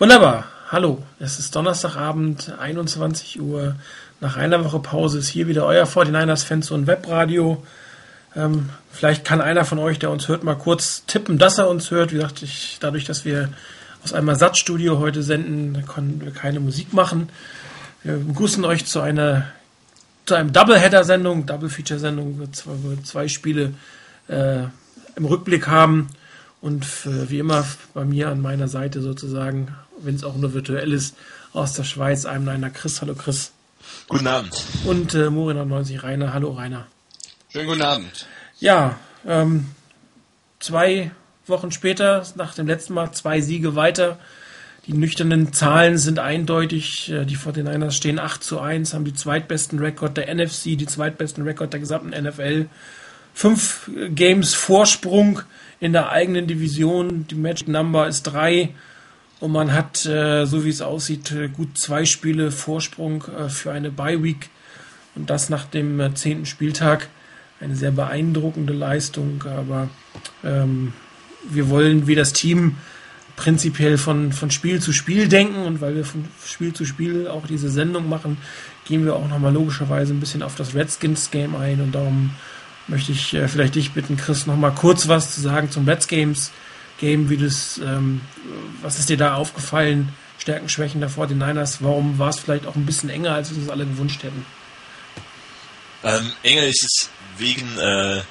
Wunderbar. Hallo, es ist Donnerstagabend, 21 Uhr. Nach einer Woche Pause ist hier wieder euer 49ers Fanzone Webradio. Ähm, vielleicht kann einer von euch, der uns hört, mal kurz tippen, dass er uns hört. Wie gesagt, ich, dadurch, dass wir aus einem Ersatzstudio heute senden, können wir keine Musik machen. Wir begrüßen euch zu einer zu einem Doubleheader-Sendung, Double-Feature-Sendung, wo wir zwei Spiele äh, im Rückblick haben. Und für, wie immer bei mir an meiner Seite sozusagen wenn es auch nur virtuell ist, aus der Schweiz, einem einer Chris. Hallo Chris. Guten Abend. Und äh, Morina90 Rainer. Hallo Rainer. Schönen guten Abend. Ja, ähm, zwei Wochen später, nach dem letzten Mal, zwei Siege weiter. Die nüchternen Zahlen sind eindeutig. Äh, die 49ers stehen 8 zu 1, haben die zweitbesten Rekord der NFC, die zweitbesten Rekord der gesamten NFL. Fünf Games Vorsprung in der eigenen Division. Die Magic Number ist 3. Und man hat, äh, so wie es aussieht, äh, gut zwei Spiele Vorsprung äh, für eine Bye Week. Und das nach dem zehnten Spieltag. Eine sehr beeindruckende Leistung. Aber ähm, wir wollen wie das Team prinzipiell von, von Spiel zu Spiel denken. Und weil wir von Spiel zu Spiel auch diese Sendung machen, gehen wir auch nochmal logischerweise ein bisschen auf das Redskins-Game ein. Und darum möchte ich äh, vielleicht dich bitten, Chris, nochmal kurz was zu sagen zum Redskins. Game, wie das, ähm, was ist dir da aufgefallen? Stärken, Schwächen der 49ers, warum war es vielleicht auch ein bisschen enger, als wir uns alle gewünscht hätten? Ähm, enger ist es wegen äh,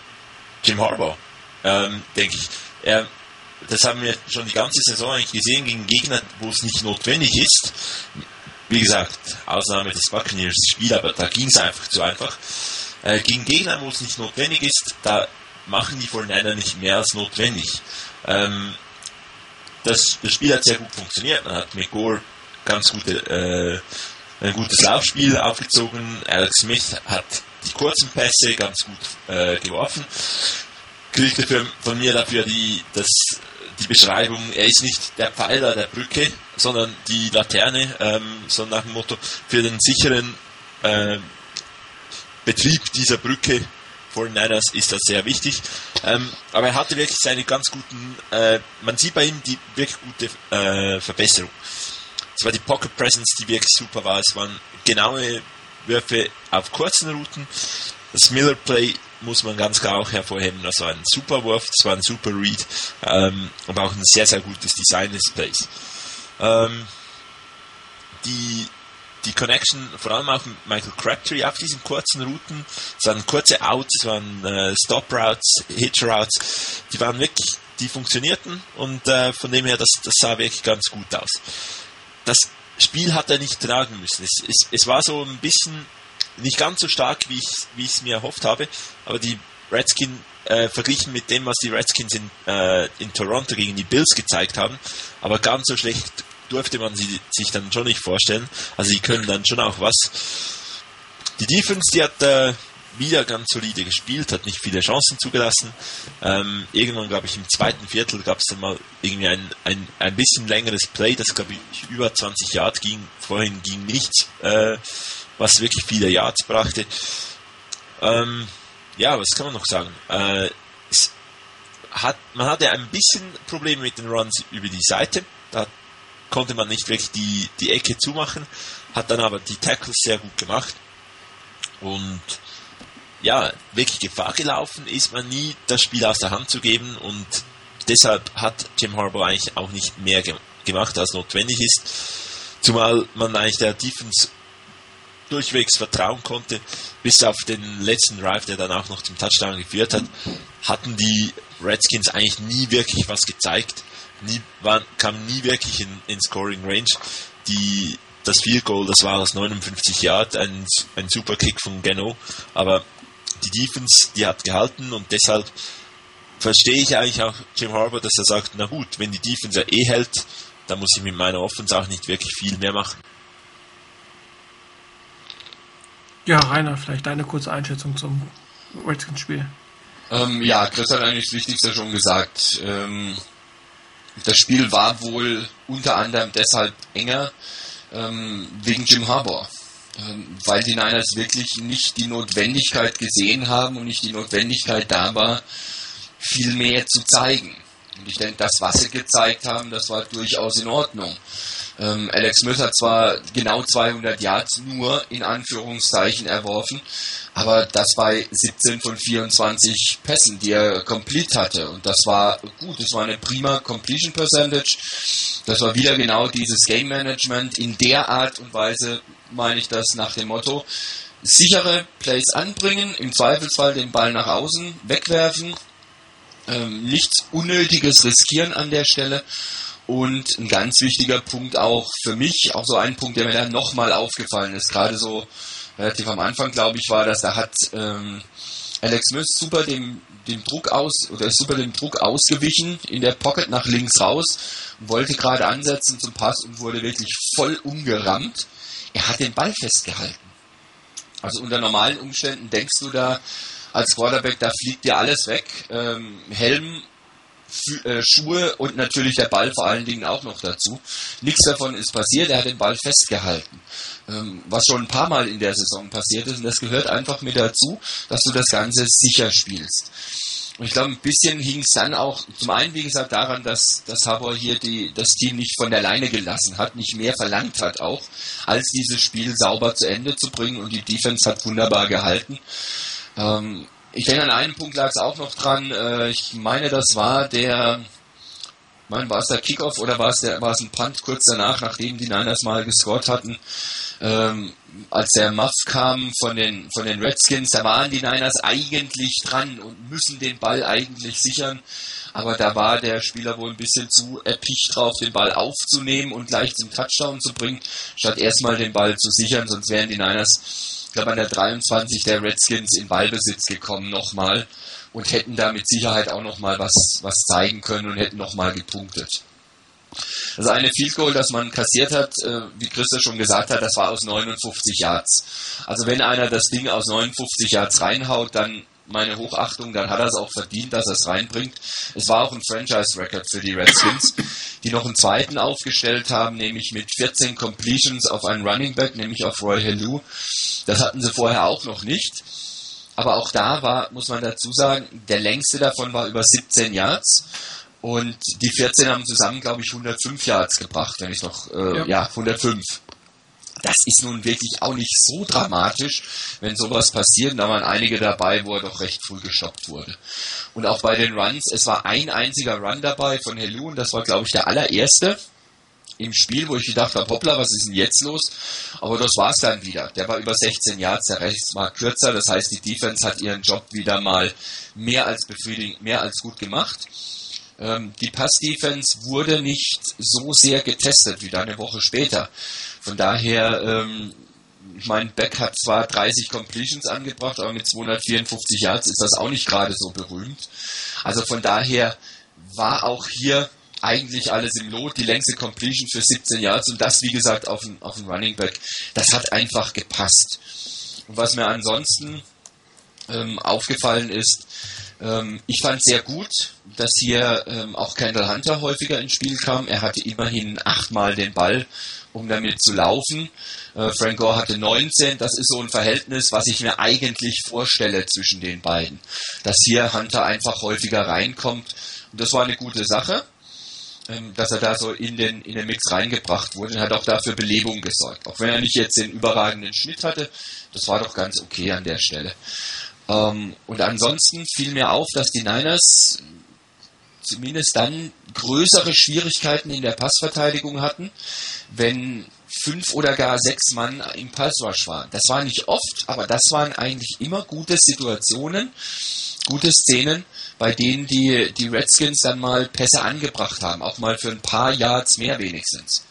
Jim Harbaugh, ähm, denke ich. Er, das haben wir schon die ganze Saison eigentlich gesehen gegen Gegner, wo es nicht notwendig ist. Wie gesagt, Ausnahme des Buccaneers-Spiel, aber da ging es einfach zu einfach. Äh, gegen Gegner, wo es nicht notwendig ist, da machen die 49 nicht mehr als notwendig. Ähm, das, das Spiel hat sehr gut funktioniert. Man hat mit Gore ganz gute, äh, ein gutes Laufspiel aufgezogen. Alex Smith hat die kurzen Pässe ganz gut äh, geworfen. Kriegte für, von mir dafür die, das, die Beschreibung, er ist nicht der Pfeiler der Brücke, sondern die Laterne, ähm, so nach dem Motto, für den sicheren äh, Betrieb dieser Brücke 49ers ist das sehr wichtig. Ähm, aber er hatte wirklich seine ganz guten, äh, man sieht bei ihm die wirklich gute äh, Verbesserung. Es war die Pocket Presence, die wirklich super war. Es waren genaue Würfe auf kurzen Routen. Das Miller Play muss man ganz klar auch hervorheben. Das war ein super Wurf, das war ein super Read, ähm, aber auch ein sehr, sehr gutes Design des Plays. Ähm, die die Connection, vor allem auch mit Michael Crabtree auf diesen kurzen Routen, es waren kurze Outs, es waren äh, Stop Routes, Hitch Routes, die waren wirklich, die funktionierten und äh, von dem her, das, das sah wirklich ganz gut aus. Das Spiel hat er nicht tragen müssen. Es, es, es war so ein bisschen nicht ganz so stark, wie ich wie ich es mir erhofft habe, aber die Redskins äh, verglichen mit dem, was die Redskins in, äh, in Toronto gegen die Bills gezeigt haben, aber ganz so schlecht durfte man sie sich dann schon nicht vorstellen. Also sie können dann schon auch was. Die Defense, die hat äh, wieder ganz solide gespielt, hat nicht viele Chancen zugelassen. Ähm, irgendwann, glaube ich, im zweiten Viertel gab es dann mal irgendwie ein, ein, ein bisschen längeres Play, das, glaube ich, über 20 Yards ging. Vorhin ging nichts, äh, was wirklich viele Yards brachte. Ähm, ja, was kann man noch sagen? Äh, hat, man hatte ein bisschen Probleme mit den Runs über die Seite. Da hat konnte man nicht wirklich die, die Ecke zumachen, hat dann aber die Tackles sehr gut gemacht. Und ja, wirklich Gefahr gelaufen ist man nie, das Spiel aus der Hand zu geben. Und deshalb hat Jim Harbour eigentlich auch nicht mehr ge gemacht, als notwendig ist, zumal man eigentlich der Defense durchwegs vertrauen konnte, bis auf den letzten Drive, der dann auch noch zum Touchdown geführt hat, hatten die Redskins eigentlich nie wirklich was gezeigt nie, waren, kam nie wirklich in, in Scoring Range. Die, das Field Goal, das war aus 59 Yard, ein, ein super Kick von Geno, aber die Defense, die hat gehalten und deshalb verstehe ich eigentlich auch Jim Harbour, dass er sagt, na gut, wenn die Defense ja eh hält, dann muss ich mit meiner Offense auch nicht wirklich viel mehr machen. Ja, Rainer, vielleicht deine kurze Einschätzung zum Redskins-Spiel. Ähm, ja, Chris hat eigentlich das Wichtigste schon gesagt. Ähm, das Spiel war wohl unter anderem deshalb enger ähm, wegen Jim Harbour, ähm, weil die Niners wirklich nicht die Notwendigkeit gesehen haben und nicht die Notwendigkeit da war, viel mehr zu zeigen. Und ich denke, das, was sie gezeigt haben, das war durchaus in Ordnung. Ähm, Alex Smith hat zwar genau 200 Yards nur in Anführungszeichen erworfen, aber das bei 17 von 24 Pässen, die er complete hatte. Und das war gut, das war eine prima Completion Percentage. Das war wieder genau dieses Game Management in der Art und Weise, meine ich das nach dem Motto, sichere Plays anbringen, im Zweifelsfall den Ball nach außen wegwerfen, ähm, nichts Unnötiges riskieren an der Stelle und ein ganz wichtiger Punkt auch für mich, auch so ein Punkt, der mir dann nochmal aufgefallen ist, gerade so relativ am Anfang, glaube ich, war, dass da hat ähm, Alex Smith super dem, dem Druck aus oder ist super dem Druck ausgewichen in der Pocket nach links raus wollte gerade ansetzen zum Pass und wurde wirklich voll umgerammt. Er hat den Ball festgehalten. Also unter normalen Umständen denkst du da als Quarterback, da fliegt dir alles weg. Ähm, Helm Schuhe und natürlich der Ball vor allen Dingen auch noch dazu. Nichts davon ist passiert, er hat den Ball festgehalten. Ähm, was schon ein paar Mal in der Saison passiert ist und das gehört einfach mit dazu, dass du das Ganze sicher spielst. Und ich glaube, ein bisschen hing es dann auch, zum einen, wie gesagt, daran, dass, dass Harbour hier die, das Team nicht von der Leine gelassen hat, nicht mehr verlangt hat auch, als dieses Spiel sauber zu Ende zu bringen und die Defense hat wunderbar gehalten. Ähm, ich denke, an einem Punkt lag es auch noch dran. Äh, ich meine, das war der, mein, war es der Kickoff oder war es der, war es ein Punt kurz danach, nachdem die Niners mal gescored hatten, ähm, als der Muff kam von den, von den Redskins, da waren die Niners eigentlich dran und müssen den Ball eigentlich sichern. Aber da war der Spieler wohl ein bisschen zu erpicht drauf, den Ball aufzunehmen und gleich zum Touchdown zu bringen, statt erstmal den Ball zu sichern, sonst wären die Niners glaube, an der 23 der Redskins in Ballbesitz gekommen nochmal und hätten da mit Sicherheit auch nochmal was, was zeigen können und hätten nochmal gepunktet. Das eine Field Goal, das man kassiert hat, äh, wie Christa schon gesagt hat, das war aus 59 Yards. Also wenn einer das Ding aus 59 Yards reinhaut, dann meine Hochachtung, dann hat er es auch verdient, dass er es reinbringt. Es war auch ein Franchise-Record für die Redskins, die noch einen zweiten aufgestellt haben, nämlich mit 14 Completions auf einen Running Back, nämlich auf Roy Hellu. Das hatten sie vorher auch noch nicht. Aber auch da war, muss man dazu sagen, der längste davon war über 17 Yards. Und die 14 haben zusammen, glaube ich, 105 Yards gebracht, wenn ich noch, äh, ja. ja, 105 das ist nun wirklich auch nicht so dramatisch, wenn sowas passiert. Da waren einige dabei, wo er doch recht früh gestoppt wurde. Und auch bei den Runs, es war ein einziger Run dabei von Hellu und das war, glaube ich, der allererste im Spiel, wo ich gedacht habe, hoppla, was ist denn jetzt los? Aber das war es dann wieder. Der war über 16 Yards, der Rest war kürzer. Das heißt, die Defense hat ihren Job wieder mal mehr als befriedigend, mehr als gut gemacht. Ähm, die Pass-Defense wurde nicht so sehr getestet wie dann eine Woche später. Von daher, ähm, ich meine, Beck hat zwar 30 Completions angebracht, aber mit 254 Yards ist das auch nicht gerade so berühmt. Also von daher war auch hier eigentlich alles im Lot, die längste Completion für 17 Yards und das, wie gesagt, auf den, auf Running Back. Das hat einfach gepasst. Und was mir ansonsten ähm, aufgefallen ist, ähm, ich fand sehr gut, dass hier ähm, auch Kendall Hunter häufiger ins Spiel kam. Er hatte immerhin achtmal den Ball, um damit zu laufen. Äh, Frank Gore hatte 19. Das ist so ein Verhältnis, was ich mir eigentlich vorstelle zwischen den beiden. Dass hier Hunter einfach häufiger reinkommt. Und das war eine gute Sache ähm, dass er da so in den, in den Mix reingebracht wurde und hat auch dafür Belebung gesorgt. Auch wenn er nicht jetzt den überragenden Schnitt hatte, das war doch ganz okay an der Stelle. Ähm, und ansonsten fiel mir auf, dass die Niners zumindest dann größere Schwierigkeiten in der Passverteidigung hatten, wenn fünf oder gar sechs Mann im Passrush waren. Das war nicht oft, aber das waren eigentlich immer gute Situationen, gute Szenen, bei denen die, die Redskins dann mal Pässe angebracht haben, auch mal für ein paar Yards mehr wenigstens.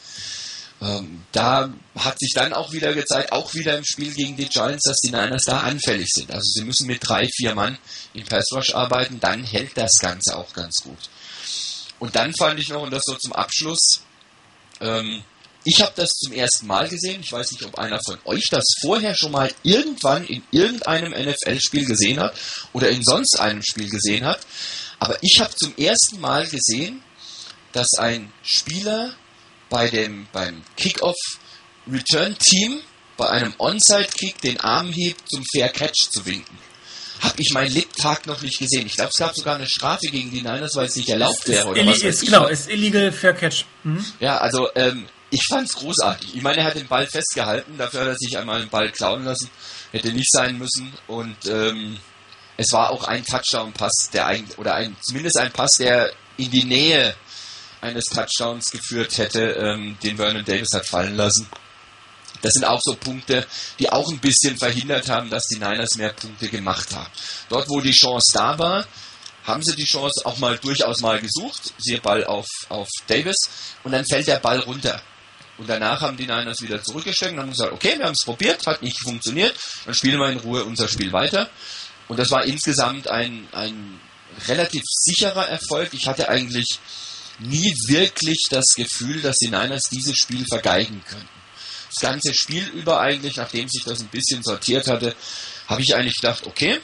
Ähm, da hat sich dann auch wieder gezeigt, auch wieder im Spiel gegen die Giants, dass die Niners da anfällig sind. Also sie müssen mit drei, vier Mann im Pass Rush arbeiten, dann hält das Ganze auch ganz gut. Und dann fand ich noch, und das so zum Abschluss, ähm, ich habe das zum ersten Mal gesehen. Ich weiß nicht, ob einer von euch das vorher schon mal irgendwann in irgendeinem NFL-Spiel gesehen hat oder in sonst einem Spiel gesehen hat. Aber ich habe zum ersten Mal gesehen, dass ein Spieler bei dem, beim Kickoff Return Team bei einem Onside Kick den Arm hebt, zum Fair Catch zu winken. habe ich meinen Lebtag noch nicht gesehen. Ich glaube, es gab sogar eine Strafe gegen die Niners, weil es nicht erlaubt wäre. Oder was ist, genau, ist illegal Fair Catch. Mhm. Ja, also ähm, ich fand's großartig. Ich meine, er hat den Ball festgehalten, dafür hat er sich einmal den Ball klauen lassen. Hätte nicht sein müssen. Und ähm, es war auch ein Touchdown-Pass, der eigentlich, oder ein, zumindest ein Pass, der in die Nähe eines Touchdowns geführt hätte, ähm, den Vernon Davis hat fallen lassen. Das sind auch so Punkte, die auch ein bisschen verhindert haben, dass die Niners mehr Punkte gemacht haben. Dort, wo die Chance da war, haben sie die Chance auch mal durchaus mal gesucht. Siehe Ball auf, auf Davis und dann fällt der Ball runter. Und danach haben die Niners wieder zurückgesteckt und haben gesagt, okay, wir haben es probiert, hat nicht funktioniert, dann spielen wir in Ruhe unser Spiel weiter. Und das war insgesamt ein, ein relativ sicherer Erfolg. Ich hatte eigentlich nie wirklich das Gefühl, dass die Niners dieses Spiel vergeigen könnten. Das ganze Spiel über eigentlich, nachdem sich das ein bisschen sortiert hatte, habe ich eigentlich gedacht, okay,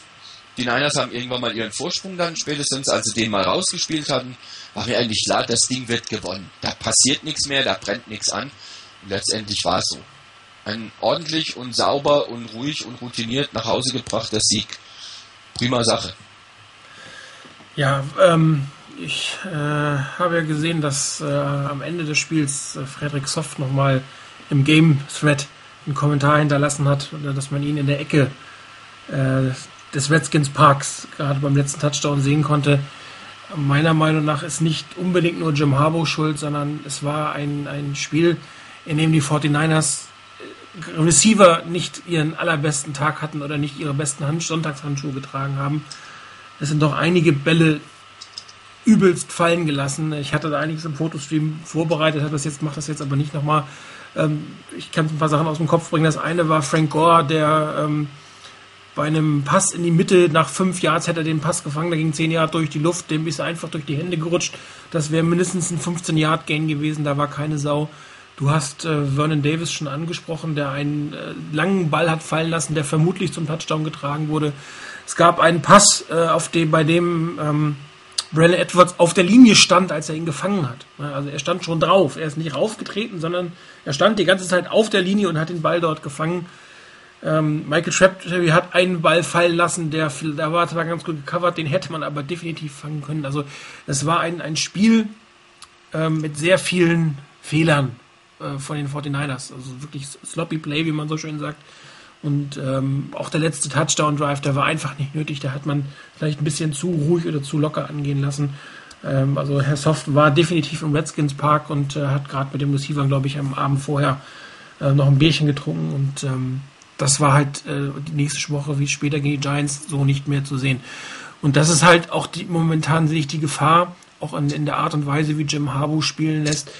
die Niners haben irgendwann mal ihren Vorsprung dann spätestens, als sie den mal rausgespielt hatten, war mir eigentlich klar, das Ding wird gewonnen. Da passiert nichts mehr, da brennt nichts an. Und letztendlich war es so. Ein ordentlich und sauber und ruhig und routiniert nach Hause gebrachter Sieg. Prima Sache. Ja, ähm, ich äh, habe ja gesehen, dass äh, am Ende des Spiels äh, Frederik Soft nochmal im Game Thread einen Kommentar hinterlassen hat, dass man ihn in der Ecke äh, des Redskins Parks gerade beim letzten Touchdown sehen konnte. Meiner Meinung nach ist nicht unbedingt nur Jim Harbaugh schuld, sondern es war ein, ein Spiel, in dem die 49ers äh, Receiver nicht ihren allerbesten Tag hatten oder nicht ihre besten Hand Sonntagshandschuhe getragen haben. Es sind doch einige Bälle übelst fallen gelassen. Ich hatte da einiges im Fotostream vorbereitet, habe das jetzt, mache das jetzt aber nicht nochmal. Ähm, ich kann ein paar Sachen aus dem Kopf bringen. Das eine war Frank Gore, der ähm, bei einem Pass in die Mitte nach fünf Yards hätte er den Pass gefangen, da ging zehn Yards durch die Luft, dem ist er einfach durch die Hände gerutscht. Das wäre mindestens ein 15 Yard Gain gewesen, da war keine Sau. Du hast äh, Vernon Davis schon angesprochen, der einen äh, langen Ball hat fallen lassen, der vermutlich zum Touchdown getragen wurde. Es gab einen Pass, äh, auf dem, bei dem ähm, Brandon Edwards auf der Linie stand, als er ihn gefangen hat. Also er stand schon drauf. Er ist nicht raufgetreten, sondern er stand die ganze Zeit auf der Linie und hat den Ball dort gefangen. Ähm, Michael Crabtree hat einen Ball fallen lassen, der, der war zwar ganz gut gecovert, den hätte man aber definitiv fangen können. Also es war ein, ein Spiel ähm, mit sehr vielen Fehlern äh, von den 49ers. Also wirklich sloppy Play, wie man so schön sagt. Und ähm, auch der letzte Touchdown-Drive, der war einfach nicht nötig. Da hat man vielleicht ein bisschen zu ruhig oder zu locker angehen lassen. Ähm, also Herr Soft war definitiv im Redskins Park und äh, hat gerade mit dem Receivern, glaube ich, am Abend vorher äh, noch ein Bierchen getrunken und ähm, das war halt äh, die nächste Woche, wie später gegen die Giants, so nicht mehr zu sehen. Und das ist halt auch die, momentan sehe ich die Gefahr, auch in, in der Art und Weise, wie Jim Harbaugh spielen lässt,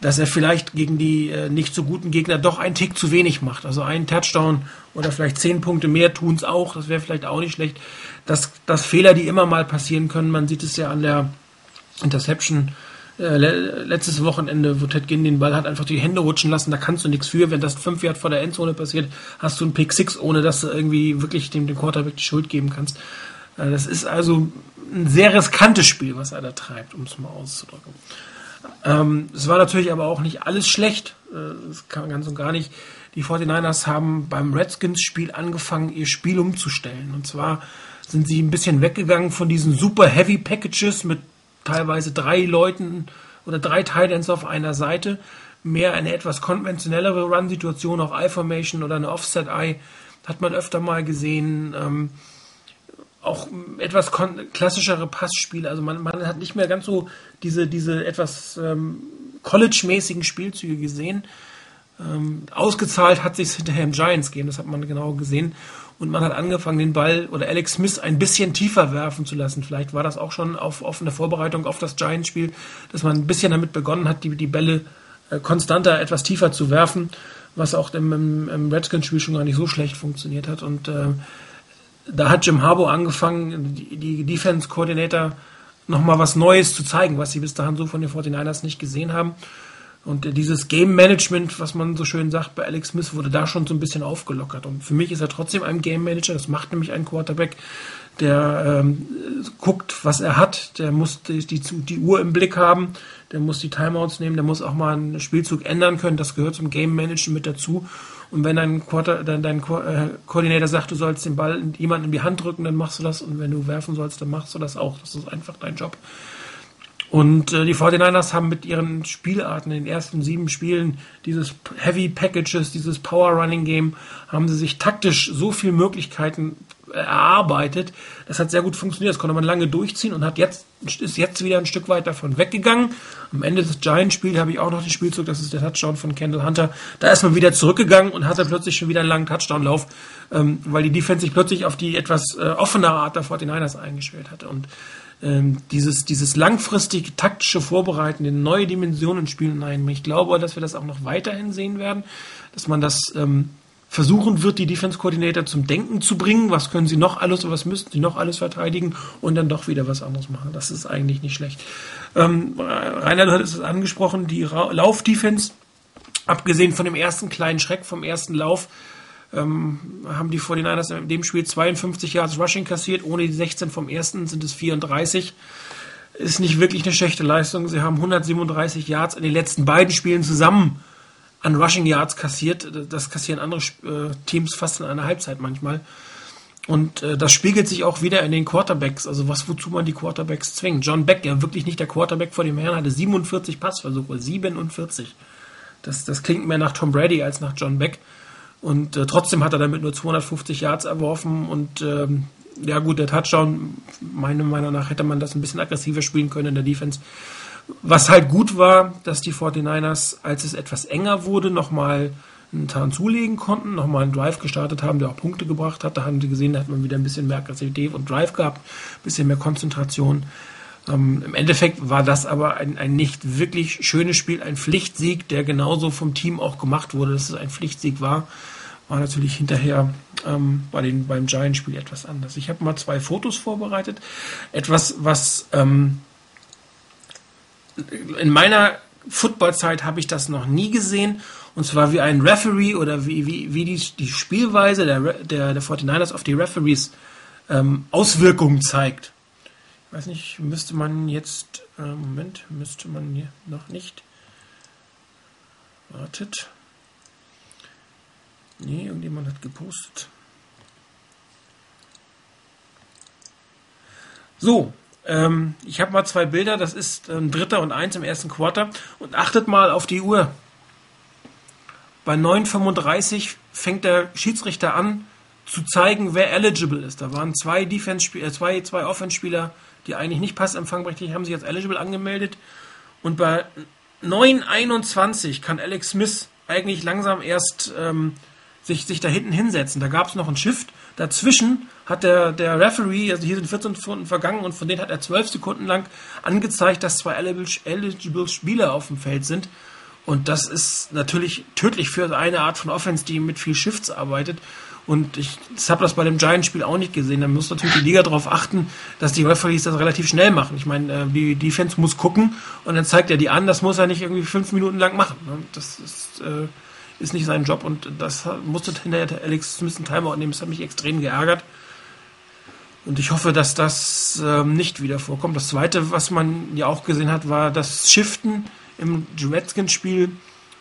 dass er vielleicht gegen die äh, nicht so guten Gegner doch einen Tick zu wenig macht. Also einen Touchdown oder vielleicht zehn Punkte mehr tun es auch, das wäre vielleicht auch nicht schlecht. Dass, dass Fehler, die immer mal passieren können, man sieht es ja an der Interception äh, letztes Wochenende, wo Ted Ginn den Ball hat einfach die Hände rutschen lassen, da kannst du nichts für. Wenn das fünf Yard vor der Endzone passiert, hast du einen Pick Six, ohne dass du irgendwie wirklich dem, dem Quarterback die Schuld geben kannst. Äh, das ist also ein sehr riskantes Spiel, was er da treibt, um es mal auszudrücken. Ähm, es war natürlich aber auch nicht alles schlecht. Äh, das kann man ganz und gar nicht. Die 49ers haben beim Redskins-Spiel angefangen, ihr Spiel umzustellen. Und zwar sind sie ein bisschen weggegangen von diesen super Heavy Packages mit teilweise drei Leuten oder drei Titans auf einer Seite, mehr eine etwas konventionellere Run-Situation, auch I-Formation oder eine Offset-Eye, hat man öfter mal gesehen. Ähm, auch etwas klassischere Passspiele. Also man, man, hat nicht mehr ganz so diese, diese etwas ähm, College-mäßigen Spielzüge gesehen. Ähm, ausgezahlt hat sich hinterher im Giants-Game, das hat man genau gesehen und man hat angefangen, den Ball oder Alex Smith ein bisschen tiefer werfen zu lassen. Vielleicht war das auch schon auf offene Vorbereitung auf das Giants-Spiel, dass man ein bisschen damit begonnen hat, die, die Bälle äh, konstanter etwas tiefer zu werfen, was auch im, im, im Redskins-Spiel schon gar nicht so schlecht funktioniert hat. Und äh, da hat Jim Harbour angefangen, die, die Defense-Coordinator nochmal was Neues zu zeigen, was sie bis dahin so von den 49ers nicht gesehen haben. Und dieses Game Management, was man so schön sagt bei Alex Smith, wurde da schon so ein bisschen aufgelockert. Und für mich ist er trotzdem ein Game Manager. Das macht nämlich einen Quarterback, der ähm, guckt, was er hat. Der muss die, die, die, Uhr im Blick haben. Der muss die Timeouts nehmen. Der muss auch mal einen Spielzug ändern können. Das gehört zum Game Management mit dazu. Und wenn dein, Quarter, dein, dein Ko äh, Koordinator sagt, du sollst den Ball jemandem in die Hand drücken, dann machst du das. Und wenn du werfen sollst, dann machst du das auch. Das ist einfach dein Job. Und äh, die 49ers haben mit ihren Spielarten in den ersten sieben Spielen dieses Heavy Packages, dieses Power Running Game, haben sie sich taktisch so viele Möglichkeiten erarbeitet. Das hat sehr gut funktioniert. Das konnte man lange durchziehen und hat jetzt, ist jetzt wieder ein Stück weit davon weggegangen. Am Ende des Giants-Spiels habe ich auch noch den Spielzug, das ist der Touchdown von Kendall Hunter. Da ist man wieder zurückgegangen und hatte plötzlich schon wieder einen langen Touchdown-Lauf, ähm, weil die Defense sich plötzlich auf die etwas äh, offenere Art der 49ers eingestellt hatte. Und ähm, dieses, dieses langfristige taktische Vorbereiten in neue Dimensionen spielen hinein. Ich glaube, dass wir das auch noch weiterhin sehen werden, dass man das ähm, versuchen wird, die Defense Coordinator zum Denken zu bringen. Was können sie noch alles und was müssten sie noch alles verteidigen und dann doch wieder was anderes machen. Das ist eigentlich nicht schlecht. Ähm, Rainer hat es angesprochen, die Laufdefense, abgesehen von dem ersten kleinen Schreck vom ersten Lauf, ähm, haben die 49ers in dem Spiel 52 Yards Rushing kassiert. Ohne die 16 vom ersten sind es 34. Ist nicht wirklich eine schlechte Leistung. Sie haben 137 Yards in den letzten beiden Spielen zusammen an Rushing Yards kassiert. Das kassieren andere äh, Teams fast in einer Halbzeit manchmal. Und äh, das spiegelt sich auch wieder in den Quarterbacks, also was wozu man die Quarterbacks zwingt. John Beck, ja wirklich nicht der Quarterback vor dem Herrn, hatte 47 Passversuche, 47. Das, das klingt mehr nach Tom Brady als nach John Beck. Und äh, trotzdem hat er damit nur 250 Yards erworfen. Und ähm, ja gut, der Touchdown, meiner Meinung nach, hätte man das ein bisschen aggressiver spielen können in der Defense. Was halt gut war, dass die 49ers, als es etwas enger wurde, nochmal einen Tarn zulegen konnten, nochmal einen Drive gestartet haben, der auch Punkte gebracht hat. Da haben sie gesehen, da hat man wieder ein bisschen mehr Aggressivität und Drive gehabt, ein bisschen mehr Konzentration. Ähm, Im Endeffekt war das aber ein, ein nicht wirklich schönes Spiel, ein Pflichtsieg, der genauso vom Team auch gemacht wurde, dass es ein Pflichtsieg war. War natürlich hinterher ähm, bei den, beim Giant-Spiel etwas anders. Ich habe mal zwei Fotos vorbereitet. Etwas, was ähm, in meiner Footballzeit habe ich das noch nie gesehen. Und zwar wie ein Referee oder wie, wie, wie die, die Spielweise der, der, der 49ers auf die Referees ähm, Auswirkungen zeigt. Ich weiß nicht, müsste man jetzt, äh, Moment, müsste man hier noch nicht. Wartet. Nee, irgendjemand hat gepostet. So, ähm, ich habe mal zwei Bilder, das ist ein dritter und eins im ersten Quarter. Und achtet mal auf die Uhr. Bei 9.35 fängt der Schiedsrichter an zu zeigen, wer eligible ist. Da waren zwei Defense äh, zwei, zwei Offense-Spieler, die eigentlich nicht passempfangberechtigt haben sich als eligible angemeldet. Und bei 9.21 kann Alex Smith eigentlich langsam erst ähm, sich, sich da hinten hinsetzen. Da gab es noch ein Shift. Dazwischen hat der, der Referee, also hier sind 14 Sekunden vergangen und von denen hat er 12 Sekunden lang angezeigt, dass zwei eligible Spieler auf dem Feld sind. Und das ist natürlich tödlich für eine Art von Offense, die mit viel Shifts arbeitet. Und ich habe das bei dem Giants-Spiel auch nicht gesehen. Da muss natürlich die Liga darauf achten, dass die Referees das relativ schnell machen. Ich meine, äh, die Defense muss gucken und dann zeigt er die an. Das muss er nicht irgendwie fünf Minuten lang machen. Ne? Das ist äh, ist nicht sein Job und das musste hinterher Alex Smith einen Timeout nehmen. Das hat mich extrem geärgert. Und ich hoffe, dass das ähm, nicht wieder vorkommt. Das zweite, was man ja auch gesehen hat, war das Shiften im Redskins-Spiel,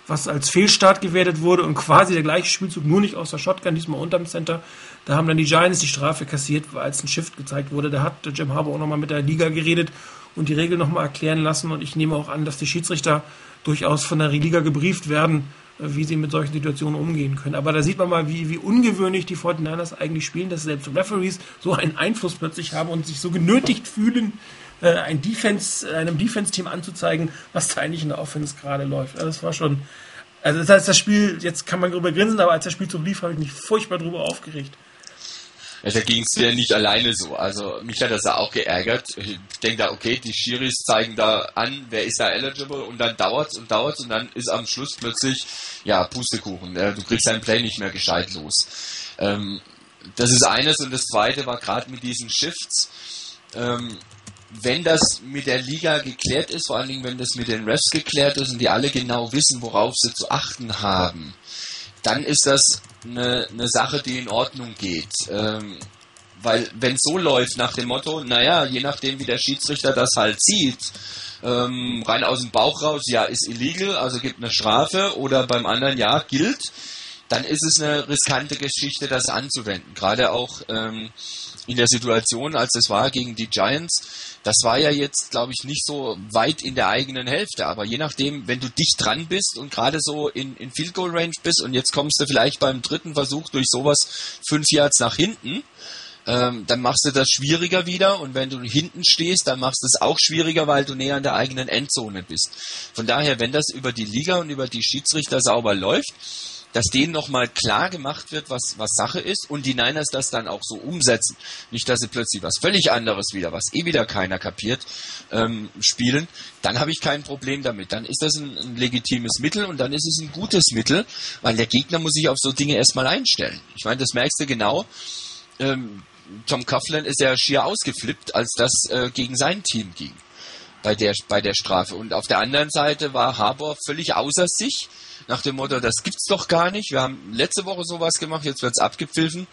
was als Fehlstart gewertet wurde und quasi der gleiche Spielzug, nur nicht aus der Shotgun, diesmal unterm Center. Da haben dann die Giants die Strafe kassiert, als ein Shift gezeigt wurde. Da hat Jim Harbour auch nochmal mit der Liga geredet und die Regel nochmal erklären lassen. Und ich nehme auch an, dass die Schiedsrichter durchaus von der Liga gebrieft werden, wie sie mit solchen Situationen umgehen können. Aber da sieht man mal, wie, wie ungewöhnlich die 49ers eigentlich spielen, dass selbst Referees so einen Einfluss plötzlich haben und sich so genötigt fühlen, äh, ein Defense, einem Defense-Team anzuzeigen, was da eigentlich in der Offense gerade läuft. Also das war schon, also das heißt, das Spiel, jetzt kann man drüber grinsen, aber als das Spiel so lief, habe ich mich furchtbar drüber aufgeregt. Ja, da ging es dir nicht alleine so. Also mich hat das auch geärgert. Ich denke da, okay, die Schiris zeigen da an, wer ist da eligible und dann dauert's und dauert's und dann ist am Schluss plötzlich, ja, Pustekuchen. Du kriegst dein Play nicht mehr gescheit los. Ähm, das ist eines und das zweite war gerade mit diesen Shifts. Ähm, wenn das mit der Liga geklärt ist, vor allen Dingen wenn das mit den Refs geklärt ist und die alle genau wissen, worauf sie zu achten haben, dann ist das eine, eine Sache, die in Ordnung geht. Ähm, weil wenn so läuft nach dem Motto, naja, je nachdem wie der Schiedsrichter das halt sieht, ähm, rein aus dem Bauch raus, ja, ist illegal, also gibt eine Strafe oder beim anderen ja, gilt, dann ist es eine riskante Geschichte, das anzuwenden. Gerade auch ähm, in der Situation, als es war gegen die Giants, das war ja jetzt, glaube ich, nicht so weit in der eigenen Hälfte. Aber je nachdem, wenn du dicht dran bist und gerade so in, in Field Goal Range bist und jetzt kommst du vielleicht beim dritten Versuch durch sowas fünf Yards nach hinten, ähm, dann machst du das schwieriger wieder und wenn du hinten stehst, dann machst du es auch schwieriger, weil du näher an der eigenen Endzone bist. Von daher, wenn das über die Liga und über die Schiedsrichter sauber läuft, dass denen nochmal klar gemacht wird, was, was Sache ist und die Niners das dann auch so umsetzen. Nicht, dass sie plötzlich was völlig anderes wieder, was eh wieder keiner kapiert, ähm, spielen. Dann habe ich kein Problem damit. Dann ist das ein, ein, legitimes Mittel und dann ist es ein gutes Mittel, weil der Gegner muss sich auf so Dinge erstmal einstellen. Ich meine, das merkst du genau. Ähm, Tom Coughlin ist ja schier ausgeflippt, als das äh, gegen sein Team ging bei der, bei der Strafe. Und auf der anderen Seite war Harbour völlig außer sich nach dem Motto, das gibt's doch gar nicht. Wir haben letzte Woche sowas gemacht, jetzt wird's abgepfiffen.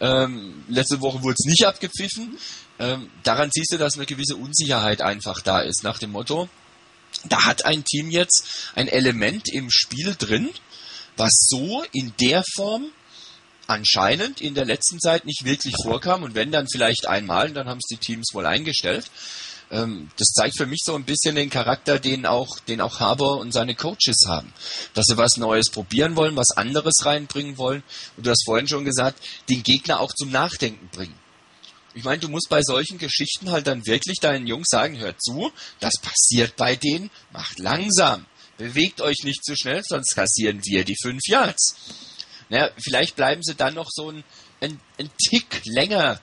Ähm, letzte Woche wurde es nicht abgepfiffen. Ähm, daran siehst du, dass eine gewisse Unsicherheit einfach da ist, nach dem Motto, da hat ein Team jetzt ein Element im Spiel drin, was so in der Form anscheinend in der letzten Zeit nicht wirklich vorkam und wenn dann vielleicht einmal, dann haben es die Teams wohl eingestellt ähm, das zeigt für mich so ein bisschen den Charakter, den auch, den auch Harbour und seine Coaches haben. Dass sie was Neues probieren wollen, was anderes reinbringen wollen. Und du hast vorhin schon gesagt, den Gegner auch zum Nachdenken bringen. Ich meine, du musst bei solchen Geschichten halt dann wirklich deinen Jungs sagen, hört zu, das passiert bei denen, macht langsam. Bewegt euch nicht zu schnell, sonst kassieren wir die fünf Yards. Naja, vielleicht bleiben sie dann noch so ein, ein, ein Tick länger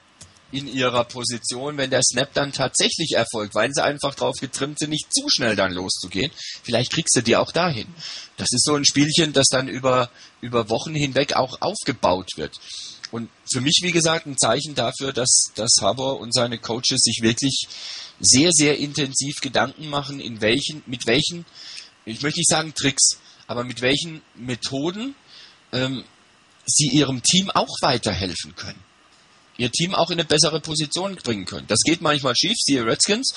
in ihrer Position, wenn der Snap dann tatsächlich erfolgt, weil sie einfach drauf getrimmt sind, nicht zu schnell dann loszugehen. Vielleicht kriegst du die auch dahin. Das ist so ein Spielchen, das dann über, über Wochen hinweg auch aufgebaut wird. Und für mich, wie gesagt, ein Zeichen dafür, dass, dass Harbour und seine Coaches sich wirklich sehr, sehr intensiv Gedanken machen, in welchen, mit welchen, ich möchte nicht sagen Tricks, aber mit welchen Methoden ähm, sie ihrem Team auch weiterhelfen können ihr Team auch in eine bessere Position bringen können. Das geht manchmal schief, siehe Redskins,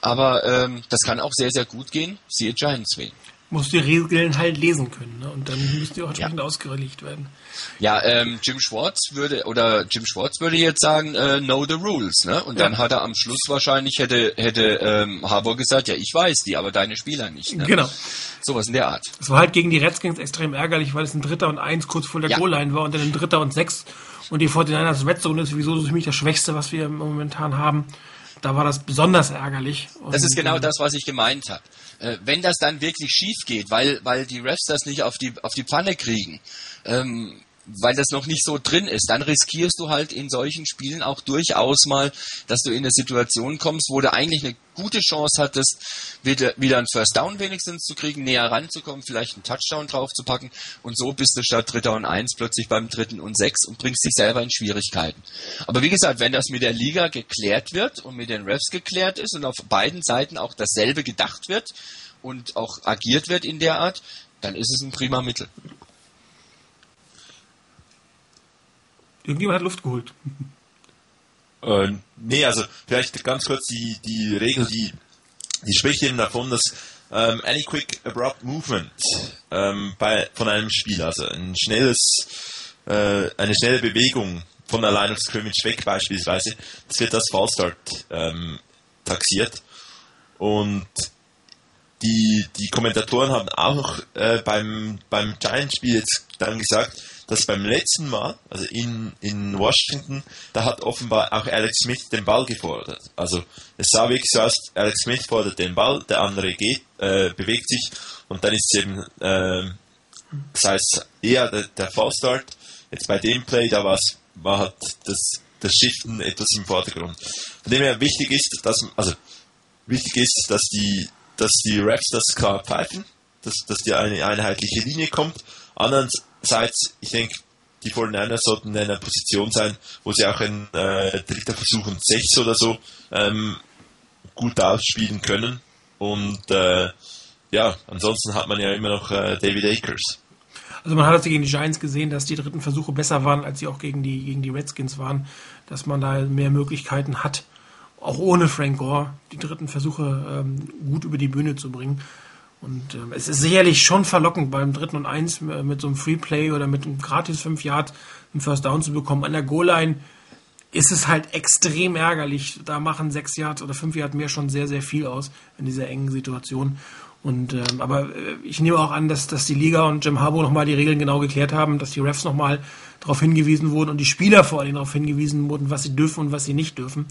aber ähm, das kann auch sehr, sehr gut gehen, siehe Giants wählen. Musst die Regeln halt lesen können, ne? Und dann müsst ihr auch entsprechend ja. ausgelegt werden. Ja, ähm, Jim Schwartz würde oder Jim Schwartz würde jetzt sagen, äh, know the rules, ne? Und ja. dann hat er am Schluss wahrscheinlich hätte hätte ähm, Harbour gesagt, ja, ich weiß die, aber deine Spieler nicht. Ne? Genau. Sowas in der Art. Es war halt gegen die Redskins extrem ärgerlich, weil es ein Dritter und Eins kurz vor der ja. Goal-Line war und dann ein Dritter und Sechs und die 49ers Red Zone ist sowieso für mich das Schwächste, was wir momentan haben. Da war das besonders ärgerlich. Und das ist genau das, was ich gemeint habe. Äh, wenn das dann wirklich schief geht, weil, weil die Refs das nicht auf die, auf die Pfanne kriegen, ähm, weil das noch nicht so drin ist, dann riskierst du halt in solchen Spielen auch durchaus mal, dass du in eine Situation kommst, wo du eigentlich eine gute Chance hattest, wieder, wieder einen First Down wenigstens zu kriegen, näher ranzukommen, vielleicht einen Touchdown draufzupacken und so bist du statt Dritter und Eins plötzlich beim Dritten und Sechs und bringst dich selber in Schwierigkeiten. Aber wie gesagt, wenn das mit der Liga geklärt wird und mit den Refs geklärt ist und auf beiden Seiten auch dasselbe gedacht wird und auch agiert wird in der Art, dann ist es ein prima Mittel. Irgendjemand hat Luft geholt. Äh, nee, also vielleicht ganz kurz die, die Regel, die, die spricht eben davon, dass ähm, any quick abrupt movement ähm, bei, von einem Spiel, also ein schnelles, äh, eine schnelle Bewegung von der Line of Scrimmage weg beispielsweise, das wird als Fallstart ähm, taxiert. Und die, die Kommentatoren haben auch äh, beim, beim Giants-Spiel jetzt dann gesagt, dass beim letzten Mal, also in, in Washington, da hat offenbar auch Alex Smith den Ball gefordert. Also es sah wirklich so aus, Alex Smith fordert den Ball, der andere geht, äh, bewegt sich und dann ist es eben, äh, das heißt eher der, der Fallstart. Jetzt bei dem Play, da war's, war halt das, das Shiften etwas im Vordergrund. Von dem her wichtig ist, dass, also wichtig ist, dass die, dass die Raps das klar pfeifen, dass, dass die eine einheitliche Linie kommt. Andererseits ich denke, die 49ers sollten in einer Position sein, wo sie auch ein äh, dritter Versuch und sechs oder so ähm, gut ausspielen können. Und äh, ja, ansonsten hat man ja immer noch äh, David Akers. Also man hat es gegen die Giants gesehen, dass die dritten Versuche besser waren, als sie auch gegen die, gegen die Redskins waren, dass man da mehr Möglichkeiten hat, auch ohne Frank Gore die dritten Versuche ähm, gut über die Bühne zu bringen. Und ähm, es ist sicherlich schon verlockend, beim dritten und eins mit so einem Freeplay oder mit einem gratis 5 Yard einen First Down zu bekommen. An der Goal-Line ist es halt extrem ärgerlich. Da machen 6 Yards oder 5 Yards mehr schon sehr, sehr viel aus in dieser engen Situation. Und ähm, aber äh, ich nehme auch an, dass, dass die Liga und Jim Harbour nochmal die Regeln genau geklärt haben, dass die Refs nochmal darauf hingewiesen wurden und die Spieler vor allem darauf hingewiesen wurden, was sie dürfen und was sie nicht dürfen.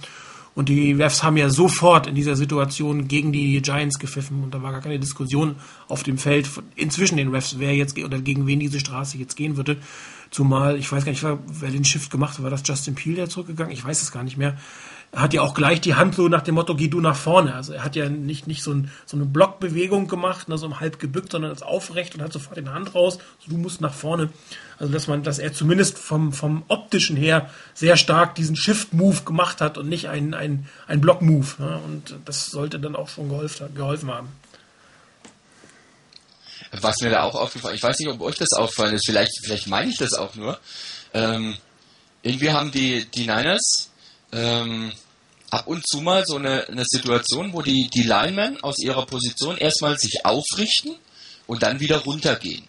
Und die Refs haben ja sofort in dieser Situation gegen die Giants gepfiffen und da war gar keine Diskussion auf dem Feld inzwischen den Refs, wer jetzt oder gegen wen diese Straße jetzt gehen würde. Zumal, ich weiß gar nicht, wer den Shift gemacht hat, war das Justin Peel, der zurückgegangen? Ich weiß es gar nicht mehr hat ja auch gleich die Hand so nach dem Motto, geh du nach vorne. Also er hat ja nicht, nicht so, ein, so eine Blockbewegung gemacht, ne, so im halb gebückt, sondern ist aufrecht und hat sofort die Hand raus, so, du musst nach vorne. Also dass man, dass er zumindest vom, vom optischen her sehr stark diesen Shift-Move gemacht hat und nicht einen, einen, einen Block-Move. Ne? Und das sollte dann auch schon geholfen, geholfen haben. Was mir da auch aufgefallen ich weiß nicht, ob euch das auffallen ist, vielleicht, vielleicht meine ich das auch nur. Ähm, irgendwie haben die, die Niners ähm, ab und zu mal so eine, eine Situation, wo die, die Linemen aus ihrer Position erstmal sich aufrichten und dann wieder runtergehen.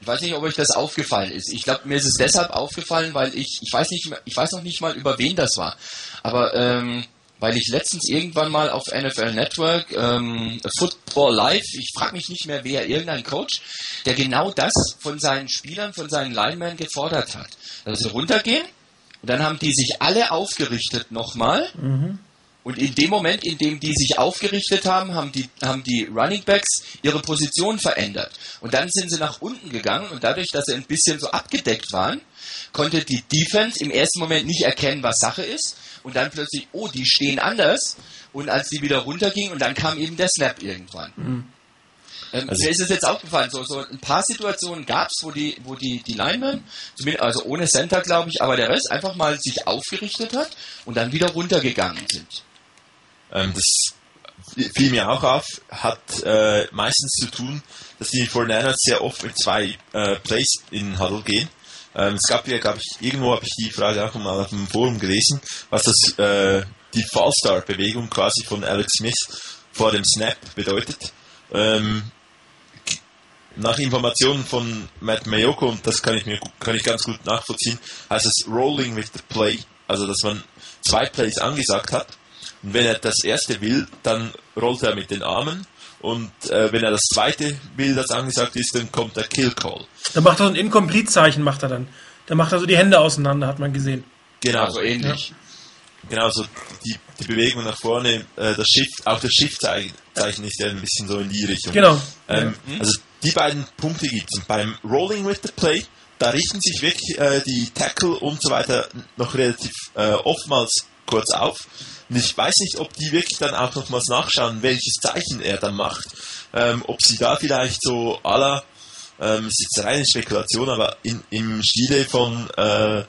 Ich weiß nicht, ob euch das aufgefallen ist. Ich glaube, mir ist es deshalb aufgefallen, weil ich, ich weiß nicht, ich weiß noch nicht mal, über wen das war. Aber ähm, weil ich letztens irgendwann mal auf NFL Network ähm, Football Live, ich frage mich nicht mehr wer, irgendein Coach, der genau das von seinen Spielern, von seinen Linemen gefordert hat. Dass sie runtergehen, und dann haben die sich alle aufgerichtet nochmal. Mhm. Und in dem Moment, in dem die sich aufgerichtet haben, haben die, haben die Running Backs ihre Position verändert. Und dann sind sie nach unten gegangen und dadurch, dass sie ein bisschen so abgedeckt waren, konnte die Defense im ersten Moment nicht erkennen, was Sache ist. Und dann plötzlich, oh, die stehen anders. Und als die wieder runtergingen und dann kam eben der Snap irgendwann. Mhm. Ähm, also mir ist es jetzt aufgefallen, so, so ein paar Situationen gab es, wo die, wo die, die Linemen, also ohne Center glaube ich, aber der Rest einfach mal sich aufgerichtet hat und dann wieder runtergegangen sind. Ähm, das fiel mir auch auf, hat äh, meistens zu tun, dass die 49ers sehr oft mit zwei äh, Plays in Huddle gehen. Ähm, es gab ja, glaube ich, irgendwo habe ich die Frage auch mal auf dem Forum gelesen, was das äh, die Fallstar-Bewegung quasi von Alex Smith vor dem Snap bedeutet. Ähm, nach Informationen von Matt Mayoko, und das kann ich mir kann ich ganz gut nachvollziehen, heißt es Rolling with the Play, also dass man zwei Plays angesagt hat. Und wenn er das erste will, dann rollt er mit den Armen. Und äh, wenn er das zweite will, das angesagt ist, dann kommt der Kill Call. Dann macht er so ein Incomplete-Zeichen, macht er dann. Dann macht er so die Hände auseinander, hat man gesehen. Genau, so ähnlich. Ja. Genau, so die, die Bewegung nach vorne, äh, das Shift, auch das Shift-Zeichen ist ja ein bisschen so in die Richtung. Genau. Ähm, ja. Also die beiden Punkte gibt es. Beim Rolling with the Play, da richten sich wirklich äh, die Tackle und so weiter noch relativ äh, oftmals kurz auf. Und ich weiß nicht, ob die wirklich dann auch nochmals nachschauen, welches Zeichen er dann macht. Ähm, ob sie da vielleicht so aller, ähm, es ist jetzt reine Spekulation, aber in, im Stile von, äh,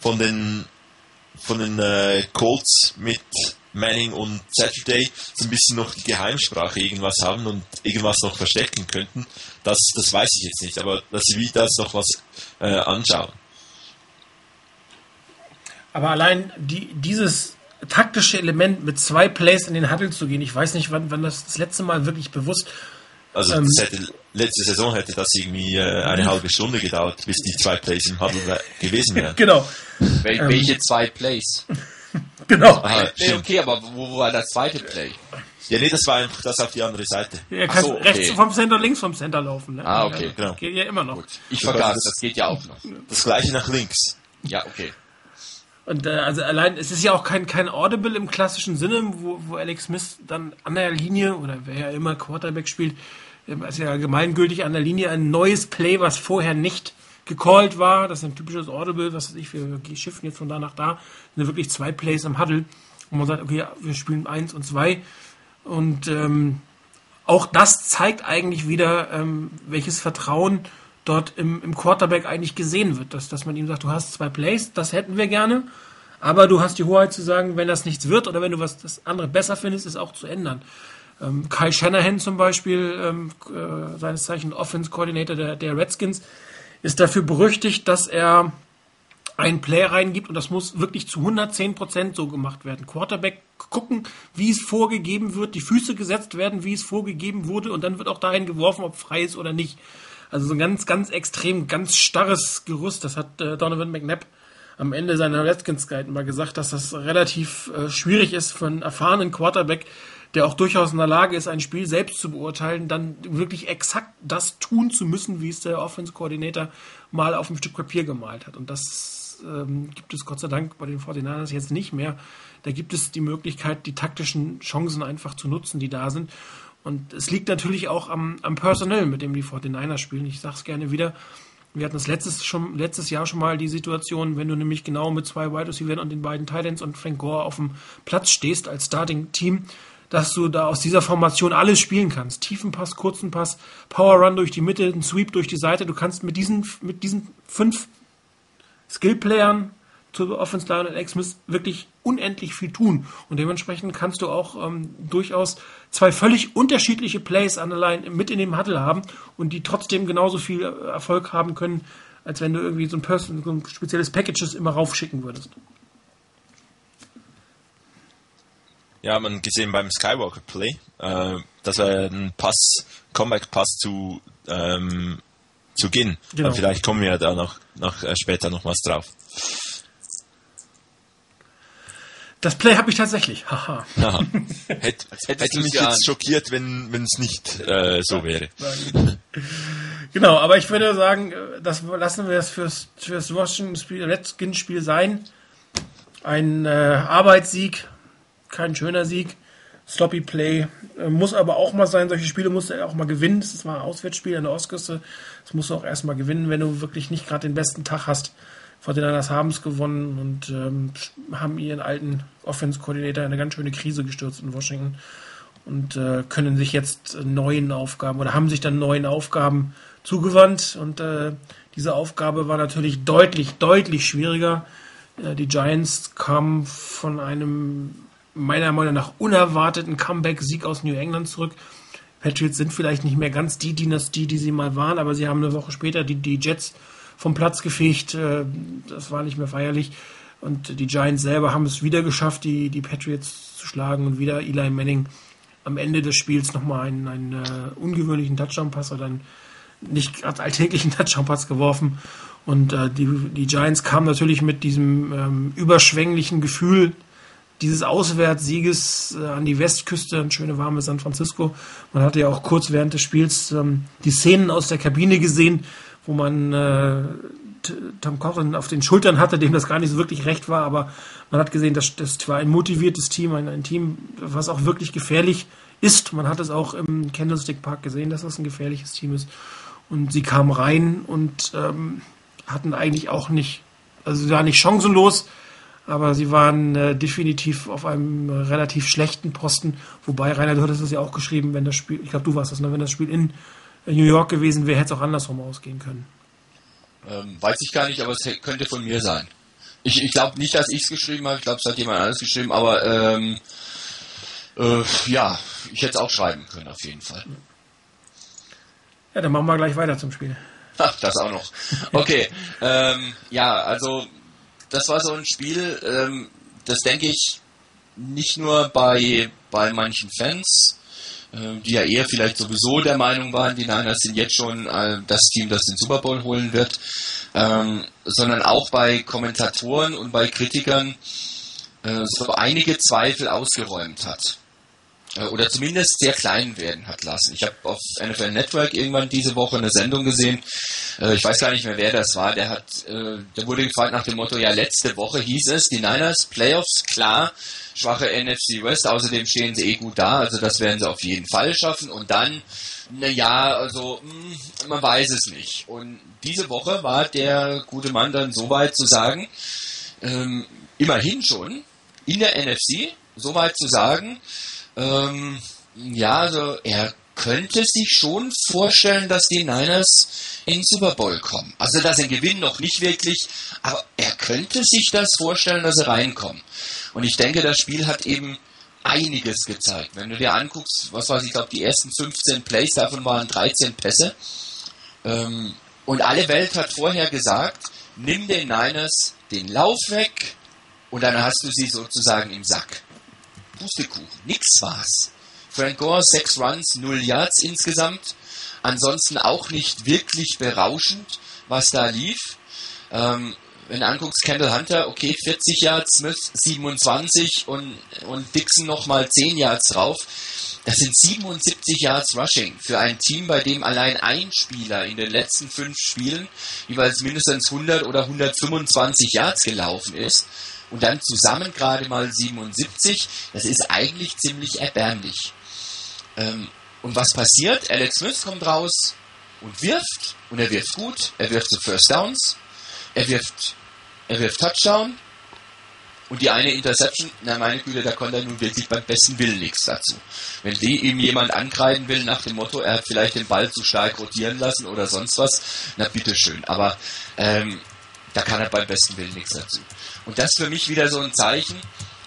von den, von den äh, Colts mit Manning und Saturday so ein bisschen noch die Geheimsprache irgendwas haben und irgendwas noch verstecken könnten. Das, das weiß ich jetzt nicht, aber dass sie wieder das noch was äh, anschauen. Aber allein die, dieses taktische Element mit zwei Plays in den Huddle zu gehen, ich weiß nicht, wann, wann das das letzte Mal wirklich bewusst. Also ähm, hätte, letzte Saison hätte das irgendwie äh, eine halbe Stunde gedauert, bis die zwei Plays im Huddle gewesen wären. genau. Wel ähm, welche zwei Plays? genau. Aha, nee, okay, aber wo, wo war das zweite Play? Ja, nee, das war einfach das auf die andere Seite. Er kann so, okay. rechts vom Center, links vom Center laufen. Ne? Ah, okay. Genau. Geht ja immer noch. Gut. Ich vergaß, das, das geht ja auch noch. Das gleiche nach links. Ja, okay. Und äh, also allein, es ist ja auch kein, kein Audible im klassischen Sinne, wo, wo Alex Smith dann an der Linie oder wer ja immer Quarterback spielt, ähm, ist ja allgemeingültig an der Linie ein neues Play, was vorher nicht gecallt war. Das ist ein typisches Audible, was weiß ich, wir shiften jetzt von da nach da. Das sind wirklich zwei Plays am Huddle. Und man sagt, okay, wir spielen eins und zwei. Und ähm, auch das zeigt eigentlich wieder, ähm, welches Vertrauen dort im, im Quarterback eigentlich gesehen wird. Dass, dass man ihm sagt, du hast zwei Plays, das hätten wir gerne. Aber du hast die Hoheit zu sagen, wenn das nichts wird oder wenn du was das andere besser findest, ist auch zu ändern. Ähm, Kyle Shanahan zum Beispiel, ähm, äh, seines Zeichen Offense Coordinator der, der Redskins, ist dafür berüchtigt, dass er ein Play reingibt und das muss wirklich zu 110% so gemacht werden. Quarterback gucken, wie es vorgegeben wird, die Füße gesetzt werden, wie es vorgegeben wurde und dann wird auch dahin geworfen, ob frei ist oder nicht. Also so ein ganz, ganz extrem, ganz starres Gerüst. Das hat äh, Donovan McNabb am Ende seiner Redskins Guide mal gesagt, dass das relativ äh, schwierig ist für einen erfahrenen Quarterback, der auch durchaus in der Lage ist, ein Spiel selbst zu beurteilen, dann wirklich exakt das tun zu müssen, wie es der Offense Coordinator mal auf einem Stück Papier gemalt hat. Und das ähm, gibt es Gott sei Dank bei den 49ers jetzt nicht mehr. Da gibt es die Möglichkeit, die taktischen Chancen einfach zu nutzen, die da sind. Und es liegt natürlich auch am, am Personell, mit dem die 49ers spielen. Ich sage es gerne wieder. Wir hatten das letztes, schon, letztes Jahr schon mal die Situation, wenn du nämlich genau mit zwei Wide Receivers und den beiden Titans und Frank Gore auf dem Platz stehst als Starting-Team, dass du da aus dieser Formation alles spielen kannst. Tiefen Pass, kurzen Pass, Power Run durch die Mitte, ein Sweep durch die Seite. Du kannst mit diesen, mit diesen fünf Skill-Playern zur Offense Line und X-Smith wirklich unendlich viel tun. Und dementsprechend kannst du auch ähm, durchaus zwei völlig unterschiedliche Plays an der Line mit in dem Huddle haben und die trotzdem genauso viel Erfolg haben können, als wenn du irgendwie so ein, Person, so ein spezielles Packages immer raufschicken würdest. Ja, man gesehen beim Skywalker Play, äh, das war ein Pass, Comeback Pass zu ähm, zu Ginn. Genau. vielleicht kommen wir da noch, noch äh, später noch was drauf. Das Play habe ich tatsächlich. Haha. Hätte, hätte mich jetzt schockiert, wenn es nicht äh, so wäre. genau, aber ich würde sagen, das lassen wir es fürs, fürs Washington-Spiel, Redskins-Spiel sein. Ein äh, Arbeitssieg, kein schöner Sieg. Sloppy Play. Äh, muss aber auch mal sein, solche Spiele musst du auch mal gewinnen. Das war ein Auswärtsspiel an der Ostküste. Das musst du auch erstmal gewinnen, wenn du wirklich nicht gerade den besten Tag hast. Fortinanders haben es gewonnen und ähm, haben ihren alten Offense-Koordinator in eine ganz schöne Krise gestürzt in Washington und äh, können sich jetzt neuen Aufgaben oder haben sich dann neuen Aufgaben zugewandt und äh, diese Aufgabe war natürlich deutlich, deutlich schwieriger. Äh, die Giants kamen von einem meiner Meinung nach unerwarteten Comeback-Sieg aus New England zurück. Patriots sind vielleicht nicht mehr ganz die Dynastie, die sie mal waren, aber sie haben eine Woche später die, die Jets vom Platz gefegt. Äh, das war nicht mehr feierlich. Und die Giants selber haben es wieder geschafft, die, die Patriots zu schlagen und wieder Eli Manning am Ende des Spiels nochmal einen, einen uh, ungewöhnlichen Touchdown-Pass oder einen nicht alltäglichen Touchdown-Pass geworfen. Und uh, die, die Giants kamen natürlich mit diesem ähm, überschwänglichen Gefühl dieses Auswärtssieges äh, an die Westküste, ein schöne warme San Francisco. Man hatte ja auch kurz während des Spiels ähm, die Szenen aus der Kabine gesehen, wo man äh, Tom Coughlin auf den Schultern hatte, dem das gar nicht so wirklich recht war, aber man hat gesehen, das, das war ein motiviertes Team, ein, ein Team, was auch wirklich gefährlich ist. Man hat es auch im Candlestick Park gesehen, dass das ein gefährliches Team ist. Und sie kamen rein und ähm, hatten eigentlich auch nicht, also sie waren nicht chancenlos, aber sie waren äh, definitiv auf einem relativ schlechten Posten. Wobei, Rainer, du hattest es ja auch geschrieben, wenn das Spiel, ich glaube, du warst das, ne? wenn das Spiel in New York gewesen wäre, hätte es auch andersrum ausgehen können. Ähm, weiß ich gar nicht, aber es könnte von mir sein. Ich, ich glaube nicht, dass ich es geschrieben habe, ich glaube, es hat jemand anderes geschrieben, aber ähm, äh, ja, ich hätte es auch schreiben können, auf jeden Fall. Ja, dann machen wir gleich weiter zum Spiel. Ach, das auch noch. Okay, ähm, ja, also das war so ein Spiel, ähm, das denke ich nicht nur bei, bei manchen Fans, die ja eher vielleicht sowieso der Meinung waren, die Niners sind jetzt schon äh, das Team, das den Super Bowl holen wird, ähm, sondern auch bei Kommentatoren und bei Kritikern äh, so einige Zweifel ausgeräumt hat. Äh, oder zumindest sehr klein werden hat lassen. Ich habe auf NFL Network irgendwann diese Woche eine Sendung gesehen. Äh, ich weiß gar nicht mehr, wer das war. Der hat, äh, der wurde gefragt nach dem Motto: Ja, letzte Woche hieß es, die Niners Playoffs klar, schwache NFC West. Außerdem stehen sie eh gut da, also das werden sie auf jeden Fall schaffen. Und dann, na ja, also mh, hm, man weiß es nicht. Und diese Woche war der gute Mann dann so weit zu sagen, ähm, immerhin schon in der NFC so weit zu sagen ähm, ja, also er könnte sich schon vorstellen, dass die Niners in den Super Bowl kommen. Also dass sie gewinnen noch nicht wirklich, aber er könnte sich das vorstellen, dass sie reinkommen. Und ich denke, das Spiel hat eben einiges gezeigt. Wenn du dir anguckst, was weiß ich, glaube die ersten 15 Plays, davon waren 13 Pässe. Ähm, und alle Welt hat vorher gesagt, nimm den Niners den Lauf weg und dann hast du sie sozusagen im Sack. Pustekuchen, nix war's. Frank Gore, sechs Runs, null Yards insgesamt. Ansonsten auch nicht wirklich berauschend, was da lief. Ähm, wenn du anguckst, Kendall Hunter, okay, 40 Yards, Smith 27 und, und Dixon nochmal 10 Yards drauf. Das sind 77 Yards Rushing für ein Team, bei dem allein ein Spieler in den letzten fünf Spielen jeweils mindestens 100 oder 125 Yards gelaufen ist. Und dann zusammen gerade mal 77. Das ist eigentlich ziemlich erbärmlich. Ähm, und was passiert? Alex Smith kommt raus und wirft. Und er wirft gut. Er wirft zu First Downs. Er wirft, er wirft Touchdown. Und die eine Interception, na meine Güte, da konnte er nun wirklich beim besten Willen nichts dazu. Wenn die ihm jemand ankreiden will nach dem Motto, er hat vielleicht den Ball zu stark rotieren lassen oder sonst was, na bitteschön. Aber ähm, da kann er beim besten Willen nichts dazu. Und das für mich wieder so ein Zeichen,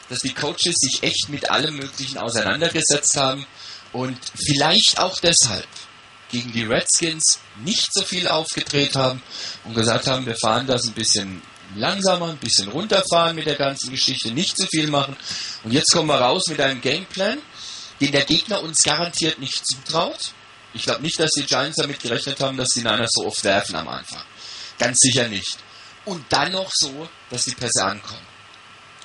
dass die Coaches sich echt mit allem Möglichen auseinandergesetzt haben und vielleicht auch deshalb gegen die Redskins nicht so viel aufgedreht haben und gesagt haben, wir fahren das ein bisschen langsamer, ein bisschen runterfahren mit der ganzen Geschichte, nicht zu viel machen. Und jetzt kommen wir raus mit einem Gameplan, den der Gegner uns garantiert nicht zutraut. Ich glaube nicht, dass die Giants damit gerechnet haben, dass die Niners so oft werfen am Anfang. Ganz sicher nicht. Und dann noch so, dass die Pässe ankommen.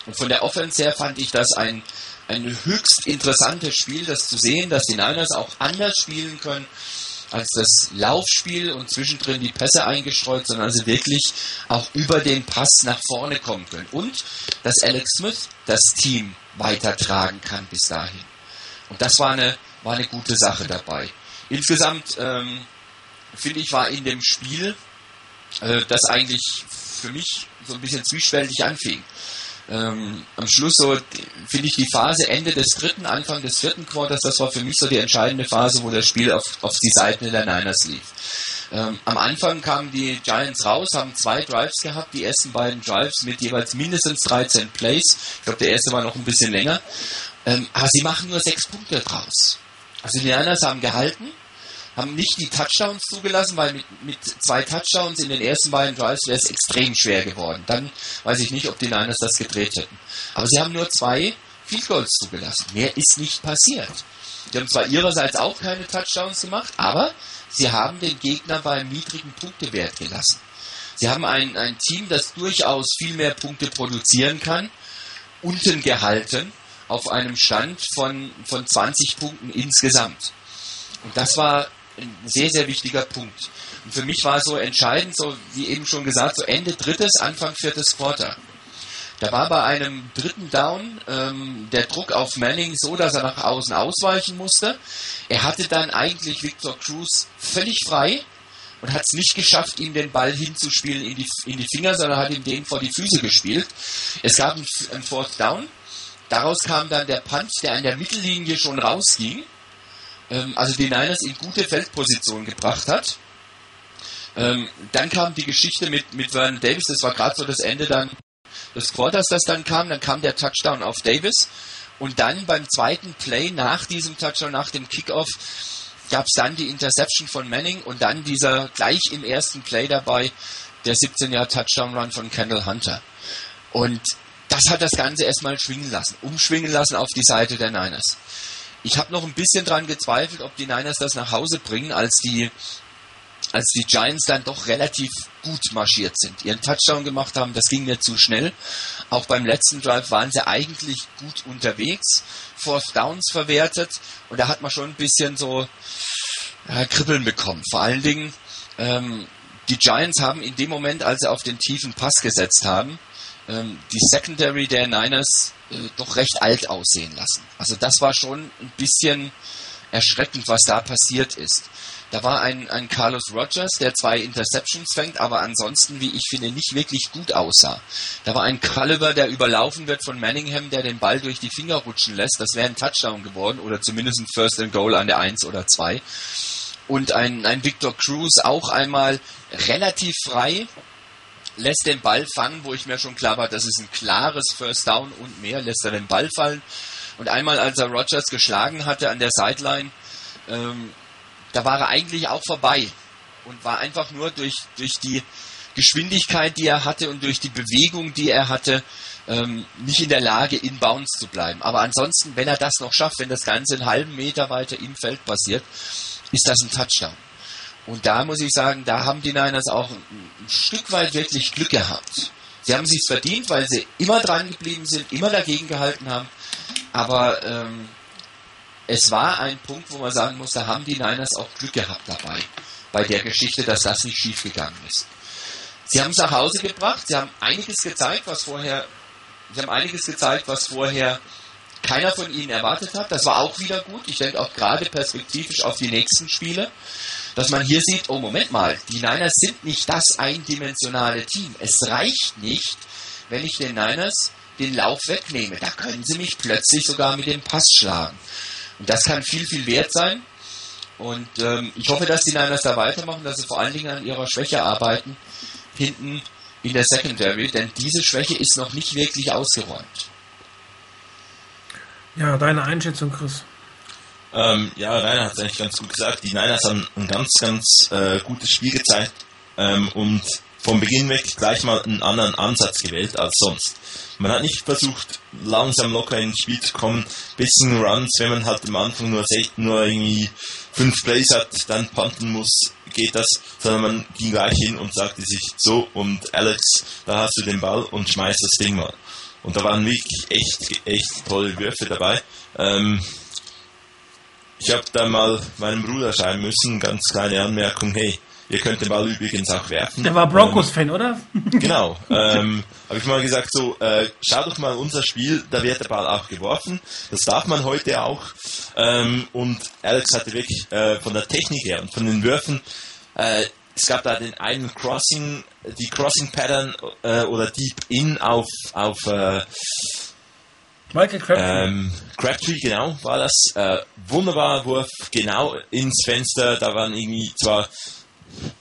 Und von der Offense her fand ich das ein, ein höchst interessantes Spiel, das zu sehen, dass die Niners auch anders spielen können als das Laufspiel und zwischendrin die Pässe eingestreut, sondern sie wirklich auch über den Pass nach vorne kommen können. Und dass Alex Smith das Team weitertragen kann bis dahin. Und das war eine, war eine gute Sache dabei. Insgesamt ähm, finde ich, war in dem Spiel, äh, das eigentlich für mich so ein bisschen zwiespältig anfing ähm, am Schluss so, finde ich die Phase Ende des dritten, Anfang des vierten Quarters, das war für mich so die entscheidende Phase, wo das Spiel auf, auf die Seiten der Niners lief. Ähm, am Anfang kamen die Giants raus, haben zwei Drives gehabt, die ersten beiden Drives mit jeweils mindestens 13 Plays. Ich glaube, der erste war noch ein bisschen länger. Ähm, aber sie machen nur sechs Punkte draus. Also die Niners haben gehalten, haben nicht die Touchdowns zugelassen, weil mit, mit zwei Touchdowns in den ersten beiden Drives wäre es extrem schwer geworden. Dann weiß ich nicht, ob die Niners das gedreht hätten. Aber sie haben nur zwei Field Goals zugelassen. Mehr ist nicht passiert. Die haben zwar ihrerseits auch keine Touchdowns gemacht, aber sie haben den Gegner beim niedrigen Punktewert gelassen. Sie haben ein, ein Team, das durchaus viel mehr Punkte produzieren kann, unten gehalten auf einem Stand von, von 20 Punkten insgesamt. Und das war ein sehr, sehr wichtiger Punkt. Und für mich war so entscheidend, so wie eben schon gesagt, so Ende drittes, Anfang viertes Quarter. Da war bei einem dritten Down ähm, der Druck auf Manning so, dass er nach außen ausweichen musste. Er hatte dann eigentlich Victor Cruz völlig frei und hat es nicht geschafft, ihm den Ball hinzuspielen in die, in die Finger, sondern hat ihm den vor die Füße gespielt. Es gab einen, einen Fourth Down. Daraus kam dann der Punch, der an der Mittellinie schon rausging also die Niners in gute Feldposition gebracht hat. Ähm, dann kam die Geschichte mit, mit Vernon Davis, das war gerade so das Ende dann des Quarters, das dann kam. Dann kam der Touchdown auf Davis. Und dann beim zweiten Play nach diesem Touchdown, nach dem Kickoff, gab es dann die Interception von Manning und dann dieser gleich im ersten Play dabei, der 17 Jahre Touchdown Run von Kendall Hunter. Und das hat das Ganze erstmal schwingen lassen, umschwingen lassen auf die Seite der Niners. Ich habe noch ein bisschen dran gezweifelt, ob die Niners das nach Hause bringen, als die, als die Giants dann doch relativ gut marschiert sind, ihren Touchdown gemacht haben. Das ging mir zu schnell. Auch beim letzten Drive waren sie eigentlich gut unterwegs, Fourth Downs verwertet und da hat man schon ein bisschen so ja, Kribbeln bekommen. Vor allen Dingen, ähm, die Giants haben in dem Moment, als sie auf den tiefen Pass gesetzt haben, die Secondary der Niners äh, doch recht alt aussehen lassen. Also das war schon ein bisschen erschreckend, was da passiert ist. Da war ein, ein Carlos Rogers, der zwei Interceptions fängt, aber ansonsten, wie ich finde, nicht wirklich gut aussah. Da war ein Caliber, der überlaufen wird von Manningham, der den Ball durch die Finger rutschen lässt. Das wäre ein Touchdown geworden oder zumindest ein First and Goal an der 1 oder 2. Und ein, ein Victor Cruz auch einmal relativ frei, lässt den Ball fangen, wo ich mir schon klar war, das ist ein klares First Down und mehr, lässt er den Ball fallen. Und einmal, als er Rogers geschlagen hatte an der Sideline, ähm, da war er eigentlich auch vorbei und war einfach nur durch, durch die Geschwindigkeit, die er hatte und durch die Bewegung, die er hatte, ähm, nicht in der Lage, in Bounds zu bleiben. Aber ansonsten, wenn er das noch schafft, wenn das Ganze einen halben Meter weiter im Feld passiert, ist das ein Touchdown. Und da muss ich sagen, da haben die Niners auch ein, Stück weit wirklich Glück gehabt. Sie haben sich verdient, weil sie immer dran geblieben sind, immer dagegen gehalten haben. Aber ähm, es war ein Punkt, wo man sagen muss, da haben die Niners auch Glück gehabt dabei, bei der Geschichte, dass das nicht schiefgegangen ist. Sie haben es nach Hause gebracht, sie haben einiges gezeigt, was vorher, sie haben einiges gezeigt, was vorher keiner von ihnen erwartet hat. Das war auch wieder gut. Ich denke auch gerade perspektivisch auf die nächsten Spiele dass man hier sieht, oh Moment mal, die Niners sind nicht das eindimensionale Team. Es reicht nicht, wenn ich den Niners den Lauf wegnehme. Da können sie mich plötzlich sogar mit dem Pass schlagen. Und das kann viel, viel wert sein. Und ähm, ich hoffe, dass die Niners da weitermachen, dass sie vor allen Dingen an ihrer Schwäche arbeiten, hinten in der Secondary, denn diese Schwäche ist noch nicht wirklich ausgeräumt. Ja, deine Einschätzung, Chris. Ähm, ja, Rainer hat es eigentlich ganz gut gesagt. Die Niners haben ein ganz, ganz äh, gutes Spiel gezeigt ähm, und vom Beginn weg gleich mal einen anderen Ansatz gewählt als sonst. Man hat nicht versucht, langsam locker ins Spiel zu kommen, bisschen Runs, wenn man halt am Anfang nur, nur irgendwie fünf Plays hat, dann punten muss, geht das, sondern man ging gleich hin und sagte sich so und Alex, da hast du den Ball und schmeißt das Ding mal. Und da waren wirklich echt, echt tolle Würfe dabei. Ähm, ich habe da mal meinem Bruder schreiben müssen, ganz kleine Anmerkung, hey, ihr könnt den Ball übrigens auch werfen. Der war Broncos-Fan, ähm, oder? genau. Ähm, habe ich mal gesagt, so, äh, schau doch mal unser Spiel, da wird der Ball auch geworfen. Das darf man heute auch. Ähm, und Alex hatte wirklich äh, von der Technik her und von den Würfen, äh, es gab da den einen Crossing, die Crossing Pattern äh, oder Deep In auf, auf äh, Michael Crabtree. Ähm, Crabtree, genau, war das. Äh, wunderbarer Wurf, genau ins Fenster. Da waren irgendwie zwar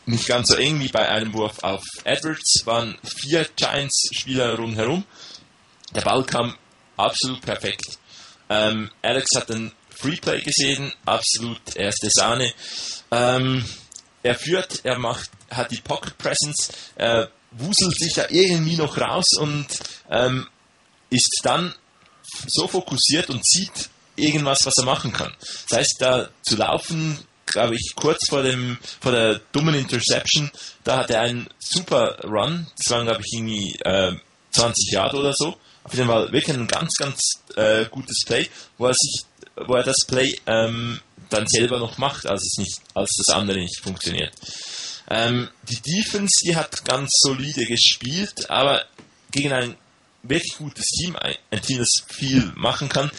nicht ganz so eng wie bei einem Wurf auf Edwards, waren vier Giants-Spieler rundherum. Der Ball kam absolut perfekt. Ähm, Alex hat den Freeplay gesehen, absolut erste Sahne. Ähm, er führt, er macht, hat die Pocket Presence, er wuselt sich da irgendwie noch raus und ähm, ist dann so fokussiert und sieht irgendwas, was er machen kann. Das heißt, da zu laufen, glaube ich, kurz vor dem vor der dummen Interception, da hat er einen super Run. Das waren, glaube ich, irgendwie äh, 20 Jahre oder so. Auf jeden Fall wirklich ein ganz, ganz äh, gutes Play, wo er sich, wo er das Play ähm, dann selber noch macht, als es nicht, als das andere nicht funktioniert. Ähm, die Defense, die hat ganz solide gespielt, aber gegen ein wirklich gutes Team, ein Team, das viel machen kann.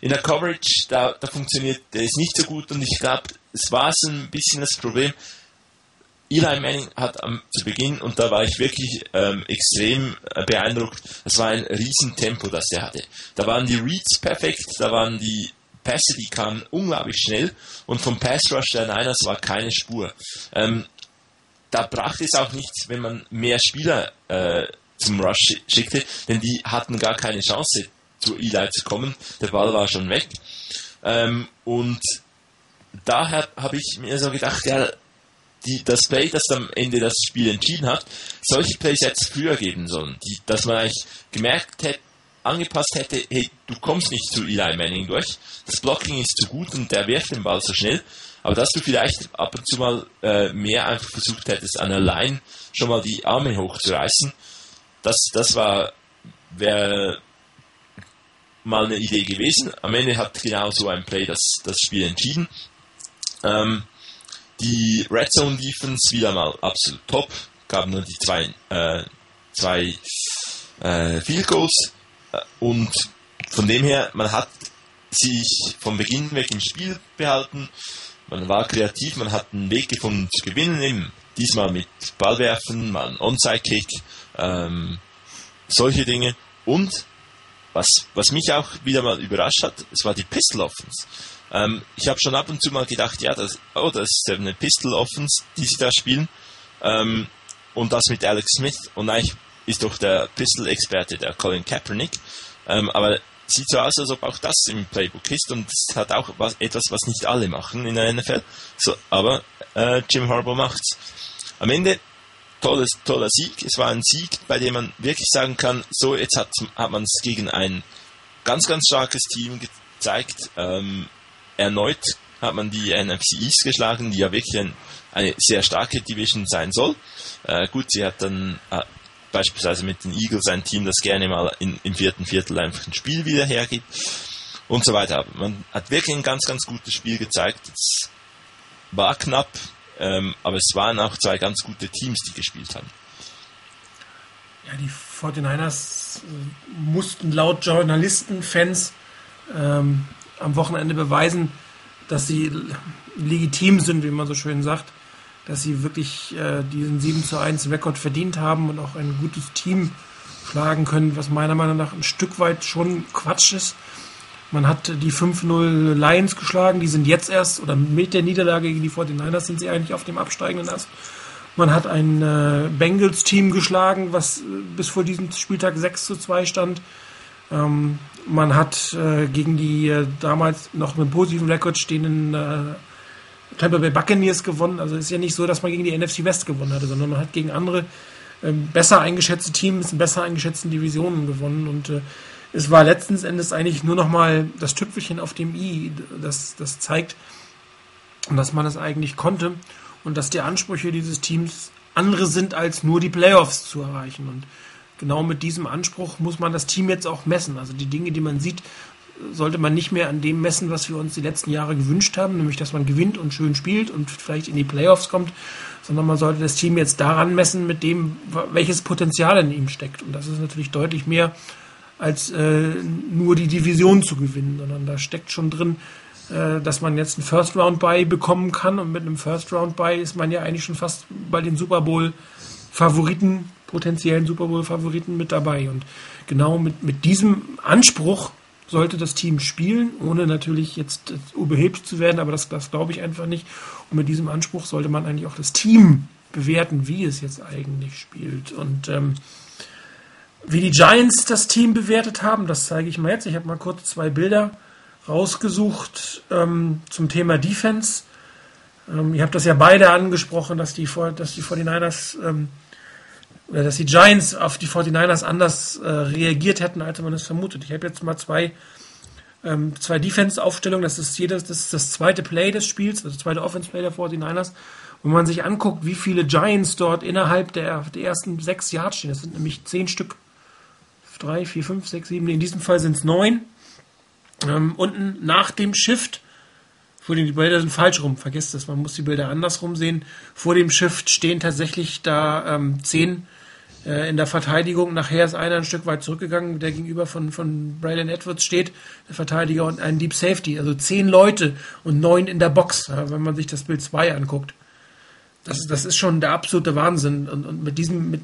In der Coverage, da, da funktioniert es nicht so gut und ich glaube, es war so ein bisschen das Problem. Eli Manning hat am, zu Beginn, und da war ich wirklich ähm, extrem äh, beeindruckt, es war ein Riesentempo, das der hatte. Da waren die Reads perfekt, da waren die Pässe, die kamen unglaublich schnell und vom Pass Rush der Niners war keine Spur. Ähm, da brachte es auch nichts, wenn man mehr Spieler äh, zum Rush schickte, denn die hatten gar keine Chance, zu Eli zu kommen. Der Ball war schon weg. Ähm, und daher habe ich mir so gedacht, ja, die, das Play, das am Ende das Spiel entschieden hat, solche Plays hätte es früher geben sollen, die, dass man eigentlich gemerkt hätte, angepasst hätte, hey, du kommst nicht zu Eli Manning durch, das Blocking ist zu gut und der wirft den Ball so schnell, aber dass du vielleicht ab und zu mal äh, mehr einfach versucht hättest, an der Line schon mal die Arme hochzureißen das, das war, wäre mal eine Idee gewesen. Am Ende hat genau so ein Play das, das Spiel entschieden. Ähm, die Red Zone Defense wieder mal absolut top. Gab nur die zwei, äh, zwei äh, Field Goals. Äh, und von dem her, man hat sich vom Beginn weg im Spiel behalten. Man war kreativ, man hat einen Weg gefunden zu gewinnen. Eben diesmal mit Ballwerfen, mal einen Onside-Kick, ähm, solche Dinge. Und was, was mich auch wieder mal überrascht hat, es war die Pistol Offense. Ähm, ich habe schon ab und zu mal gedacht, ja, das, oh, das ist eine Pistol Offense, die sie da spielen. Ähm, und das mit Alex Smith. Und eigentlich ist doch der Pistol-Experte, der Colin Kaepernick. Ähm, aber sieht so aus, als ob auch das im Playbook ist und es hat auch was, etwas, was nicht alle machen in der NFL. So, aber äh, Jim Harbaugh macht's. Am Ende tolles, toller Sieg. Es war ein Sieg, bei dem man wirklich sagen kann, so jetzt hat, hat man es gegen ein ganz, ganz starkes Team gezeigt. Ähm, erneut hat man die NFC East geschlagen, die ja wirklich ein, eine sehr starke Division sein soll. Äh, gut, sie hat dann äh, beispielsweise mit den Eagles ein Team, das gerne mal in, im vierten Viertel einfach ein Spiel wieder hergibt und so weiter. Man hat wirklich ein ganz, ganz gutes Spiel gezeigt. Es war knapp, ähm, aber es waren auch zwei ganz gute Teams, die gespielt haben. Ja, die 49ers äh, mussten laut Journalisten, Fans ähm, am Wochenende beweisen, dass sie legitim sind, wie man so schön sagt, dass sie wirklich äh, diesen 7 zu 1 Rekord verdient haben und auch ein gutes Team schlagen können, was meiner Meinung nach ein Stück weit schon Quatsch ist. Man hat die 5-0 Lions geschlagen, die sind jetzt erst, oder mit der Niederlage gegen die 49ers sind sie eigentlich auf dem absteigenden Ast. Man hat ein äh, Bengals-Team geschlagen, was äh, bis vor diesem Spieltag 6 zu 2 stand. Ähm, man hat äh, gegen die äh, damals noch mit positiven Rekord stehenden äh, Tampa Bay Buccaneers gewonnen. Also ist ja nicht so, dass man gegen die NFC West gewonnen hatte, sondern man hat gegen andere ähm, besser eingeschätzte Teams besser eingeschätzten Divisionen gewonnen. Und äh, es war letzten Endes eigentlich nur noch mal das Tüpfelchen auf dem i, das, das zeigt, dass man es eigentlich konnte und dass die Ansprüche dieses Teams andere sind, als nur die Playoffs zu erreichen. Und genau mit diesem Anspruch muss man das Team jetzt auch messen. Also die Dinge, die man sieht, sollte man nicht mehr an dem messen, was wir uns die letzten Jahre gewünscht haben, nämlich dass man gewinnt und schön spielt und vielleicht in die Playoffs kommt, sondern man sollte das Team jetzt daran messen, mit dem, welches Potenzial in ihm steckt. Und das ist natürlich deutlich mehr als äh, nur die Division zu gewinnen, sondern da steckt schon drin, äh, dass man jetzt einen First Round Buy bekommen kann und mit einem First Round Buy ist man ja eigentlich schon fast bei den Super Bowl Favoriten potenziellen Super Bowl-Favoriten mit dabei. Und genau mit, mit diesem Anspruch sollte das Team spielen, ohne natürlich jetzt überheblich zu werden, aber das, das glaube ich einfach nicht. Und mit diesem Anspruch sollte man eigentlich auch das Team bewerten, wie es jetzt eigentlich spielt. Und ähm, wie die Giants das Team bewertet haben, das zeige ich mal jetzt. Ich habe mal kurz zwei Bilder rausgesucht ähm, zum Thema Defense. Ähm, ihr habt das ja beide angesprochen, dass die, dass die 49ers ähm, oder dass die Giants auf die 49ers anders äh, reagiert hätten, als man es vermutet. Ich habe jetzt mal zwei, ähm, zwei Defense-Aufstellungen. Das ist jedes, das ist das zweite Play des Spiels, also das zweite Offense-Play der 49ers. Wenn man sich anguckt, wie viele Giants dort innerhalb der, der ersten sechs Yards stehen, das sind nämlich zehn Stück. Drei, vier, fünf, sechs, sieben, in diesem Fall sind es neun. Ähm, unten nach dem Shift die Bilder sind falsch rum, vergesst das, man muss die Bilder andersrum sehen. Vor dem Shift stehen tatsächlich da ähm, zehn äh, in der Verteidigung. Nachher ist einer ein Stück weit zurückgegangen, der gegenüber von, von Braden Edwards steht, der Verteidiger und ein Deep Safety. Also zehn Leute und neun in der Box, ja, wenn man sich das Bild 2 anguckt. Das, das ist schon der absolute Wahnsinn. Und, und mit diesem, mit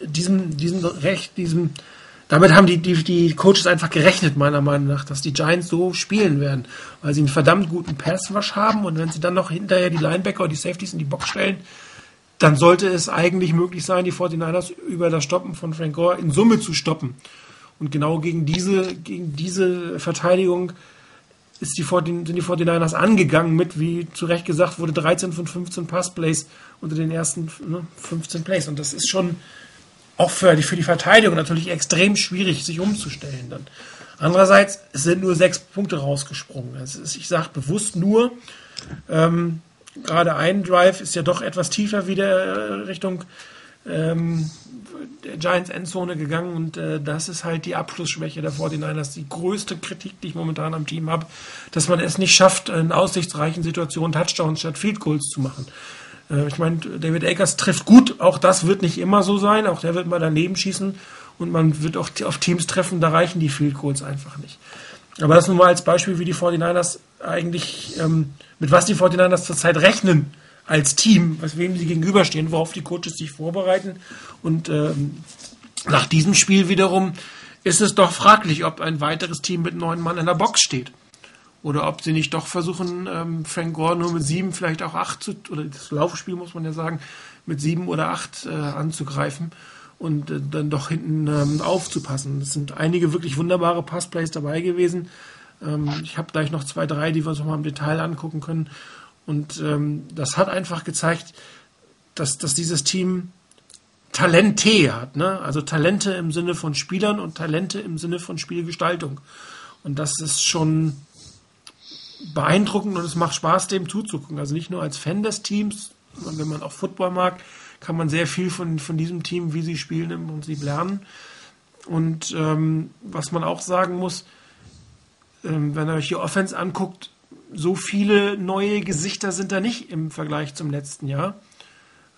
diesem, diesem Recht, diesem, damit haben die, die, die Coaches einfach gerechnet, meiner Meinung nach, dass die Giants so spielen werden, weil sie einen verdammt guten Passwash haben und wenn sie dann noch hinterher die Linebacker oder die Safeties in die Box stellen, dann sollte es eigentlich möglich sein, die 49ers über das Stoppen von Frank Gore in Summe zu stoppen. Und genau gegen diese, gegen diese Verteidigung ist die, sind die 49ers angegangen mit, wie zu Recht gesagt wurde, 13 von 15 Passplays unter den ersten ne, 15 Plays. Und das ist schon auch für die, für die Verteidigung natürlich extrem schwierig, sich umzustellen. Dann. Andererseits, es sind nur sechs Punkte rausgesprungen. Ist, ich sage bewusst nur, ähm, gerade ein Drive ist ja doch etwas tiefer wieder äh, Richtung ähm, Giants Endzone gegangen und äh, das ist halt die Abschlussschwäche der 49ers, die größte Kritik, die ich momentan am Team habe, dass man es nicht schafft, in aussichtsreichen Situationen Touchdowns statt Field Goals zu machen. Äh, ich meine, David Akers trifft gut, auch das wird nicht immer so sein, auch der wird mal daneben schießen und man wird auch auf Teams treffen, da reichen die Field Goals einfach nicht. Aber das nur mal als Beispiel, wie die 49ers eigentlich ähm, mit was die 49ers zurzeit rechnen als Team, was wem sie gegenüberstehen, worauf die Coaches sich vorbereiten. Und ähm, nach diesem Spiel wiederum ist es doch fraglich, ob ein weiteres Team mit neun Mann in der Box steht. Oder ob sie nicht doch versuchen, ähm, Frank Gore nur mit sieben, vielleicht auch acht zu, oder das Laufspiel muss man ja sagen, mit sieben oder acht äh, anzugreifen und äh, dann doch hinten ähm, aufzupassen. Es sind einige wirklich wunderbare Passplays dabei gewesen. Ähm, ich habe gleich noch zwei, drei, die wir uns noch mal im Detail angucken können. Und ähm, das hat einfach gezeigt, dass, dass dieses Team Talente hat, ne? Also Talente im Sinne von Spielern und Talente im Sinne von Spielgestaltung. Und das ist schon beeindruckend und es macht Spaß, dem zuzugucken. Also nicht nur als Fan des Teams, sondern wenn man auch Football mag, kann man sehr viel von, von diesem Team, wie sie spielen, im Prinzip lernen. Und ähm, was man auch sagen muss, ähm, wenn ihr euch die Offense anguckt, so viele neue Gesichter sind da nicht im Vergleich zum letzten Jahr.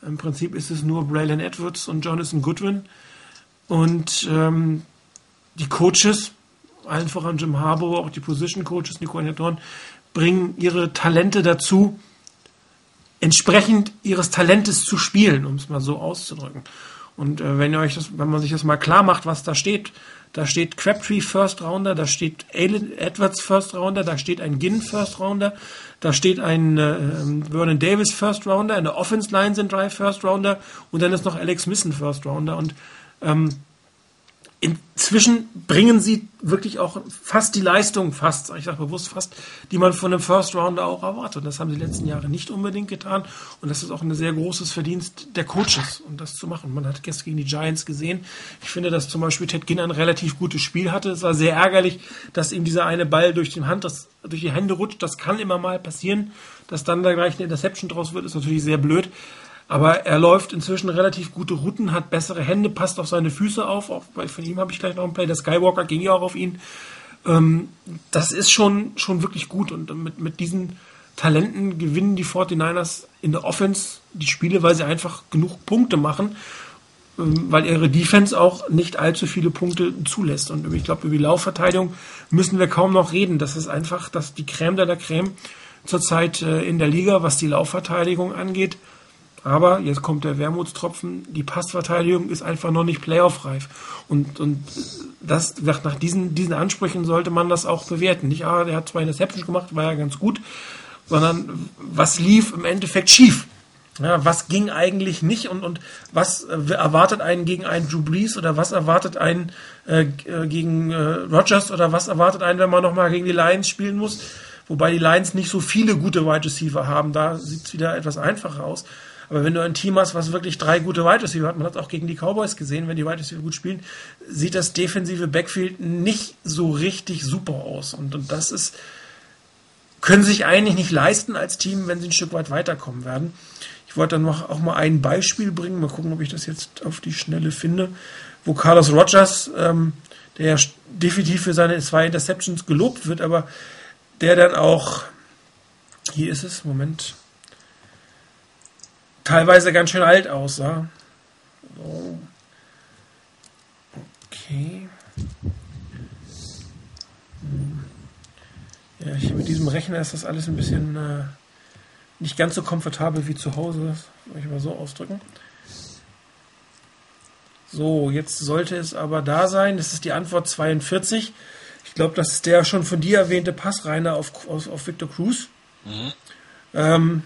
Im Prinzip ist es nur Braylon Edwards und Jonathan Goodwin. Und ähm, die Coaches, allen voran Jim Harbour, auch die Position Coaches, die Koordinatoren, bringen ihre Talente dazu, entsprechend ihres Talentes zu spielen, um es mal so auszudrücken. Und äh, wenn ihr euch das, wenn man sich das mal klar macht, was da steht, da steht Crabtree First Rounder, da steht Alan Edwards First Rounder, da steht ein Ginn First Rounder, da steht ein äh, Vernon Davis First Rounder, in der Offense Line sind drei First Rounder und dann ist noch Alex Missen First Rounder und ähm, inzwischen bringen sie wirklich auch fast die Leistung, fast, ich sage bewusst fast, die man von einem First Rounder auch erwartet. Und das haben sie die letzten Jahre nicht unbedingt getan. Und das ist auch ein sehr großes Verdienst der Coaches, um das zu machen. Man hat gestern gegen die Giants gesehen. Ich finde, dass zum Beispiel Ted Ginn ein relativ gutes Spiel hatte. Es war sehr ärgerlich, dass ihm dieser eine Ball durch, den Hand, das, durch die Hände rutscht. Das kann immer mal passieren. Dass dann da gleich eine Interception draus wird, ist natürlich sehr blöd. Aber er läuft inzwischen relativ gute Routen, hat bessere Hände, passt auf seine Füße auf. Auch von ihm habe ich gleich noch ein Play. Der Skywalker ging ja auch auf ihn. Ähm, das ist schon, schon wirklich gut. Und mit, mit diesen Talenten gewinnen die 49ers in der Offense die Spiele, weil sie einfach genug Punkte machen, ähm, weil ihre Defense auch nicht allzu viele Punkte zulässt. Und ich glaube, über die Laufverteidigung müssen wir kaum noch reden. Das ist einfach dass die Crème de la Crème zurzeit äh, in der Liga, was die Laufverteidigung angeht. Aber jetzt kommt der Wermutstropfen, die Passverteidigung ist einfach noch nicht playoff-reif. Und, und das, nach diesen, diesen Ansprüchen sollte man das auch bewerten. Nicht, ah, der hat zwei Interceptions gemacht, war ja ganz gut, sondern was lief im Endeffekt schief? Ja, was ging eigentlich nicht und, und was äh, erwartet einen gegen einen Drew Brees oder was erwartet einen äh, äh gegen äh, Rogers oder was erwartet einen, wenn man nochmal gegen die Lions spielen muss? Wobei die Lions nicht so viele gute Wide Receiver haben, da sieht es wieder etwas einfacher aus. Aber wenn du ein Team hast, was wirklich drei gute Wide Receiver hat, man hat auch gegen die Cowboys gesehen, wenn die Wide Receiver gut spielen, sieht das defensive Backfield nicht so richtig super aus. Und, und das ist, können sich eigentlich nicht leisten als Team, wenn sie ein Stück weit weiterkommen werden. Ich wollte dann noch auch mal ein Beispiel bringen, mal gucken, ob ich das jetzt auf die Schnelle finde, wo Carlos Rogers, ähm, der ja definitiv für seine zwei Interceptions gelobt wird, aber der dann auch, hier ist es, Moment, teilweise ganz schön alt aussah. So. Okay. Hm. Ja, hier mit diesem Rechner ist das alles ein bisschen äh, nicht ganz so komfortabel wie zu Hause. Das soll ich mal so ausdrücken. So, jetzt sollte es aber da sein. Das ist die Antwort 42. Ich glaube, das ist der schon von dir erwähnte Passreiner auf, auf, auf Victor Cruz. Mhm. Ähm,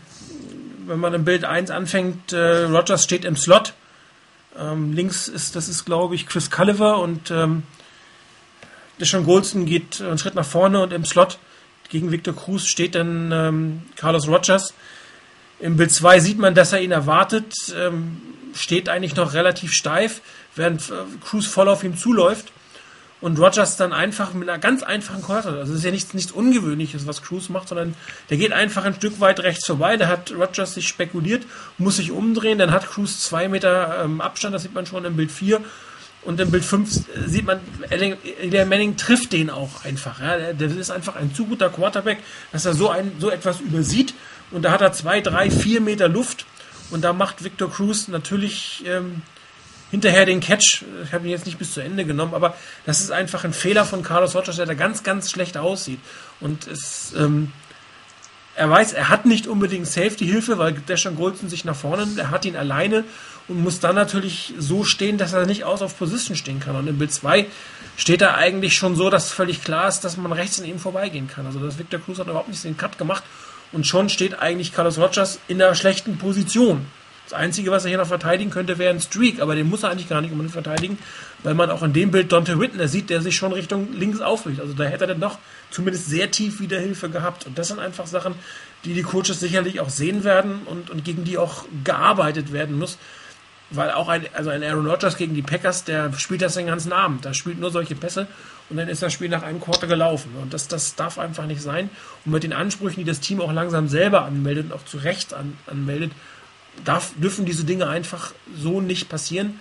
wenn man im Bild 1 anfängt, äh, Rogers steht im Slot. Ähm, links ist, das ist glaube ich Chris Culliver und ähm, Deshaun Goldston geht einen Schritt nach vorne und im Slot gegen Victor Cruz steht dann ähm, Carlos Rogers. Im Bild 2 sieht man, dass er ihn erwartet, ähm, steht eigentlich noch relativ steif, während äh, Cruz voll auf ihm zuläuft und Rogers dann einfach mit einer ganz einfachen Quarter, also es ist ja nichts, nichts Ungewöhnliches, was Cruz macht, sondern der geht einfach ein Stück weit rechts vorbei, da hat Rogers sich spekuliert, muss sich umdrehen, dann hat Cruz zwei Meter ähm, Abstand, das sieht man schon im Bild 4 und im Bild 5 sieht man, der Manning trifft den auch einfach. Ja. Der ist einfach ein zu guter Quarterback, dass er so, ein, so etwas übersieht. Und da hat er zwei, drei, vier Meter Luft. Und da macht Victor Cruz natürlich ähm, hinterher den Catch, ich habe ihn jetzt nicht bis zu Ende genommen, aber das ist einfach ein Fehler von Carlos Rogers, der da ganz, ganz schlecht aussieht. Und es, ähm, er weiß, er hat nicht unbedingt Safety-Hilfe, weil Deshaun Goldson sich nach vorne, er hat ihn alleine und muss dann natürlich so stehen, dass er nicht aus auf Position stehen kann. Und im Bild 2 steht er eigentlich schon so, dass völlig klar ist, dass man rechts an ihm vorbeigehen kann. Also das Victor Cruz hat überhaupt nicht den Cut gemacht und schon steht eigentlich Carlos Rogers in einer schlechten Position. Das Einzige, was er hier noch verteidigen könnte, wäre ein Streak, aber den muss er eigentlich gar nicht unbedingt verteidigen, weil man auch in dem Bild Dante Whitner sieht, der sich schon Richtung links aufrichtet. Also da hätte er dann doch zumindest sehr tief wieder Hilfe gehabt. Und das sind einfach Sachen, die die Coaches sicherlich auch sehen werden und, und gegen die auch gearbeitet werden muss. Weil auch ein, also ein Aaron Rodgers gegen die Packers, der spielt das den ganzen Abend. Da spielt nur solche Pässe und dann ist das Spiel nach einem Quarter gelaufen. Und das, das darf einfach nicht sein. Und mit den Ansprüchen, die das Team auch langsam selber anmeldet und auch zu Recht an, anmeldet, darf, dürfen diese Dinge einfach so nicht passieren.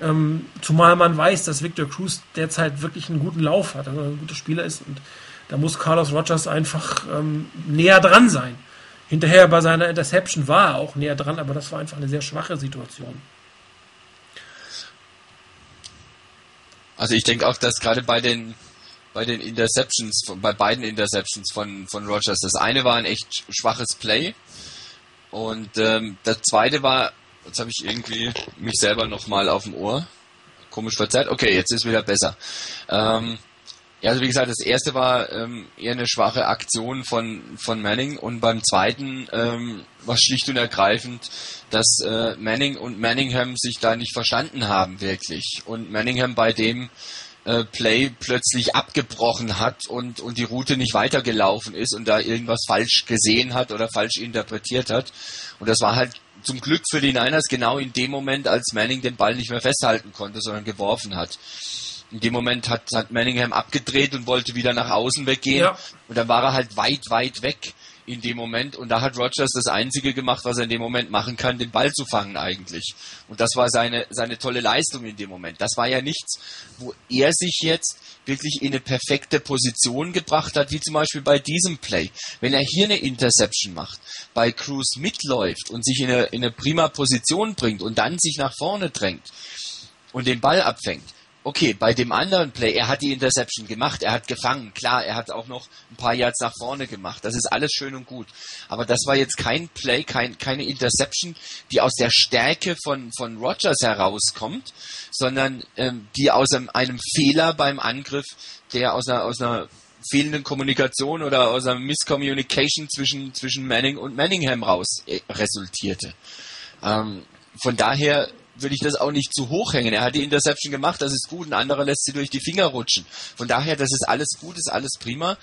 Ähm, zumal man weiß, dass Victor Cruz derzeit wirklich einen guten Lauf hat, also ein guter Spieler ist. Und da muss Carlos Rogers einfach ähm, näher dran sein. Hinterher bei seiner Interception war er auch näher dran, aber das war einfach eine sehr schwache Situation. Also ich denke auch, dass gerade bei den bei den Interceptions, bei beiden Interceptions von, von Rogers, das eine war ein echt schwaches Play und ähm, das zweite war, jetzt habe ich irgendwie mich selber nochmal auf dem Ohr, komisch verzerrt, okay, jetzt ist wieder besser. Ähm, ja, also wie gesagt, das erste war ähm, eher eine schwache Aktion von, von Manning. Und beim zweiten ähm, war schlicht und ergreifend, dass äh, Manning und Manningham sich da nicht verstanden haben wirklich. Und Manningham bei dem äh, Play plötzlich abgebrochen hat und, und die Route nicht weitergelaufen ist und da irgendwas falsch gesehen hat oder falsch interpretiert hat. Und das war halt zum Glück für die Niners genau in dem Moment, als Manning den Ball nicht mehr festhalten konnte, sondern geworfen hat. In dem Moment hat, hat Manningham abgedreht und wollte wieder nach außen weggehen. Ja. Und dann war er halt weit, weit weg in dem Moment. Und da hat Rogers das Einzige gemacht, was er in dem Moment machen kann, den Ball zu fangen eigentlich. Und das war seine, seine tolle Leistung in dem Moment. Das war ja nichts, wo er sich jetzt wirklich in eine perfekte Position gebracht hat, wie zum Beispiel bei diesem Play. Wenn er hier eine Interception macht, bei Cruz mitläuft und sich in eine, in eine prima Position bringt und dann sich nach vorne drängt und den Ball abfängt, okay, bei dem anderen Play, er hat die Interception gemacht, er hat gefangen, klar, er hat auch noch ein paar Yards nach vorne gemacht. Das ist alles schön und gut. Aber das war jetzt kein Play, kein, keine Interception, die aus der Stärke von, von Rogers herauskommt, sondern ähm, die aus einem, einem Fehler beim Angriff, der aus einer, aus einer fehlenden Kommunikation oder aus einer Miscommunication zwischen, zwischen Manning und Manningham raus äh, resultierte. Ähm, von daher würde ich das auch nicht zu hoch hängen. Er hat die Interception gemacht, das ist gut, ein anderer lässt sie durch die Finger rutschen. Von daher, das ist alles gut, ist alles prima.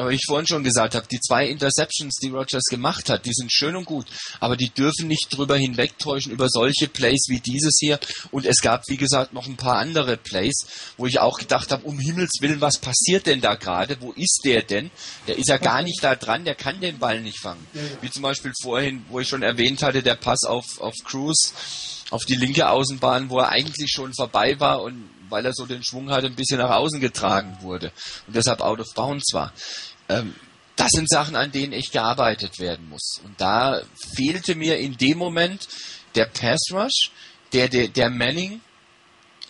Aber wie ich vorhin schon gesagt habe, die zwei Interceptions, die Rogers gemacht hat, die sind schön und gut, aber die dürfen nicht drüber hinwegtäuschen über solche Plays wie dieses hier. Und es gab, wie gesagt, noch ein paar andere Plays, wo ich auch gedacht habe, um Himmels Willen, was passiert denn da gerade? Wo ist der denn? Der ist ja gar nicht da dran, der kann den Ball nicht fangen. Wie zum Beispiel vorhin, wo ich schon erwähnt hatte, der Pass auf, auf Cruz auf die linke Außenbahn, wo er eigentlich schon vorbei war und weil er so den Schwung hatte, ein bisschen nach außen getragen wurde und deshalb out of bounds war. Ähm, das sind Sachen, an denen echt gearbeitet werden muss. Und da fehlte mir in dem Moment der Pass Rush, der, der, der Manning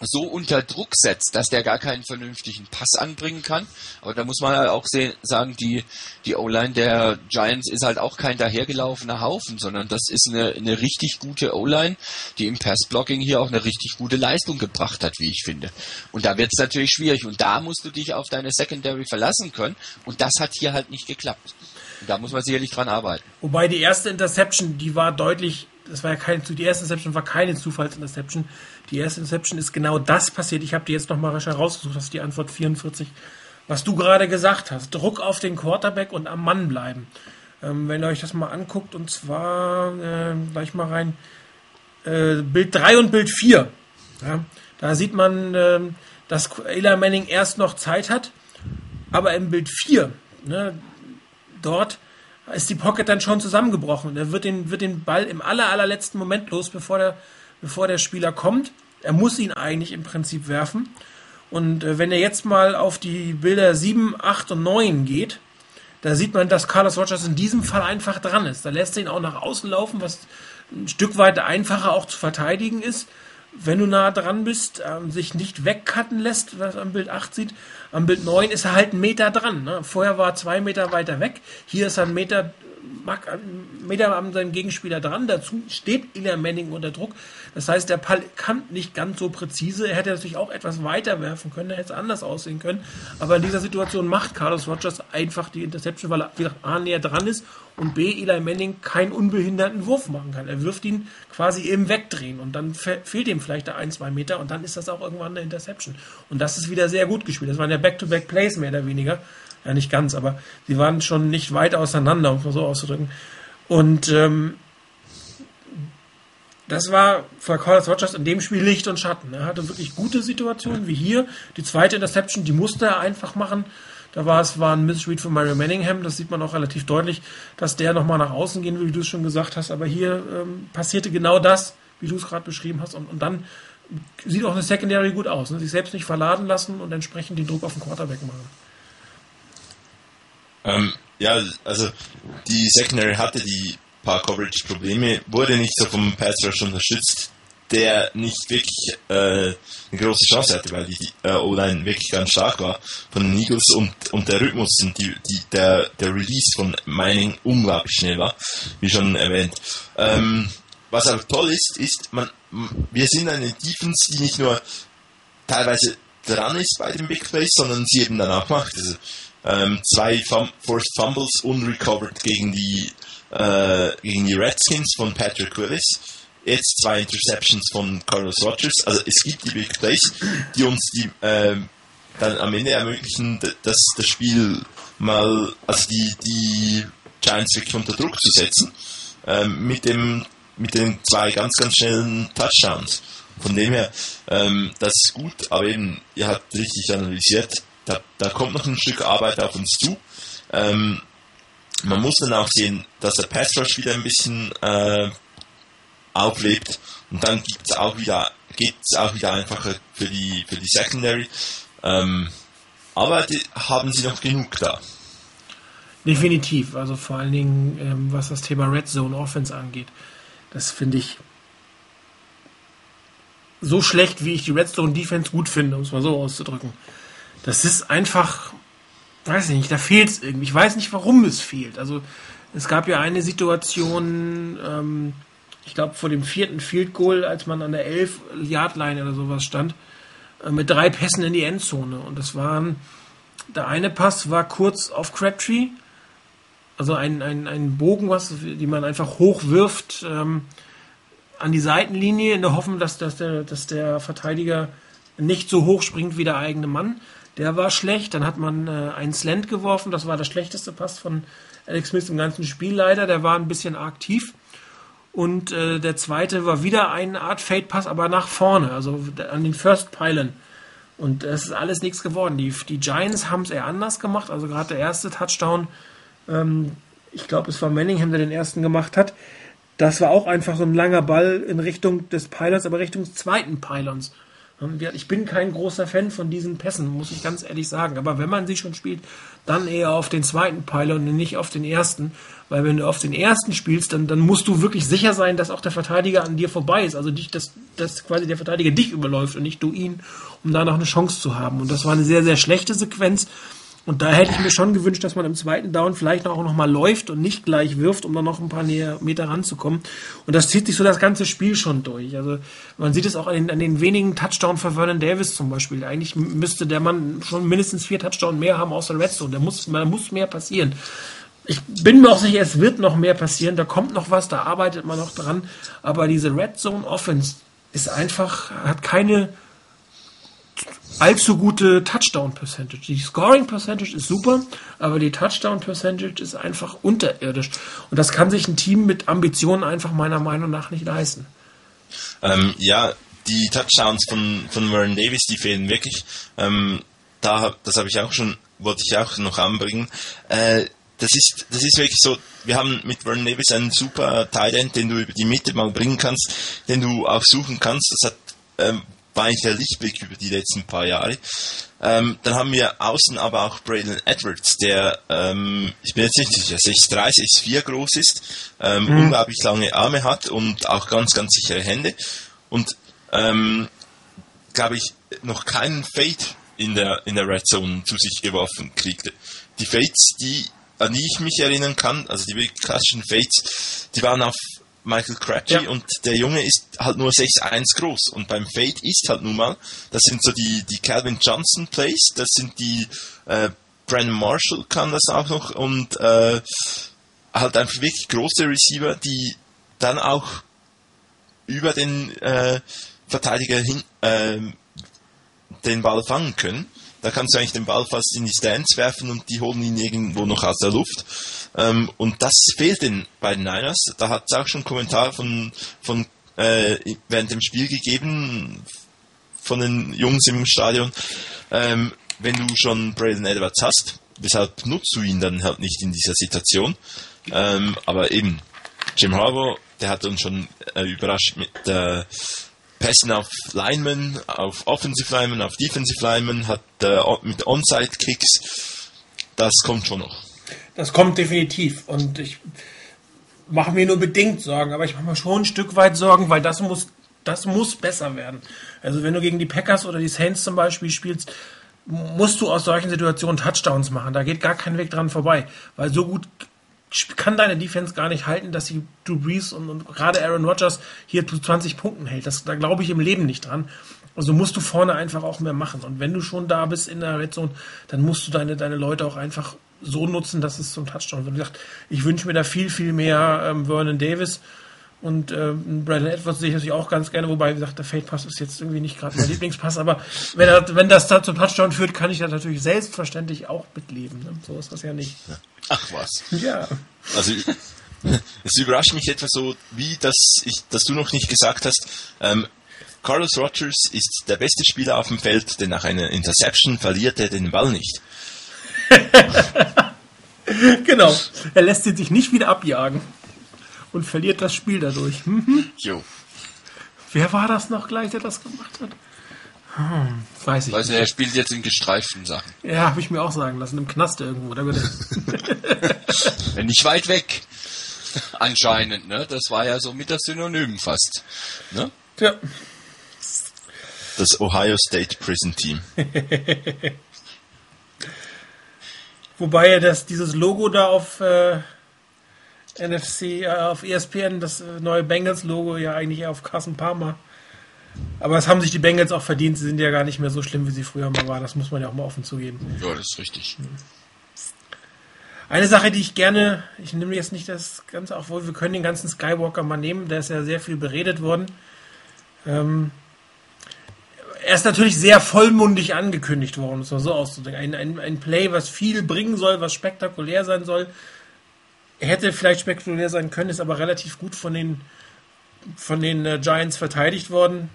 so unter Druck setzt, dass der gar keinen vernünftigen Pass anbringen kann. Aber da muss man halt auch sehen, sagen, die, die O-Line der Giants ist halt auch kein dahergelaufener Haufen, sondern das ist eine, eine richtig gute O-Line, die im Pass-Blocking hier auch eine richtig gute Leistung gebracht hat, wie ich finde. Und da wird es natürlich schwierig. Und da musst du dich auf deine Secondary verlassen können. Und das hat hier halt nicht geklappt. Und da muss man sicherlich dran arbeiten. Wobei die erste Interception, die war deutlich das war ja keine, die erste Interception war keine Zufallsinterception. Die erste Interception ist genau das passiert. Ich habe die jetzt nochmal rausgesucht, das ist die Antwort 44. Was du gerade gesagt hast, Druck auf den Quarterback und am Mann bleiben. Ähm, wenn ihr euch das mal anguckt, und zwar äh, gleich mal rein, äh, Bild 3 und Bild 4. Ja, da sieht man, äh, dass Eli Manning erst noch Zeit hat, aber im Bild 4, ne, dort ist die Pocket dann schon zusammengebrochen. Er wird den, wird den Ball im aller, allerletzten Moment los, bevor der, bevor der Spieler kommt. Er muss ihn eigentlich im Prinzip werfen. Und äh, wenn er jetzt mal auf die Bilder 7, 8 und 9 geht, da sieht man, dass Carlos Rogers in diesem Fall einfach dran ist. Da lässt er ihn auch nach außen laufen, was ein Stück weit einfacher auch zu verteidigen ist wenn du nah dran bist, ähm, sich nicht wegcutten lässt, was am Bild 8 sieht. Am Bild 9 ist er halt einen Meter dran. Ne? Vorher war er zwei Meter weiter weg. Hier ist er einen Meter Meter an seinem Gegenspieler dran. Dazu steht Ilya Manning unter Druck. Das heißt, der Ball kann nicht ganz so präzise. Er hätte natürlich auch etwas weiter werfen können, er hätte es anders aussehen können. Aber in dieser Situation macht Carlos Rogers einfach die Interception, weil er wieder A näher dran ist und B, Eli Manning keinen unbehinderten Wurf machen kann. Er wirft ihn quasi im Wegdrehen und dann fehlt ihm vielleicht der ein, zwei Meter und dann ist das auch irgendwann eine Interception. Und das ist wieder sehr gut gespielt. Das waren ja Back-to-Back-Plays mehr oder weniger. Ja, nicht ganz, aber sie waren schon nicht weit auseinander, um es mal so auszudrücken. Und ähm, das war für Carlos Rogers in dem Spiel Licht und Schatten. Er hatte wirklich gute Situationen, wie hier. Die zweite Interception, die musste er einfach machen. Da war es war ein Missread von Mario Manningham, das sieht man auch relativ deutlich, dass der nochmal nach außen gehen will, wie du es schon gesagt hast. Aber hier ähm, passierte genau das, wie du es gerade beschrieben hast. Und, und dann sieht auch eine Secondary gut aus. Ne? Sich selbst nicht verladen lassen und entsprechend den Druck auf den Quarterback machen. Ähm, ja, also die Secondary hatte die paar Coverage-Probleme, wurde nicht so vom Pass Rush unterstützt, der nicht wirklich äh, eine große Chance hatte, weil die äh, O-Line wirklich ganz stark war von den Eagles und, und der Rhythmus und die, die, der, der Release von Mining unglaublich schnell war, wie schon erwähnt. Ähm, was auch toll ist, ist, man, wir sind eine Defense, die nicht nur teilweise dran ist bei den Big Plays, sondern sie eben dann auch macht. Also, ähm, zwei Fum Forced Fumbles unrecovered gegen die, äh, gegen die Redskins von Patrick Willis. Jetzt zwei Interceptions von Carlos Rogers. Also es gibt die Big Plays, die uns die äh, dann am Ende ermöglichen, dass das Spiel mal, also die, die Giants wirklich unter Druck zu setzen. Ähm, mit dem mit den zwei ganz, ganz schnellen Touchdowns. Von dem her, ähm, das ist gut, aber eben, ihr habt richtig analysiert, da, da kommt noch ein Stück Arbeit auf uns zu. Ähm, man muss dann auch sehen, dass der Pass Rush wieder ein bisschen äh, auflebt und dann gibt's auch auch wieder einfacher für die für die Secondary. Ähm, aber die, haben sie noch genug da? Definitiv, also vor allen Dingen ähm, was das Thema Red Zone Offense angeht. Das finde ich so schlecht, wie ich die Red Zone Defense gut finde, um es mal so auszudrücken. Das ist einfach, weiß ich nicht, da fehlt es irgendwie. Ich weiß nicht, warum es fehlt. Also es gab ja eine Situation, ähm, ich glaube vor dem vierten Field Goal, als man an der 11 Yard Line oder sowas stand, äh, mit drei Pässen in die Endzone. Und das waren, der eine Pass war kurz auf Crabtree, also ein, ein, ein Bogen, was, die man einfach hochwirft ähm, an die Seitenlinie, in der Hoffnung, dass, dass, der, dass der Verteidiger nicht so hoch springt wie der eigene Mann. Der war schlecht. Dann hat man äh, einen Slant geworfen. Das war der schlechteste Pass von Alex Smith im ganzen Spiel leider. Der war ein bisschen tief. Und äh, der zweite war wieder eine Art Fade-Pass, aber nach vorne, also an den First Pylon. Und es ist alles nichts geworden. Die, die Giants haben es eher anders gemacht. Also gerade der erste Touchdown ähm, ich glaube, es war Manningham, der den ersten gemacht hat. Das war auch einfach so ein langer Ball in Richtung des Pylons, aber Richtung des zweiten Pylons. Ich bin kein großer Fan von diesen Pässen, muss ich ganz ehrlich sagen. Aber wenn man sie schon spielt, dann eher auf den zweiten Pylon und nicht auf den ersten. Weil wenn du auf den ersten spielst, dann, dann musst du wirklich sicher sein, dass auch der Verteidiger an dir vorbei ist. Also dich, dass, dass quasi der Verteidiger dich überläuft und nicht du ihn, um da noch eine Chance zu haben. Und das war eine sehr, sehr schlechte Sequenz. Und da hätte ich mir schon gewünscht, dass man im zweiten Down vielleicht auch noch mal läuft und nicht gleich wirft, um dann noch ein paar Meter ranzukommen. Und das zieht sich so das ganze Spiel schon durch. Also man sieht es auch an den, an den wenigen Touchdown für Vernon Davis zum Beispiel. Eigentlich müsste der Mann schon mindestens vier Touchdown mehr haben außer Red Zone. Da muss, da muss mehr passieren. Ich bin mir auch sicher, es wird noch mehr passieren. Da kommt noch was, da arbeitet man noch dran. Aber diese Red Zone Offense ist einfach, hat keine allzu gute Touchdown Percentage. Die Scoring Percentage ist super, aber die Touchdown Percentage ist einfach unterirdisch. Und das kann sich ein Team mit Ambitionen einfach meiner Meinung nach nicht leisten. Ähm, ja, die Touchdowns von, von Warren Davis, die fehlen wirklich. Ähm, da, das habe ich auch schon, wollte ich auch noch anbringen. Äh, das ist, das ist wirklich so, wir haben mit Vernon Davis einen super Tight den du über die Mitte mal bringen kannst, den du auch suchen kannst. Das hat ähm, war eigentlich der Lichtblick über die letzten paar Jahre. Ähm, dann haben wir außen aber auch Braylon Edwards, der, ähm, ich bin jetzt nicht sicher, 6'3, 6'4 groß ist, ähm, mhm. unglaublich lange Arme hat und auch ganz, ganz sichere Hände. Und, ähm, glaube ich, noch keinen Fade in der, in der Red Zone zu sich geworfen kriegte. Die Fades, die an die ich mich erinnern kann, also die wirklich klassischen Fates, die waren auf Michael Crabtree Ja. und der Junge ist halt nur 6'1 groß und beim Fate ist halt nun mal, das sind so die, die Calvin Johnson Plays, das sind die äh, Brandon Marshall kann das auch noch und äh, halt einfach wirklich große Receiver, die dann auch über den äh, Verteidiger hin ähm, den Ball fangen können. Da kannst du eigentlich den Ball fast in die Stands werfen und die holen ihn irgendwo noch aus der Luft. Ähm, und das fehlt den bei den Niners. Da hat es auch schon einen Kommentar von, von äh, während dem Spiel gegeben von den Jungs im Stadion. Ähm, wenn du schon Braden Edwards hast, weshalb nutzt du ihn dann halt nicht in dieser Situation? Ähm, aber eben, Jim Harbaugh, der hat uns schon äh, überrascht mit äh, Pässen auf Linemen, auf Offensive Linemen, auf Defensive Linemen, hat äh, mit Onside-Kicks, das kommt schon noch. Das kommt definitiv. Und ich mache mir nur bedingt Sorgen, aber ich mache mir schon ein Stück weit Sorgen, weil das muss, das muss besser werden. Also wenn du gegen die Packers oder die Saints zum Beispiel spielst, musst du aus solchen Situationen Touchdowns machen. Da geht gar kein Weg dran vorbei. Weil so gut kann deine Defense gar nicht halten, dass sie Drew Brees und, und gerade Aaron Rodgers hier zu 20 Punkten hält. Das, da glaube ich im Leben nicht dran. Also musst du vorne einfach auch mehr machen. Und wenn du schon da bist in der Red Zone, dann musst du deine, deine Leute auch einfach so nutzen, dass es zum Touchdown wird. Wie gesagt, ich wünsche mir da viel, viel mehr ähm, Vernon Davis und ähm, Brandon Edwards sehe ich natürlich auch ganz gerne, wobei, wie gesagt, der Fade Pass ist jetzt irgendwie nicht gerade mein Lieblingspass, aber wenn, er, wenn das da zum Touchdown führt, kann ich da natürlich selbstverständlich auch mitleben. Ne? So ist das ja nicht. Ach was. Ja. Also es überrascht mich etwas so, wie das ich, dass du noch nicht gesagt hast. Ähm, Carlos Rogers ist der beste Spieler auf dem Feld, denn nach einer Interception verliert er den Ball nicht. Genau. Er lässt ihn sich nicht wieder abjagen und verliert das Spiel dadurch. Hm? Jo. Wer war das noch gleich, der das gemacht hat? Hm, weiß ich Weißt du, nicht. er spielt jetzt in gestreiften Sachen. Ja, habe ich mir auch sagen lassen, im Knast irgendwo. Da Wenn nicht weit weg. Anscheinend, ne? Das war ja so mit das Synonym fast. Ne? Tja, Das Ohio State Prison Team. wobei er das, dieses Logo da auf äh, NFC, äh, auf ESPN, das äh, neue Bengals-Logo ja eigentlich eher auf Carson Palmer. Aber das haben sich die Bengals auch verdient. Sie sind ja gar nicht mehr so schlimm, wie sie früher mal waren. Das muss man ja auch mal offen zugeben. Ja, das ist richtig. Eine Sache, die ich gerne, ich nehme jetzt nicht das Ganze, obwohl wir können den ganzen Skywalker mal nehmen, der ist ja sehr viel beredet worden. Ähm, er ist natürlich sehr vollmundig angekündigt worden, um es mal so auszudrücken. Ein, ein, ein Play, was viel bringen soll, was spektakulär sein soll. Hätte vielleicht spektakulär sein können, ist aber relativ gut von den, von den äh, Giants verteidigt worden.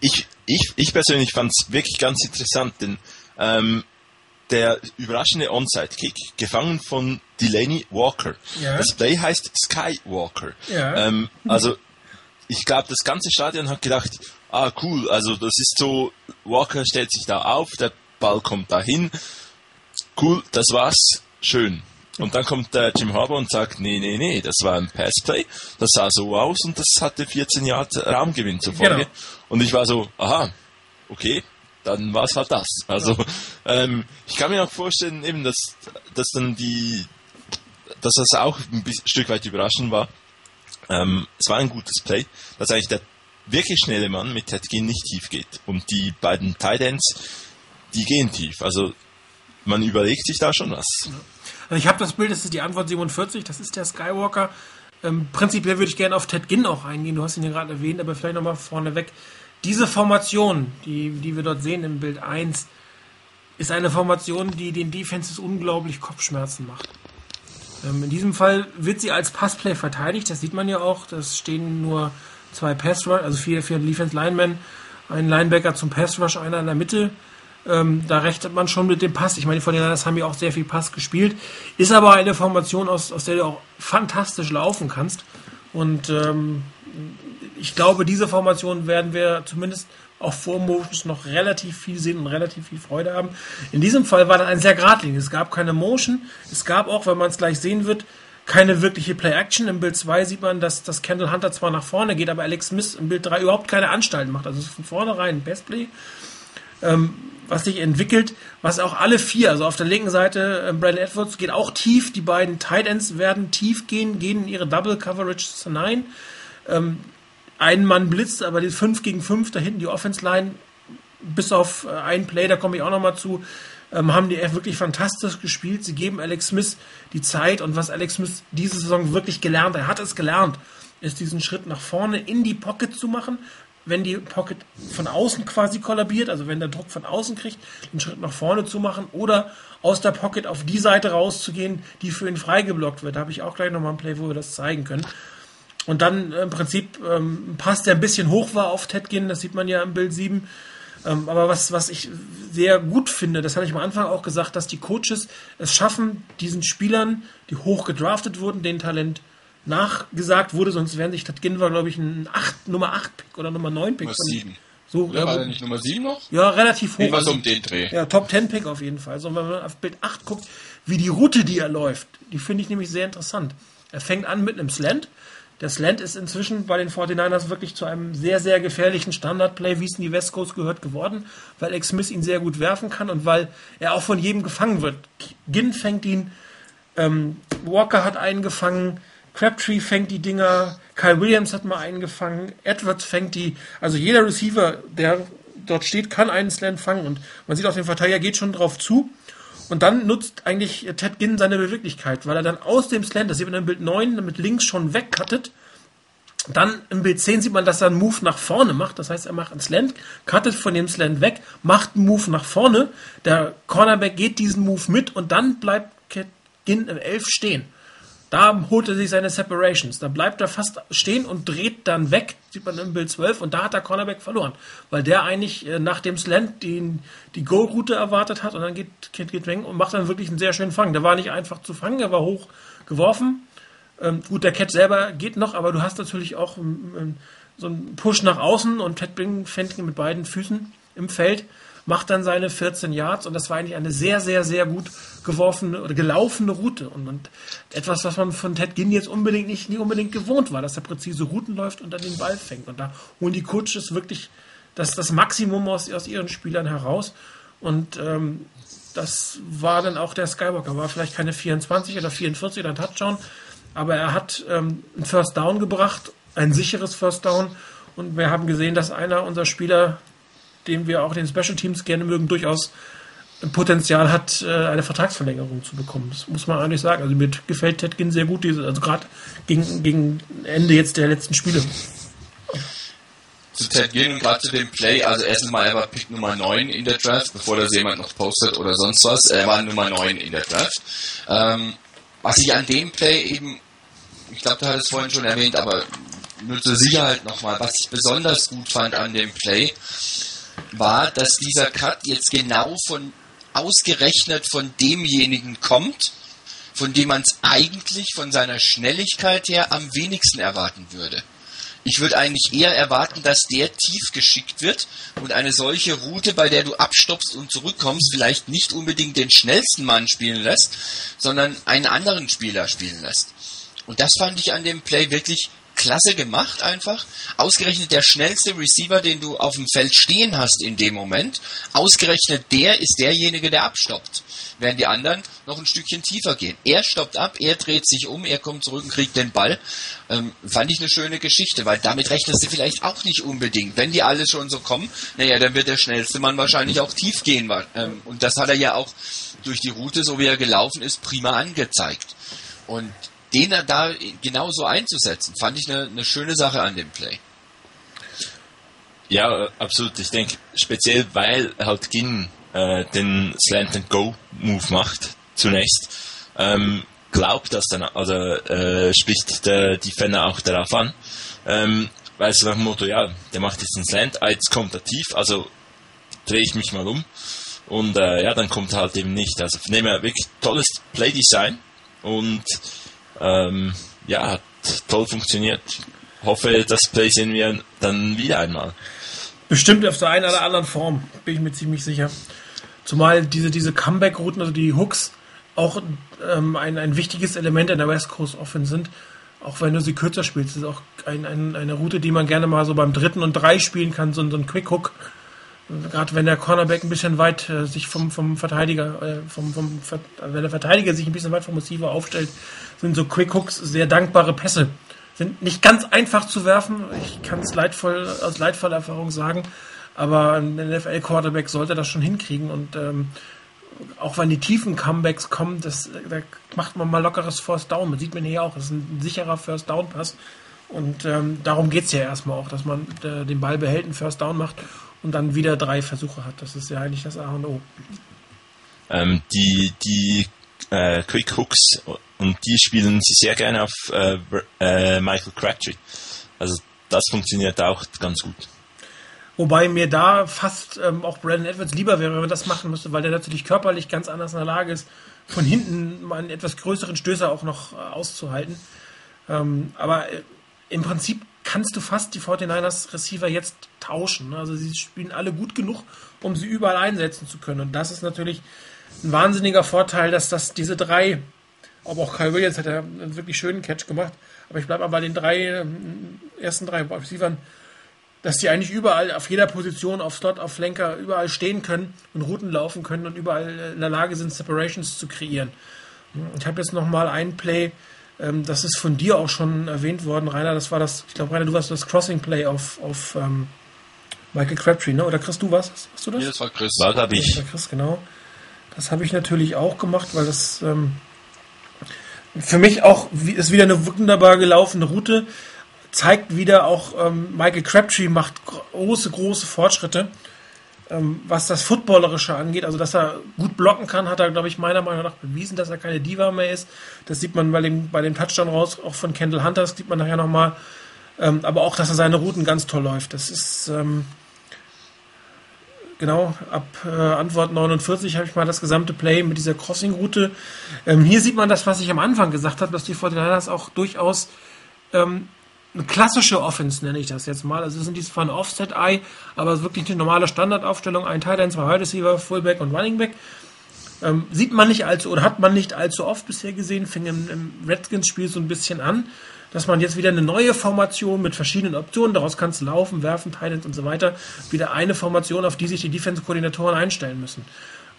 Ich, ich, ich persönlich fand es wirklich ganz interessant, denn ähm, der überraschende Onside-Kick, gefangen von Delaney Walker. Ja. Das Play heißt Skywalker. Ja. Ähm, also ich glaube, das ganze Stadion hat gedacht, ah cool, also das ist so, Walker stellt sich da auf, der Ball kommt dahin, cool, das war's, schön. Und dann kommt der Jim Harbour und sagt, nee, nee, nee, das war ein Passplay, das sah so aus und das hatte 14 Yard Raumgewinn zur Folge. Genau. Und ich war so, aha, okay, dann war es halt das. Also ähm, ich kann mir auch vorstellen, eben, dass, dass dann die, dass das auch ein bisschen, Stück weit überraschend war. Ähm, es war ein gutes Play, dass eigentlich der wirklich schnelle Mann mit Ted Ginn nicht tief geht. Und die beiden Tight Ends, die gehen tief. Also man überlegt sich da schon was. Also ich habe das Bild, das ist die Antwort 47, das ist der Skywalker. Ähm, prinzipiell würde ich gerne auf Ted Ginn auch eingehen, du hast ihn ja gerade erwähnt, aber vielleicht nochmal vorneweg. Diese Formation, die, die wir dort sehen im Bild 1, ist eine Formation, die den Defenses unglaublich Kopfschmerzen macht. Ähm, in diesem Fall wird sie als Passplay verteidigt, das sieht man ja auch. Das stehen nur zwei Pass Rush, also vier, vier Defense Linemen, ein Linebacker zum Pass Rush, einer in der Mitte. Ähm, da rechnet man schon mit dem Pass. Ich meine, die 49ers haben ja auch sehr viel Pass gespielt. Ist aber eine Formation, aus, aus der du auch fantastisch laufen kannst. Und ähm, ich glaube, diese Formation werden wir zumindest auf Four-Motions noch relativ viel sehen und relativ viel Freude haben. In diesem Fall war dann ein sehr geradlinig. Es gab keine Motion. Es gab auch, wenn man es gleich sehen wird, keine wirkliche Play-Action. Im Bild 2 sieht man, dass, dass Kendall Hunter zwar nach vorne geht, aber Alex Smith im Bild 3 überhaupt keine Anstalten macht. Also es ist von vornherein ein Bestplay. Ähm, was sich entwickelt, was auch alle vier, also auf der linken Seite äh, Brandon Edwards geht auch tief, die beiden Tight Ends werden tief gehen, gehen in ihre Double Coverage hinein. Ähm, ein Mann blitzt, aber die 5 gegen 5 da hinten die Offense Line, bis auf äh, ein Play, da komme ich auch nochmal zu, ähm, haben die wirklich fantastisch gespielt. Sie geben Alex Smith die Zeit und was Alex Smith diese Saison wirklich gelernt, er hat es gelernt, ist diesen Schritt nach vorne in die Pocket zu machen, wenn die Pocket von außen quasi kollabiert, also wenn der Druck von außen kriegt, den Schritt nach vorne zu machen oder aus der Pocket auf die Seite rauszugehen, die für ihn freigeblockt wird. Da habe ich auch gleich nochmal ein Play, wo wir das zeigen können. Und dann äh, im Prinzip ähm, passt der ein bisschen hoch war auf Ted Ginn, das sieht man ja im Bild 7. Ähm, aber was, was ich sehr gut finde, das hatte ich am Anfang auch gesagt, dass die Coaches es schaffen, diesen Spielern, die hoch gedraftet wurden, den Talent nachgesagt wurde, sonst wären sich, das war, glaube ich, ein 8, Nummer 8 Pick oder Nummer 9 Pick. Nummer 7. So, ja, war der nicht Nummer 7 noch? Ja, relativ hoch. War so um den Dreh. Ja, Top 10 Pick auf jeden Fall. Also, wenn man auf Bild 8 guckt, wie die Route, die er läuft, die finde ich nämlich sehr interessant. Er fängt an mit einem Slant. Der Slant ist inzwischen bei den 49ers wirklich zu einem sehr, sehr gefährlichen Standardplay, wie es in die West Coast gehört, geworden, weil Ex Smith ihn sehr gut werfen kann und weil er auch von jedem gefangen wird. Ginn fängt ihn, ähm, Walker hat einen gefangen, Crabtree fängt die Dinger, Kyle Williams hat mal einen gefangen, Edwards fängt die, also jeder Receiver, der dort steht, kann einen Slant fangen und man sieht auch, den Verteidiger geht schon drauf zu. Und dann nutzt eigentlich Ted Ginn seine Beweglichkeit, weil er dann aus dem Slant, das sieht man im Bild 9, mit links schon wegcuttet. Dann im Bild 10 sieht man, dass er einen Move nach vorne macht. Das heißt, er macht einen Slant, cuttet von dem Slant weg, macht einen Move nach vorne. Der Cornerback geht diesen Move mit und dann bleibt Ginn im 11 stehen. Da holt er sich seine Separations. Da bleibt er fast stehen und dreht dann weg, sieht man im Bild 12, und da hat der Cornerback verloren. Weil der eigentlich äh, nach dem Slant den, die Goal-Route erwartet hat und dann geht, geht, geht weg und macht dann wirklich einen sehr schönen Fang. Der war nicht einfach zu fangen, er war hoch geworfen. Ähm, gut, der Catch selber geht noch, aber du hast natürlich auch ähm, so einen Push nach außen und Ted Bing fängt mit beiden Füßen im Feld macht dann seine 14 Yards und das war eigentlich eine sehr, sehr, sehr gut geworfene oder gelaufene Route. Und, und etwas, was man von Ted Ginn jetzt unbedingt nicht, nicht unbedingt gewohnt war, dass er präzise Routen läuft und dann den Ball fängt. Und da holen die Coaches wirklich das, das Maximum aus, aus ihren Spielern heraus. Und ähm, das war dann auch der Skywalker, war vielleicht keine 24 oder 44 oder ein Touchdown, aber er hat ähm, ein First Down gebracht, ein sicheres First Down. Und wir haben gesehen, dass einer unserer Spieler den wir auch den Special Teams gerne mögen, durchaus Potenzial hat, äh, eine Vertragsverlängerung zu bekommen. Das muss man eigentlich sagen. Also mir gefällt Ted Ginn sehr gut, also gerade gegen, gegen Ende jetzt der letzten Spiele. Zu Ted Ginn, gerade zu dem Play, also erstmal, er war Pick Nummer 9 in der Draft, bevor das jemand noch postet oder sonst was. Er war Nummer 9 in der Draft. Ähm, was ich an dem Play eben, ich glaube, du hattest es vorhin schon erwähnt, aber nur zur Sicherheit nochmal, was ich besonders gut fand an dem Play, war, dass dieser Cut jetzt genau von ausgerechnet von demjenigen kommt, von dem man es eigentlich von seiner Schnelligkeit her am wenigsten erwarten würde. Ich würde eigentlich eher erwarten, dass der tief geschickt wird und eine solche Route, bei der du abstoppst und zurückkommst, vielleicht nicht unbedingt den schnellsten Mann spielen lässt, sondern einen anderen Spieler spielen lässt. Und das fand ich an dem Play wirklich klasse gemacht einfach. Ausgerechnet der schnellste Receiver, den du auf dem Feld stehen hast in dem Moment, ausgerechnet der ist derjenige, der abstoppt. Während die anderen noch ein Stückchen tiefer gehen. Er stoppt ab, er dreht sich um, er kommt zurück und kriegt den Ball. Ähm, fand ich eine schöne Geschichte, weil damit rechnest du vielleicht auch nicht unbedingt. Wenn die alle schon so kommen, naja, dann wird der schnellste Mann wahrscheinlich auch tief gehen. Ähm, und das hat er ja auch durch die Route, so wie er gelaufen ist, prima angezeigt. Und den da genauso einzusetzen, fand ich eine, eine schöne Sache an dem Play. Ja, absolut. Ich denke, speziell weil halt Ginn äh, den Slant and Go Move macht, zunächst, ähm, glaubt das dann, also äh, spricht der Defender auch darauf an, ähm, weil es nach dem Motto, ja, der macht jetzt einen Slant, ah, jetzt kommt er tief, also drehe ich mich mal um und äh, ja, dann kommt er halt eben nicht. Also dem her wirklich tolles Play-Design und ähm, ja, hat toll funktioniert. Hoffe, das Play sehen wir dann wieder einmal. Bestimmt auf der einen oder anderen Form, bin ich mir ziemlich sicher. Zumal diese, diese Comeback-Routen, also die Hooks, auch ähm, ein, ein wichtiges Element in der West Coast Offense sind. Auch wenn du sie kürzer spielst, das ist auch ein, ein, eine Route, die man gerne mal so beim dritten und drei spielen kann, so, so ein Quick Hook. Gerade wenn der Cornerback ein bisschen weit äh, sich vom, vom Verteidiger, äh, vom, vom, wenn der Verteidiger sich ein bisschen weit vom Receiver aufstellt, sind so Quick Hooks sehr dankbare Pässe. Sind nicht ganz einfach zu werfen. Ich kann es leidvoll, aus leidvoller Erfahrung sagen. Aber ein NFL-Quarterback sollte das schon hinkriegen und ähm, auch wenn die tiefen Comebacks kommen, das, da macht man mal lockeres First Down. Das sieht man hier auch. Das ist ein sicherer First Down Pass. Und ähm, darum geht es ja erstmal auch, dass man äh, den Ball behält, einen First Down macht und dann wieder drei Versuche hat. Das ist ja eigentlich das A und O. Ähm, die die äh, Quick Hooks und die spielen sie sehr gerne auf äh, äh, Michael Crabtree. Also das funktioniert auch ganz gut. Wobei mir da fast ähm, auch Brandon Edwards lieber wäre, wenn man das machen müsste, weil der natürlich körperlich ganz anders in der Lage ist, von hinten mal einen etwas größeren Stößer auch noch äh, auszuhalten. Ähm, aber äh, im Prinzip kannst du fast die 49ers Receiver jetzt tauschen. Also sie spielen alle gut genug, um sie überall einsetzen zu können. Und das ist natürlich ein wahnsinniger Vorteil, dass das diese drei, aber auch Kyle Williams hat ja einen wirklich schönen Catch gemacht, aber ich bleibe aber bei den drei ähm, ersten drei Receivern dass die eigentlich überall auf jeder Position, auf Slot, auf Flanker, überall stehen können und Routen laufen können und überall in der Lage sind, Separations zu kreieren. Ich habe jetzt nochmal ein Play, ähm, das ist von dir auch schon erwähnt worden, Rainer. Das war das, ich glaube, Rainer, du warst das Crossing Play auf, auf ähm, Michael Crabtree, ne? Oder Chris, du was? Hast du das? Nee, das war Chris. War, glaube ich. Das war Chris, genau. Das habe ich natürlich auch gemacht, weil das ähm, für mich auch ist wieder eine wunderbar gelaufene Route zeigt wieder auch, ähm, Michael Crabtree macht große, große Fortschritte, ähm, was das Footballerische angeht. Also, dass er gut blocken kann, hat er, glaube ich, meiner Meinung nach bewiesen, dass er keine Diva mehr ist. Das sieht man bei dem, bei dem Touchdown raus, auch von Kendall Hunter, das sieht man nachher nochmal. Ähm, aber auch, dass er seine Routen ganz toll läuft. Das ist, ähm, genau, ab äh, Antwort 49 habe ich mal das gesamte Play mit dieser Crossing-Route. Ähm, hier sieht man das, was ich am Anfang gesagt habe, dass die 49ers auch durchaus ähm, eine klassische Offense, nenne ich das jetzt mal. Also es sind zwar ein Offset-Eye, aber ist wirklich eine normale Standardaufstellung. Ein Tight End, zwei Wide Receiver, Fullback und Running Back. Ähm, sieht man nicht allzu, oder hat man nicht allzu oft bisher gesehen, fing im, im Redskins-Spiel so ein bisschen an, dass man jetzt wieder eine neue Formation mit verschiedenen Optionen, daraus kannst du laufen, werfen, Tight End und so weiter, wieder eine Formation, auf die sich die Defense-Koordinatoren einstellen müssen.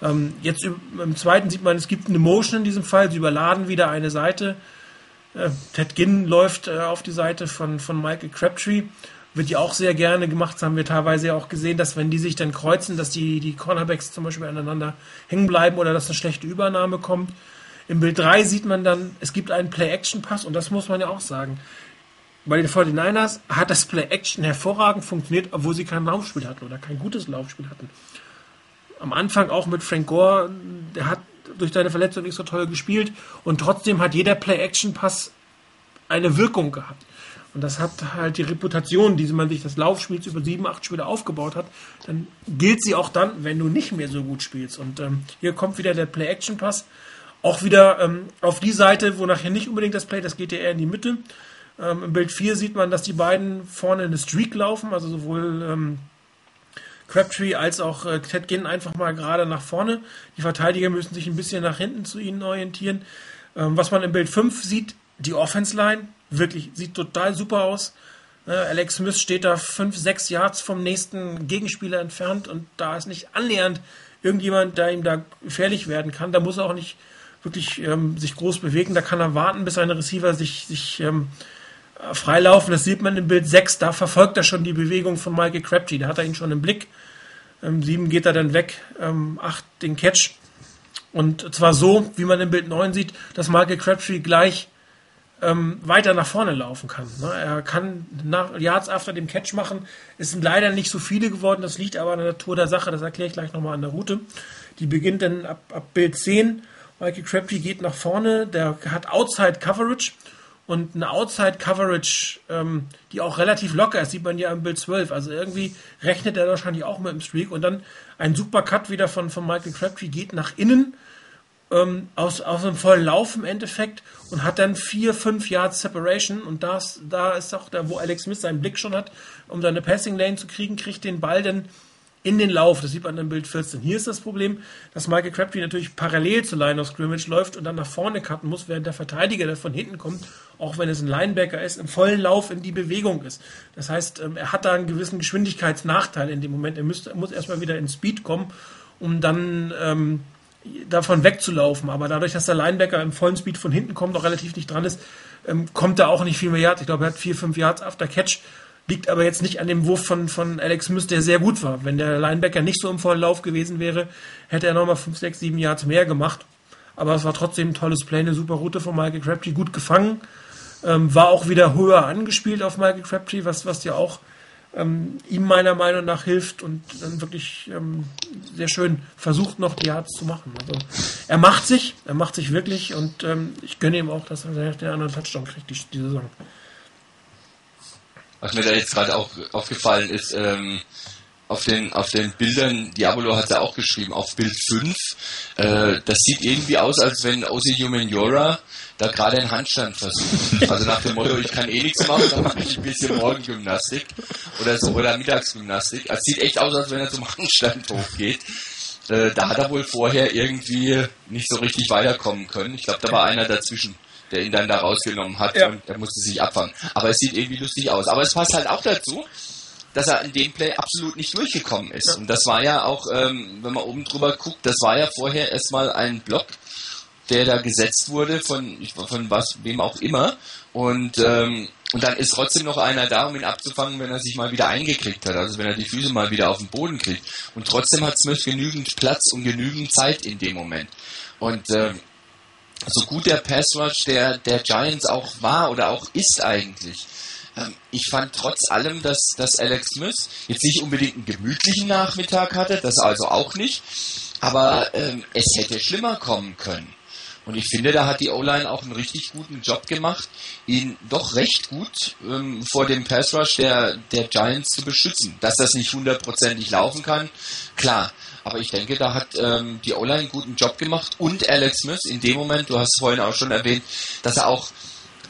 Ähm, jetzt im, zweiten sieht man, es gibt eine Motion in diesem Fall, sie überladen wieder eine Seite, äh, Ted Ginn läuft äh, auf die Seite von, von Michael Crabtree. Wird ja auch sehr gerne gemacht. Das haben wir teilweise auch gesehen, dass wenn die sich dann kreuzen, dass die, die Cornerbacks zum Beispiel aneinander hängen bleiben oder dass eine schlechte Übernahme kommt. Im Bild 3 sieht man dann, es gibt einen Play-Action-Pass und das muss man ja auch sagen. Bei den 49ers hat das Play-Action hervorragend funktioniert, obwohl sie kein Laufspiel hatten oder kein gutes Laufspiel hatten. Am Anfang auch mit Frank Gore, der hat durch seine Verletzung nicht so toll gespielt und trotzdem hat jeder Play-Action-Pass eine Wirkung gehabt. Und das hat halt die Reputation, die man sich das Laufspiels über sieben, acht Spiele aufgebaut hat, dann gilt sie auch dann, wenn du nicht mehr so gut spielst. Und ähm, hier kommt wieder der Play-Action-Pass. Auch wieder ähm, auf die Seite, wo nachher nicht unbedingt das Play, das geht ja eher in die Mitte. Ähm, Im Bild 4 sieht man, dass die beiden vorne eine Streak laufen, also sowohl ähm, Crabtree als auch äh, Ted Ginn einfach mal gerade nach vorne. Die Verteidiger müssen sich ein bisschen nach hinten zu ihnen orientieren. Ähm, was man im Bild 5 sieht, die Offense Line, wirklich, sieht total super aus. Äh, Alex Smith steht da 5, 6 Yards vom nächsten Gegenspieler entfernt und da ist nicht annähernd irgendjemand, der ihm da gefährlich werden kann. Da muss er auch nicht wirklich ähm, sich groß bewegen. Da kann er warten, bis seine Receiver sich, sich ähm, freilaufen. Das sieht man im Bild 6. Da verfolgt er schon die Bewegung von Michael Crabtree. Da hat er ihn schon im Blick. Ähm, 7 geht er dann weg. Ähm, 8 den Catch. Und zwar so, wie man im Bild 9 sieht, dass Michael Crabtree gleich ähm, weiter nach vorne laufen kann. Ne? Er kann nach Yards after dem Catch machen. Es sind leider nicht so viele geworden. Das liegt aber an der Natur der Sache. Das erkläre ich gleich nochmal an der Route. Die beginnt dann ab, ab Bild 10. Michael Crabtree geht nach vorne. Der hat Outside Coverage und eine Outside Coverage, ähm, die auch relativ locker ist, sieht man ja im Bild 12. Also irgendwie rechnet er wahrscheinlich auch mit dem Streak und dann ein super Cut wieder von, von Michael Crabtree geht nach innen ähm, aus, aus einem vollen Lauf im Endeffekt und hat dann vier, fünf Yards Separation und das, da ist auch da, wo Alex Smith seinen Blick schon hat, um seine Passing Lane zu kriegen, kriegt den Ball dann in den Lauf. Das sieht man im Bild 14. Hier ist das Problem, dass Michael Crabtree natürlich parallel zur Line of Scrimmage läuft und dann nach vorne cutten muss, während der Verteidiger, der von hinten kommt, auch wenn es ein Linebacker ist, im vollen Lauf in die Bewegung ist. Das heißt, ähm, er hat da einen gewissen Geschwindigkeitsnachteil in dem Moment. Er, müsste, muss erstmal wieder in Speed kommen, um dann ähm, davon wegzulaufen. Aber dadurch, dass der Linebacker im vollen Speed von hinten kommt, noch relativ nicht dran ist, ähm, kommt er auch nicht viel mehr Yards. Ich glaube, er hat vier, fünf Yards after Catch Liegt aber jetzt nicht an dem Wurf von, von Alex Smith, der sehr gut war. Wenn der Linebacker nicht so im vollen Lauf gewesen wäre, hätte er nochmal 5, 6, 7 Yards mehr gemacht. Aber es war trotzdem ein tolles Play, eine super Route von Michael Crabtree, gut gefangen. Ähm, war auch wieder höher angespielt auf Michael Crabtree, was, was ja auch ähm, ihm meiner Meinung nach hilft und dann wirklich ähm, sehr schön versucht noch die Yards zu machen. Also er macht sich, er macht sich wirklich und ähm, ich gönne ihm auch, dass er den anderen Touchdown kriegt die, die Saison. Was mir da jetzt gerade auch aufgefallen ist, ähm, auf den, auf den Bildern, Diabolo hat ja auch geschrieben, auf Bild 5, äh, das sieht irgendwie aus, als wenn Osi Humaniora da gerade einen Handstand versucht. Also nach dem Motto, ich kann eh nichts machen, dann mache ich ein bisschen Morgengymnastik oder so, oder Mittagsgymnastik. Es sieht echt aus, als wenn er zum Handstand hochgeht. Äh, da hat er wohl vorher irgendwie nicht so richtig weiterkommen können. Ich glaube, da war einer dazwischen der ihn dann da rausgenommen hat ja. und er musste sich abfangen. Aber es sieht irgendwie lustig aus. Aber es passt halt auch dazu, dass er in dem Play absolut nicht durchgekommen ist. Und das war ja auch, ähm, wenn man oben drüber guckt, das war ja vorher erstmal ein Block, der da gesetzt wurde von, von was, wem auch immer. Und, ähm, und dann ist trotzdem noch einer da, um ihn abzufangen, wenn er sich mal wieder eingekriegt hat. Also wenn er die Füße mal wieder auf den Boden kriegt. Und trotzdem hat Smith genügend Platz und genügend Zeit in dem Moment. Und ähm, so gut der Pass Rush der, der Giants auch war oder auch ist eigentlich, ähm, ich fand trotz allem, dass, dass Alex Smith jetzt nicht unbedingt einen gemütlichen Nachmittag hatte, das also auch nicht, aber ähm, es hätte schlimmer kommen können. Und ich finde, da hat die O-Line auch einen richtig guten Job gemacht, ihn doch recht gut ähm, vor dem Pass Rush der, der Giants zu beschützen. Dass das nicht hundertprozentig laufen kann, klar. Aber ich denke, da hat ähm, die O-Line einen guten Job gemacht und Alex Smith in dem Moment, du hast es vorhin auch schon erwähnt, dass er auch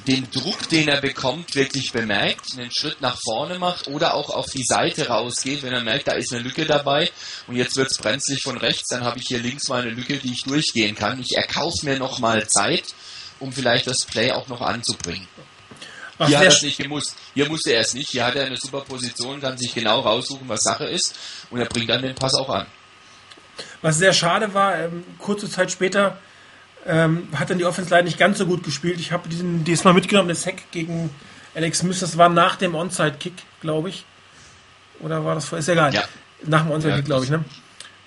den Druck, den er bekommt, wirklich bemerkt, einen Schritt nach vorne macht oder auch auf die Seite rausgeht, wenn er merkt, da ist eine Lücke dabei und jetzt wird es brenzlig von rechts, dann habe ich hier links mal eine Lücke, die ich durchgehen kann. Ich erkaufe mir nochmal Zeit, um vielleicht das Play auch noch anzubringen. Ach, hier hat er es nicht gemusst. Hier musste er es nicht. Hier hat er eine super Position, kann sich genau raussuchen, was Sache ist und er bringt dann den Pass auch an. Was sehr schade war, ähm, kurze Zeit später ähm, hat dann die Offense leider nicht ganz so gut gespielt. Ich habe diesen diesmal mitgenommen, der Sack gegen Alex Smith. Das war nach dem Onside-Kick, glaube ich. Oder war das vor? Ist egal. Ja. Nach dem Onside-Kick, glaube ich, ne?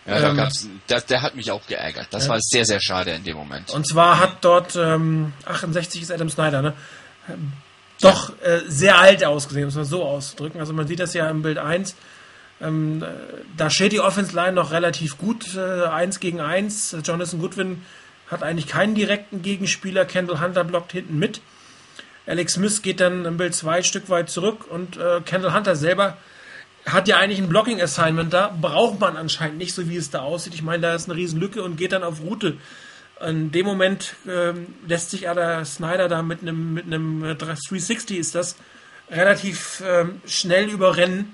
Ja, da ähm, gab's, das, der hat mich auch geärgert. Das ja. war sehr, sehr schade in dem Moment. Und zwar hat dort ähm, 68 ist Adam Snyder, ne? Doch äh, sehr alt ausgesehen, muss man so auszudrücken. Also man sieht das ja im Bild 1. Ähm, da steht die Offense Line noch relativ gut, äh, 1 gegen 1. Jonathan Goodwin hat eigentlich keinen direkten Gegenspieler. Kendall Hunter blockt hinten mit. Alex Smith geht dann im Bild 2 ein Stück weit zurück und äh, Kendall Hunter selber hat ja eigentlich ein Blocking-Assignment da, braucht man anscheinend nicht, so wie es da aussieht. Ich meine, da ist eine Riesenlücke und geht dann auf Route. In dem Moment ähm, lässt sich aber Snyder da mit einem mit einem 360 ist das relativ ähm, schnell überrennen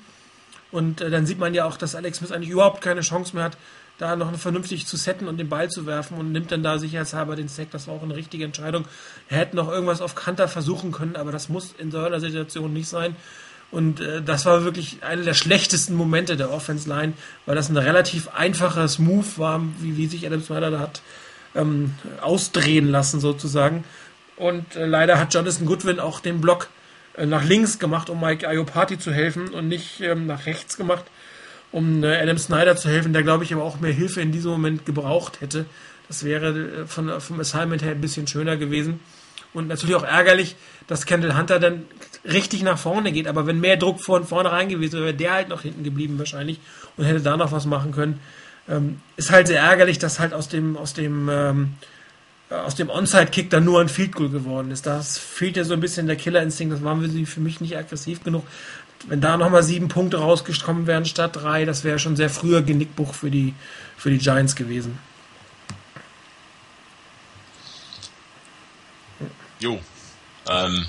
und äh, dann sieht man ja auch, dass Alex Smith eigentlich überhaupt keine Chance mehr hat, da noch vernünftig zu setten und den Ball zu werfen und nimmt dann da sicherheitshalber den Sack. Das war auch eine richtige Entscheidung. Er hätte noch irgendwas auf Kanter versuchen können, aber das muss in so einer Situation nicht sein. Und äh, das war wirklich einer der schlechtesten Momente der Offense Line, weil das ein relativ einfaches Move war, wie, wie sich Adam Snyder da hat ähm, ausdrehen lassen sozusagen. Und äh, leider hat Jonathan Goodwin auch den Block nach links gemacht, um Mike Iopati zu helfen und nicht ähm, nach rechts gemacht, um äh, Adam Snyder zu helfen, der glaube ich aber auch mehr Hilfe in diesem Moment gebraucht hätte. Das wäre äh, von, vom Assignment her ein bisschen schöner gewesen. Und natürlich auch ärgerlich, dass Kendall Hunter dann richtig nach vorne geht. Aber wenn mehr Druck von vorne rein gewesen wäre, wäre der halt noch hinten geblieben wahrscheinlich und hätte da noch was machen können. Ähm, ist halt sehr ärgerlich, dass halt aus dem, aus dem ähm, aus dem Onside-Kick dann nur ein Field Goal geworden ist. Da fehlt ja so ein bisschen der Killerinstinkt. Das waren wir für mich nicht aggressiv genug. Wenn da nochmal sieben Punkte rausgekommen wären statt drei, das wäre schon sehr früher Genickbuch für die, für die Giants gewesen. Jo. Ähm,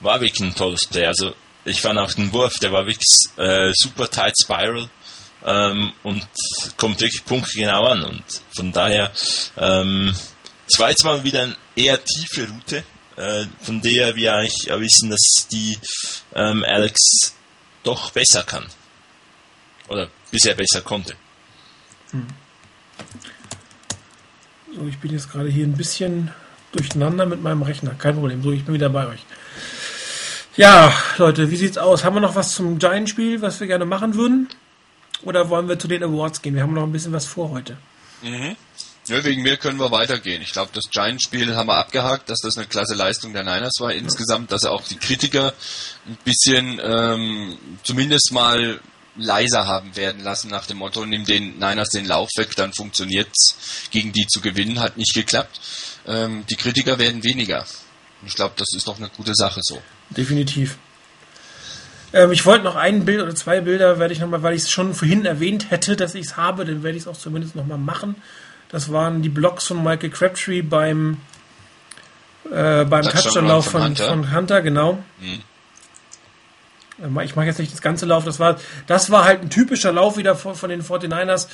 war wirklich ein tolles Play. Also ich fand auch den Wurf, der war wirklich äh, super tight spiral ähm, und kommt wirklich punktgenau an. Und von daher, ähm, es war jetzt mal wieder eine eher tiefe Route, äh, von der wir eigentlich wissen, dass die ähm, Alex doch besser kann. Oder bisher besser konnte. Hm. So, ich bin jetzt gerade hier ein bisschen durcheinander mit meinem Rechner. Kein Problem. So, ich bin wieder bei euch. Ja, Leute, wie sieht's aus? Haben wir noch was zum Giant-Spiel, was wir gerne machen würden? Oder wollen wir zu den Awards gehen? Wir haben noch ein bisschen was vor heute. Mhm. Ja, wegen mir können wir weitergehen. Ich glaube, das Giant-Spiel haben wir abgehakt, dass das eine klasse Leistung der Niners war insgesamt, dass er auch die Kritiker ein bisschen ähm, zumindest mal leiser haben werden lassen nach dem Motto, nimm den Niners den Lauf weg, dann funktioniert's. Gegen die zu gewinnen hat nicht geklappt. Ähm, die Kritiker werden weniger. Ich glaube, das ist doch eine gute Sache so. Definitiv. Ähm, ich wollte noch ein Bild oder zwei Bilder, werde ich nochmal, weil ich es schon vorhin erwähnt hätte, dass ich es habe, dann werde ich es auch zumindest nochmal machen. Das waren die Blogs von Michael Crabtree beim, äh, beim Touchdown-Lauf von, von, Hunter. von Hunter, genau. Mhm. Ich mache jetzt nicht das ganze Lauf, das war, das war halt ein typischer Lauf wieder von, von den 49ers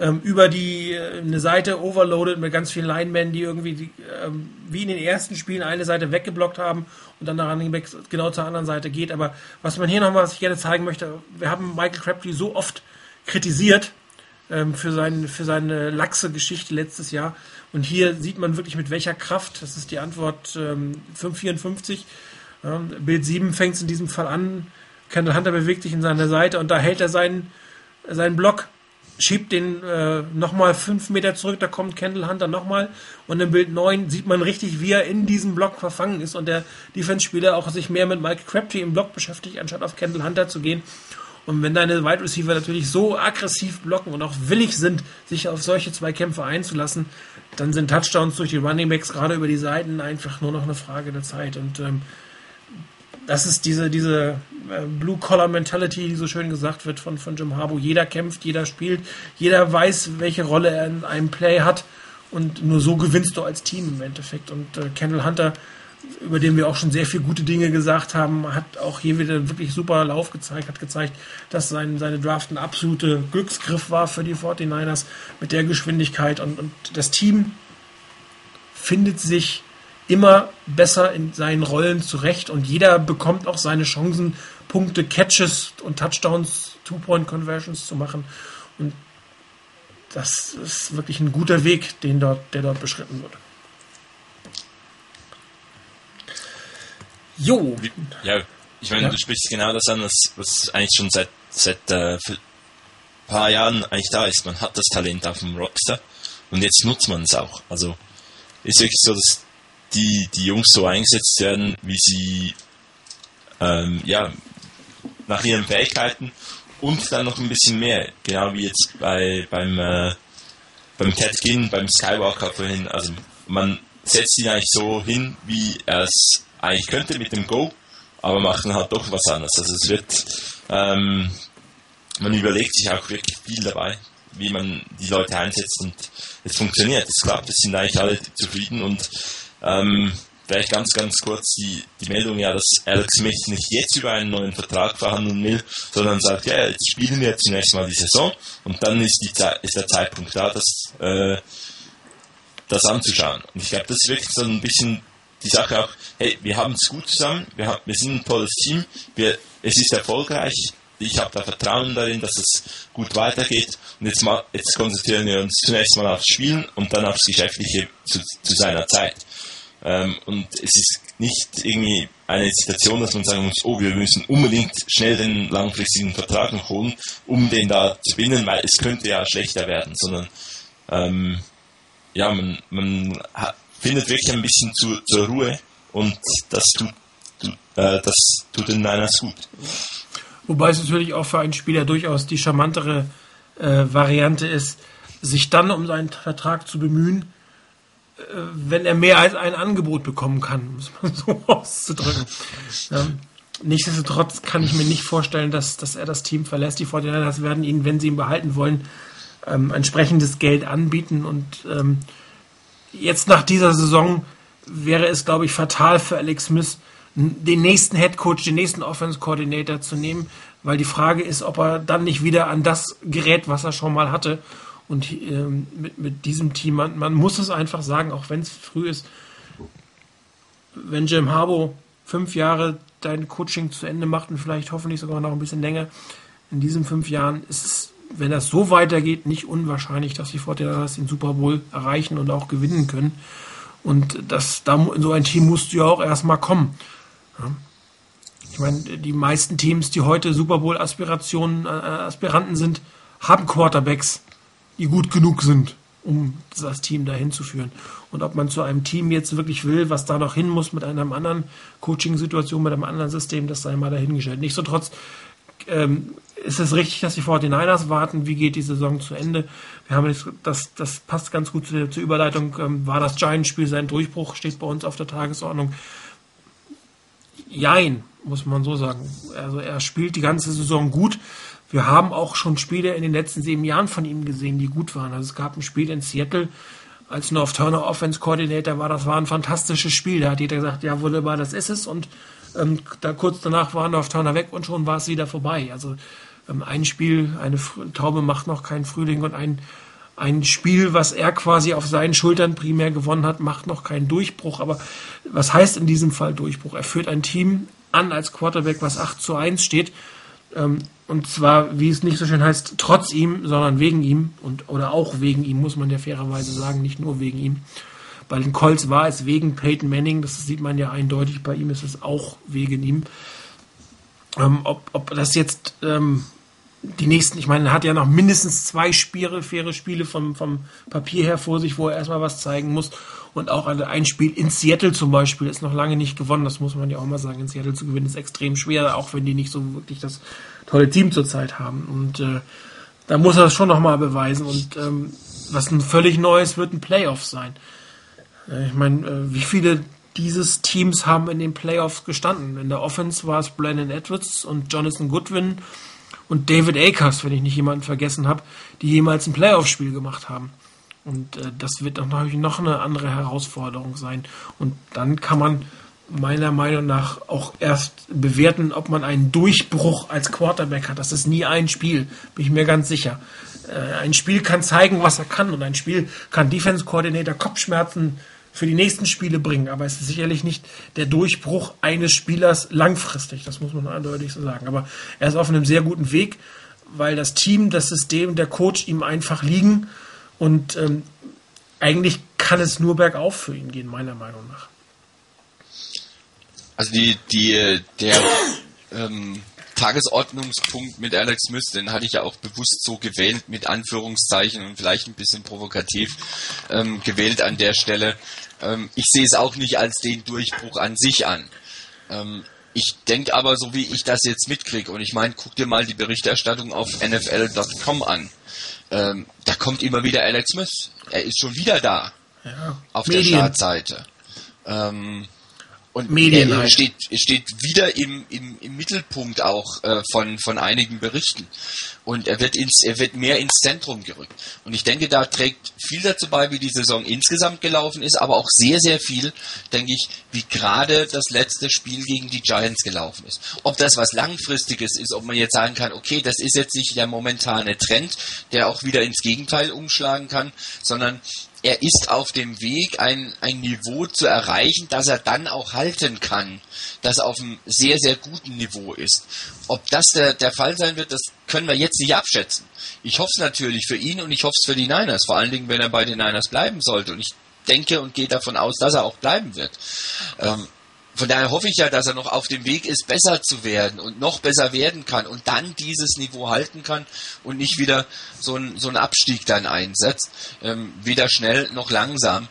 ähm, über die äh, eine Seite overloaded mit ganz vielen Linemen, die irgendwie die, ähm, wie in den ersten Spielen eine Seite weggeblockt haben und dann der Running Back genau zur anderen Seite geht. Aber was man hier nochmal, was ich gerne zeigen möchte, wir haben Michael Crabtree so oft kritisiert ähm, für, sein, für seine laxe Geschichte letztes Jahr. Und hier sieht man wirklich mit welcher Kraft, das ist die Antwort ähm, 554. Ähm, Bild 7 fängt es in diesem Fall an. Kendall Hunter bewegt sich in seiner Seite und da hält er seinen, seinen Block schiebt den äh, nochmal fünf Meter zurück, da kommt Kendall Hunter nochmal und im Bild 9 sieht man richtig, wie er in diesem Block verfangen ist und der Defense-Spieler auch sich mehr mit Mike Crabtree im Block beschäftigt, anstatt auf Kendall Hunter zu gehen. Und wenn deine Wide Receiver natürlich so aggressiv blocken und auch willig sind, sich auf solche zwei Kämpfe einzulassen, dann sind Touchdowns durch die Running Backs gerade über die Seiten einfach nur noch eine Frage der Zeit. Und ähm, das ist diese, diese Blue-Collar-Mentality, die so schön gesagt wird von, von Jim Harbaugh. Jeder kämpft, jeder spielt, jeder weiß, welche Rolle er in einem Play hat und nur so gewinnst du als Team im Endeffekt. Und äh, Kendall Hunter, über den wir auch schon sehr viele gute Dinge gesagt haben, hat auch hier wieder wirklich super Lauf gezeigt, hat gezeigt, dass sein, seine Draft ein absoluter Glücksgriff war für die 49ers mit der Geschwindigkeit und, und das Team findet sich immer besser in seinen Rollen zurecht und jeder bekommt auch seine Chancen, Punkte, Catches und Touchdowns, Two-Point-Conversions zu machen. Und das ist wirklich ein guter Weg, den dort, der dort beschritten wird. Jo. Ja, ich meine, ja. du sprichst genau das an, was, was eigentlich schon seit, seit äh, ein paar Jahren eigentlich da ist. Man hat das Talent auf dem Rockstar und jetzt nutzt man es auch. Also ist wirklich so, dass die, die Jungs so eingesetzt werden, wie sie ähm, ja, nach ihren Fähigkeiten und dann noch ein bisschen mehr, genau wie jetzt bei beim äh, beim Ted beim Skywalker vorhin. Also man setzt ihn eigentlich so hin, wie er es eigentlich könnte mit dem Go, aber machen halt doch was anderes. Also es wird ähm, man überlegt sich auch wirklich viel dabei, wie man die Leute einsetzt und es funktioniert, es klappt, es sind eigentlich alle zufrieden und ähm, vielleicht ganz, ganz kurz die, die Meldung, ja, dass Alex Smith nicht jetzt über einen neuen Vertrag verhandeln will, sondern sagt, ja, jetzt spielen wir zunächst mal die Saison und dann ist, die ist der Zeitpunkt da, das, äh, das anzuschauen. Und ich glaube, das wirklich so ein bisschen die Sache auch, hey, wir haben es gut zusammen, wir, haben, wir sind ein tolles Team, wir, es ist erfolgreich, ich habe da Vertrauen darin, dass es gut weitergeht und jetzt, mal, jetzt konzentrieren wir uns zunächst mal aufs Spielen und dann aufs Geschäftliche zu, zu seiner Zeit. Ähm, und es ist nicht irgendwie eine Situation, dass man sagen muss, oh, wir müssen unbedingt schnell den langfristigen Vertrag noch holen, um den da zu gewinnen, weil es könnte ja schlechter werden, sondern ähm, ja, man, man hat, findet wirklich ein bisschen zu, zur Ruhe und das tut, tut äh, das tut den Niners gut. Wobei es natürlich auch für einen Spieler durchaus die charmantere äh, Variante ist, sich dann um seinen Vertrag zu bemühen, wenn er mehr als ein Angebot bekommen kann, muss man so auszudrücken. Ähm, nichtsdestotrotz kann ich mir nicht vorstellen, dass, dass er das Team verlässt. Die 49ers werden ihn, wenn sie ihn behalten wollen, ähm, entsprechendes Geld anbieten. Und ähm, jetzt nach dieser Saison wäre es, glaube ich, fatal für Alex Smith, den nächsten Head Coach, den nächsten Offense Coordinator zu nehmen, weil die Frage ist, ob er dann nicht wieder an das gerät, was er schon mal hatte. Und ähm, mit, mit diesem Team, man, man muss es einfach sagen, auch wenn es früh ist, wenn Jim Harbo fünf Jahre dein Coaching zu Ende macht und vielleicht hoffentlich sogar noch ein bisschen länger, in diesen fünf Jahren ist es, wenn das so weitergeht, nicht unwahrscheinlich, dass die Fortinanders den Super Bowl erreichen und auch gewinnen können. Und das, da, so ein Team musst du ja auch erstmal kommen. Ja. Ich meine, die meisten Teams, die heute Super Bowl Aspirationen, äh, Aspiranten sind, haben Quarterbacks, die gut genug sind, um das Team dahin zu führen. Und ob man zu einem Team jetzt wirklich will, was da noch hin muss mit einer anderen Coaching-Situation, mit einem anderen System, das sei mal dahingestellt. Nichtsdestotrotz ähm, ist es richtig, dass die 49ers warten, wie geht die Saison zu Ende. Wir haben jetzt, das, das passt ganz gut zur, zur Überleitung, ähm, war das Giants-Spiel sein Durchbruch, steht bei uns auf der Tagesordnung. Jein, muss man so sagen. Also er spielt die ganze Saison gut. Wir haben auch schon Spiele in den letzten sieben Jahren von ihm gesehen, die gut waren. Also es gab ein Spiel in Seattle, als North Turner Offense Coordinator war, das war ein fantastisches Spiel. Da hat jeder gesagt, ja wunderbar, das ist es. Und ähm, da kurz danach war North Turner weg und schon war es wieder vorbei. Also ähm, ein Spiel, eine Taube macht noch keinen Frühling und ein, ein Spiel, was er quasi auf seinen Schultern primär gewonnen hat, macht noch keinen Durchbruch. Aber was heißt in diesem Fall Durchbruch? Er führt ein Team an als Quarterback, was 8 zu 1 steht. Ähm, und zwar, wie es nicht so schön heißt, trotz ihm, sondern wegen ihm und oder auch wegen ihm, muss man ja fairerweise sagen, nicht nur wegen ihm. Bei den Colts war es wegen Peyton Manning, das sieht man ja eindeutig, bei ihm ist es auch wegen ihm. Ähm, ob, ob das jetzt ähm, die nächsten, ich meine, er hat ja noch mindestens zwei Spiele, faire Spiele vom, vom Papier her vor sich, wo er erstmal was zeigen muss. Und auch ein Spiel in Seattle zum Beispiel ist noch lange nicht gewonnen. Das muss man ja auch mal sagen. In Seattle zu gewinnen ist extrem schwer, auch wenn die nicht so wirklich das tolle Team zurzeit haben. Und äh, da muss er es schon nochmal beweisen. Und ähm, was ein völlig neues wird ein Playoff sein. Äh, ich meine, äh, wie viele dieses Teams haben in den Playoffs gestanden? In der Offense war es Brandon Edwards und Jonathan Goodwin und David Akers, wenn ich nicht jemanden vergessen habe, die jemals ein Playoff-Spiel gemacht haben. Und äh, das wird natürlich noch eine andere Herausforderung sein. Und dann kann man meiner Meinung nach auch erst bewerten, ob man einen Durchbruch als Quarterback hat. Das ist nie ein Spiel, bin ich mir ganz sicher. Äh, ein Spiel kann zeigen, was er kann und ein Spiel kann Defense Coordinator Kopfschmerzen für die nächsten Spiele bringen, aber es ist sicherlich nicht der Durchbruch eines Spielers langfristig, das muss man eindeutig so sagen. Aber er ist auf einem sehr guten Weg, weil das Team, das System, der Coach ihm einfach liegen und ähm, eigentlich kann es nur bergauf für ihn gehen, meiner Meinung nach. Also die, die, der ähm, Tagesordnungspunkt mit Alex Smith, den hatte ich ja auch bewusst so gewählt, mit Anführungszeichen und vielleicht ein bisschen provokativ ähm, gewählt an der Stelle. Ähm, ich sehe es auch nicht als den Durchbruch an sich an. Ähm, ich denke aber, so wie ich das jetzt mitkriege, und ich meine, guck dir mal die Berichterstattung auf NFL.com an. Ähm, da kommt immer wieder Alex Smith. Er ist schon wieder da. Ja, auf Medien. der Startseite. Ähm, und Medien er, halt. steht, steht wieder im, im, im Mittelpunkt auch äh, von, von einigen Berichten. Und er wird, ins, er wird mehr ins Zentrum gerückt. Und ich denke, da trägt viel dazu bei, wie die Saison insgesamt gelaufen ist, aber auch sehr, sehr viel, denke ich, wie gerade das letzte Spiel gegen die Giants gelaufen ist. Ob das was Langfristiges ist, ob man jetzt sagen kann, okay, das ist jetzt nicht der momentane Trend, der auch wieder ins Gegenteil umschlagen kann, sondern er ist auf dem Weg, ein, ein Niveau zu erreichen, das er dann auch halten kann, das auf einem sehr, sehr guten Niveau ist. Ob das der, der Fall sein wird, das können wir jetzt nicht abschätzen. Ich hoffe es natürlich für ihn und ich hoffe es für die Niners, vor allen Dingen, wenn er bei den Niners bleiben sollte. Und ich denke und gehe davon aus, dass er auch bleiben wird. Ähm, von daher hoffe ich ja, dass er noch auf dem Weg ist, besser zu werden und noch besser werden kann und dann dieses Niveau halten kann und nicht wieder so ein, so ein Abstieg dann einsetzt, ähm, weder schnell noch langsam,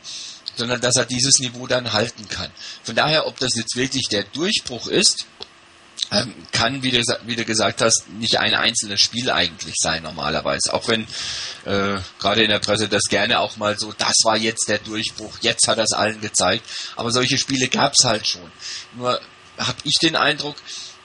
sondern dass er dieses Niveau dann halten kann. Von daher, ob das jetzt wirklich der Durchbruch ist, kann, wie du, wie du gesagt hast, nicht ein einzelnes Spiel eigentlich sein normalerweise. Auch wenn äh, gerade in der Presse das gerne auch mal so, das war jetzt der Durchbruch, jetzt hat es allen gezeigt. Aber solche Spiele gab es halt schon. Nur habe ich den Eindruck,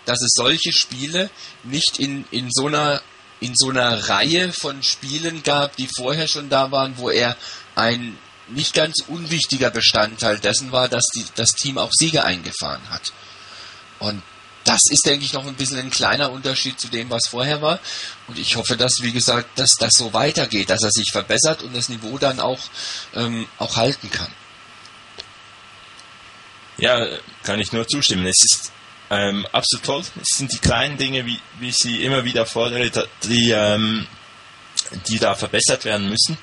dass es solche Spiele nicht in, in so einer in so einer Reihe von Spielen gab, die vorher schon da waren, wo er ein nicht ganz unwichtiger Bestandteil dessen war, dass die, das Team auch Siege eingefahren hat. Und das ist, denke ich, noch ein bisschen ein kleiner Unterschied zu dem, was vorher war. Und ich hoffe, dass, wie gesagt, dass das so weitergeht, dass er sich verbessert und das Niveau dann auch, ähm, auch halten kann. Ja, kann ich nur zustimmen. Es ist ähm, absolut toll. Es sind die kleinen Dinge, wie, wie ich sie immer wieder fordere, die, ähm, die da verbessert werden müssen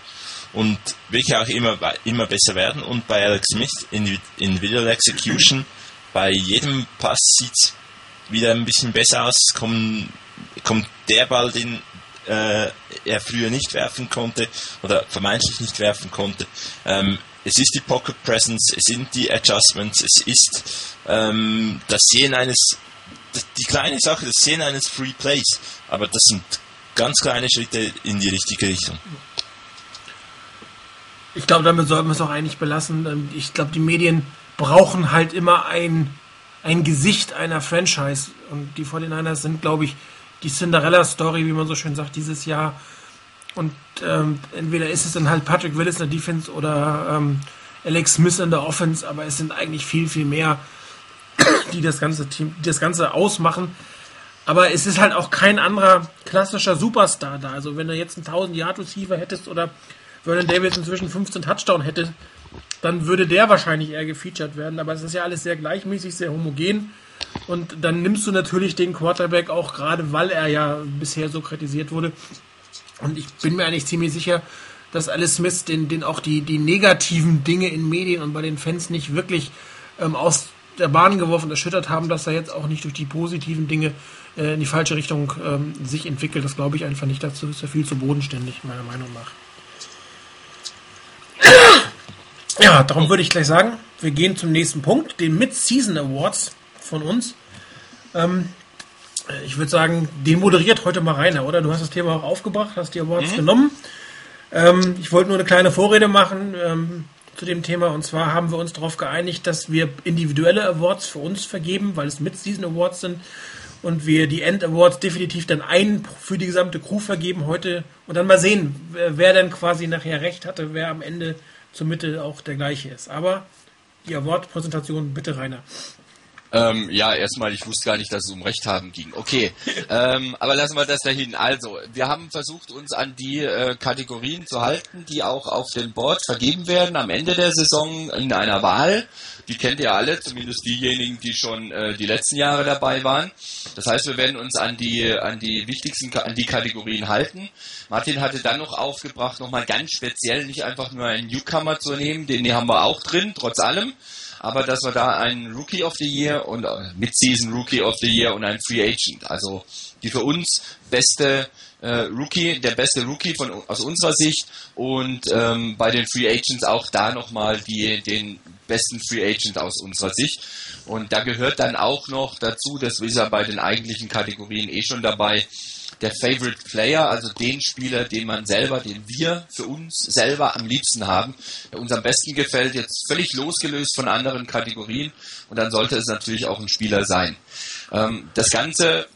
und wirklich auch immer, immer besser werden. Und bei Alex Smith in, in Video Execution, bei jedem Pass sieht es wieder ein bisschen besser aus, kommt, kommt der Ball, den äh, er früher nicht werfen konnte oder vermeintlich nicht werfen konnte. Ähm, es ist die Pocket Presence, es sind die Adjustments, es ist ähm, das Sehen eines, die kleine Sache, das Sehen eines Free Plays, aber das sind ganz kleine Schritte in die richtige Richtung. Ich glaube, damit sollten wir es auch eigentlich belassen. Ähm, ich glaube, die Medien brauchen halt immer ein, ein Gesicht einer Franchise. Und die 49ers sind, glaube ich, die Cinderella-Story, wie man so schön sagt, dieses Jahr. Und ähm, entweder ist es dann halt Patrick Willis in der Defense oder ähm, Alex Smith in der Offense, aber es sind eigentlich viel, viel mehr, die das ganze Team, die das Ganze ausmachen. Aber es ist halt auch kein anderer klassischer Superstar da. Also wenn du jetzt einen 1000 Yard Receiver hättest oder Vernon Davis inzwischen 15 Touchdown hätte, dann würde der wahrscheinlich eher gefeatured werden. Aber es ist ja alles sehr gleichmäßig, sehr homogen. Und dann nimmst du natürlich den Quarterback auch gerade, weil er ja bisher so kritisiert wurde. Und ich bin mir eigentlich ziemlich sicher, dass Alice Smith den, den auch die, die negativen Dinge in Medien und bei den Fans nicht wirklich ähm, aus der Bahn geworfen, erschüttert haben, dass er jetzt auch nicht durch die positiven Dinge äh, in die falsche Richtung ähm, sich entwickelt. Das glaube ich einfach nicht. Dazu ist er viel zu bodenständig, meiner Meinung nach. Ja, darum würde ich gleich sagen, wir gehen zum nächsten Punkt, den Mid-Season Awards von uns. Ähm, ich würde sagen, den moderiert heute mal Rainer, oder? Du hast das Thema auch aufgebracht, hast die Awards mhm. genommen. Ähm, ich wollte nur eine kleine Vorrede machen ähm, zu dem Thema. Und zwar haben wir uns darauf geeinigt, dass wir individuelle Awards für uns vergeben, weil es Mid-Season Awards sind. Und wir die End Awards definitiv dann einen für die gesamte Crew vergeben heute. Und dann mal sehen, wer, wer dann quasi nachher recht hatte, wer am Ende zur Mitte auch der gleiche ist. Aber die Award-Präsentation bitte, Rainer. Ähm, ja, erstmal, ich wusste gar nicht, dass es um Recht haben ging. Okay, ähm, aber lassen wir das dahin. Also, wir haben versucht, uns an die äh, Kategorien zu halten, die auch auf dem Board vergeben werden am Ende der Saison in einer Wahl. Die kennt ihr alle, zumindest diejenigen, die schon äh, die letzten Jahre dabei waren. Das heißt, wir werden uns an die an die wichtigsten an die Kategorien halten. Martin hatte dann noch aufgebracht, nochmal ganz speziell nicht einfach nur einen Newcomer zu nehmen, den haben wir auch drin, trotz allem aber dass wir da einen Rookie of the Year und äh, Mid-Season Rookie of the Year und einen Free Agent, also die für uns beste äh, Rookie, der beste Rookie von aus unserer Sicht und ähm, bei den Free Agents auch da nochmal die den besten Free Agent aus unserer Sicht. Und da gehört dann auch noch dazu, das ist ja bei den eigentlichen Kategorien eh schon dabei, der Favorite Player, also den Spieler, den man selber, den wir für uns selber am liebsten haben, der uns am besten gefällt, jetzt völlig losgelöst von anderen Kategorien. Und dann sollte es natürlich auch ein Spieler sein. Ähm, das Ganze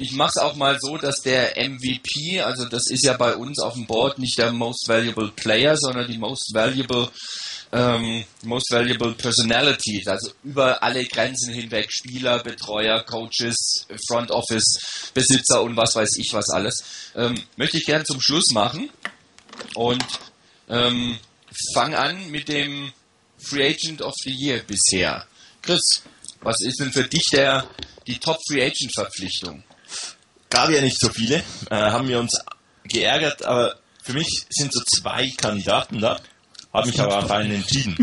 ich mache es auch mal so, dass der MVP, also das ist ja bei uns auf dem Board nicht der Most Valuable Player, sondern die Most Valuable ähm, Most Valuable Personalities, also über alle Grenzen hinweg, Spieler, Betreuer, Coaches, Front Office, Besitzer und was weiß ich was alles, ähm, möchte ich gerne zum Schluss machen und ähm, fang an mit dem Free Agent of the Year bisher. Chris, was ist denn für dich der die Top Free Agent Verpflichtung? Gab ja nicht so viele, äh, haben wir uns geärgert, aber für mich sind so zwei Kandidaten da. Habe mich aber auf einen entschieden.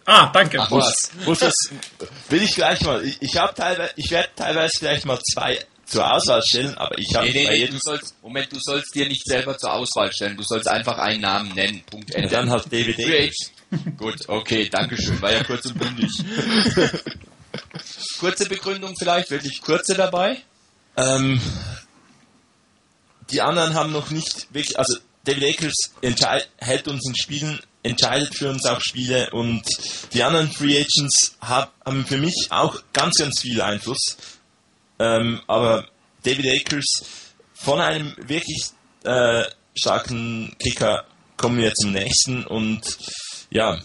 ah, danke. Ach, muss, muss das, will ich gleich mal. Ich, ich habe teilweise, ich werde teilweise gleich mal zwei zur Auswahl stellen, aber ich habe nee, nee, du sollst, Moment, du sollst dir nicht selber zur Auswahl stellen, du sollst einfach einen Namen nennen. Punkt Ende. dann halt DVD. Gut, okay, danke schön, war ja kurz und bündig. kurze Begründung vielleicht, wirklich kurze dabei? Ähm, die anderen haben noch nicht wirklich, also David Akers hält uns in Spielen entscheidet für uns auch Spiele und die anderen Free Agents haben für mich auch ganz, ganz viel Einfluss. Ähm, aber David Akers von einem wirklich äh, starken Kicker kommen wir zum nächsten und ja,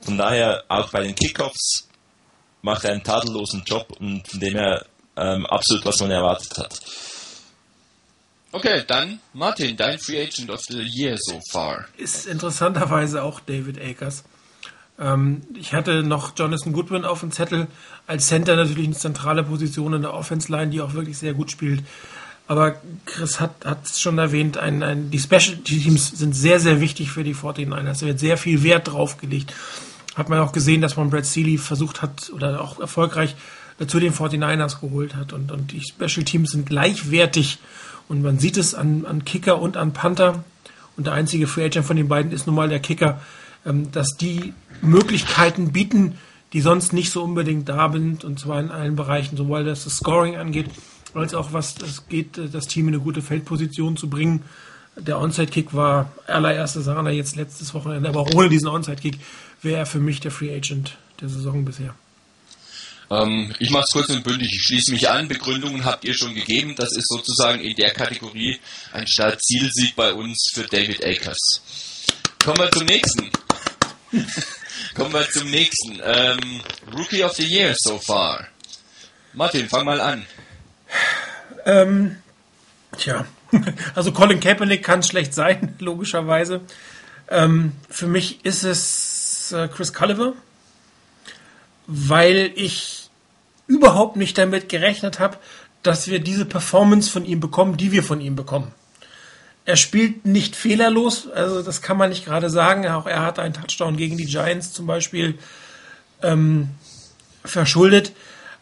von daher auch bei den Kickoffs macht einen tadellosen Job und von dem her ähm, absolut, was man erwartet hat. Okay, dann Martin, dein Free Agent of the Year so far. Ist interessanterweise auch David Akers. Ähm, ich hatte noch Jonathan Goodwin auf dem Zettel als Center natürlich eine zentrale Position in der Offense Line, die auch wirklich sehr gut spielt. Aber Chris hat es schon erwähnt, ein, ein, die Special Teams sind sehr, sehr wichtig für die 49ers. Da wird sehr viel Wert drauf gelegt. Hat man auch gesehen, dass man Brad Seeley versucht hat oder auch erfolgreich zu den 49ers geholt hat. Und, und die Special Teams sind gleichwertig und man sieht es an, an Kicker und an Panther. Und der einzige Free Agent von den beiden ist nun mal der Kicker, ähm, dass die Möglichkeiten bieten, die sonst nicht so unbedingt da sind. Und zwar in allen Bereichen, sowohl das Scoring angeht, als auch was es geht, äh, das Team in eine gute Feldposition zu bringen. Der Onside-Kick war allererste Sahne jetzt letztes Wochenende, aber ohne diesen Onside-Kick wäre er für mich der Free Agent der Saison bisher. Ähm, ich mache es kurz und bündig. Ich schließe mich an. Begründungen habt ihr schon gegeben. Das ist sozusagen in der Kategorie ein Start-Zielsieg bei uns für David Akers. Kommen wir zum nächsten. Kommen wir zum nächsten. Ähm, Rookie of the Year so far. Martin, fang mal an. Ähm, tja, also Colin Kaepernick kann schlecht sein, logischerweise. Ähm, für mich ist es äh, Chris Culliver weil ich überhaupt nicht damit gerechnet habe, dass wir diese Performance von ihm bekommen, die wir von ihm bekommen. Er spielt nicht fehlerlos, also das kann man nicht gerade sagen. Auch er hat einen Touchdown gegen die Giants zum Beispiel ähm, verschuldet.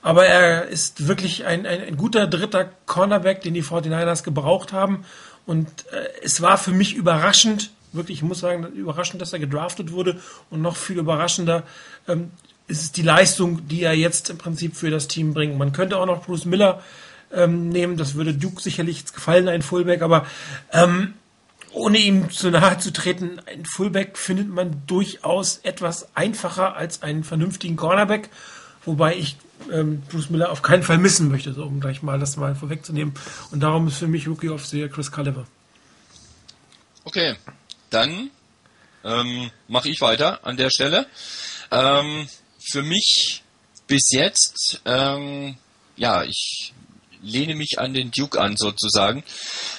Aber er ist wirklich ein, ein, ein, guter dritter Cornerback, den die 49ers gebraucht haben. Und äh, es war für mich überraschend, wirklich, ich muss sagen, überraschend, dass er gedraftet wurde und noch viel überraschender, ähm, ist es die Leistung, die er jetzt im Prinzip für das Team bringt. Man könnte auch noch Bruce Miller ähm, nehmen, das würde Duke sicherlich gefallen, ein Fullback, aber ähm, ohne ihm zu nahe zu treten, ein Fullback findet man durchaus etwas einfacher als einen vernünftigen Cornerback, wobei ich ähm, Bruce Miller auf keinen Fall missen möchte, so um gleich mal das mal vorwegzunehmen. Und darum ist für mich Rookie of the Year Chris Culliver. Okay, dann ähm, mache ich weiter an der Stelle. Ähm, für mich bis jetzt, ähm, ja, ich lehne mich an den Duke an sozusagen.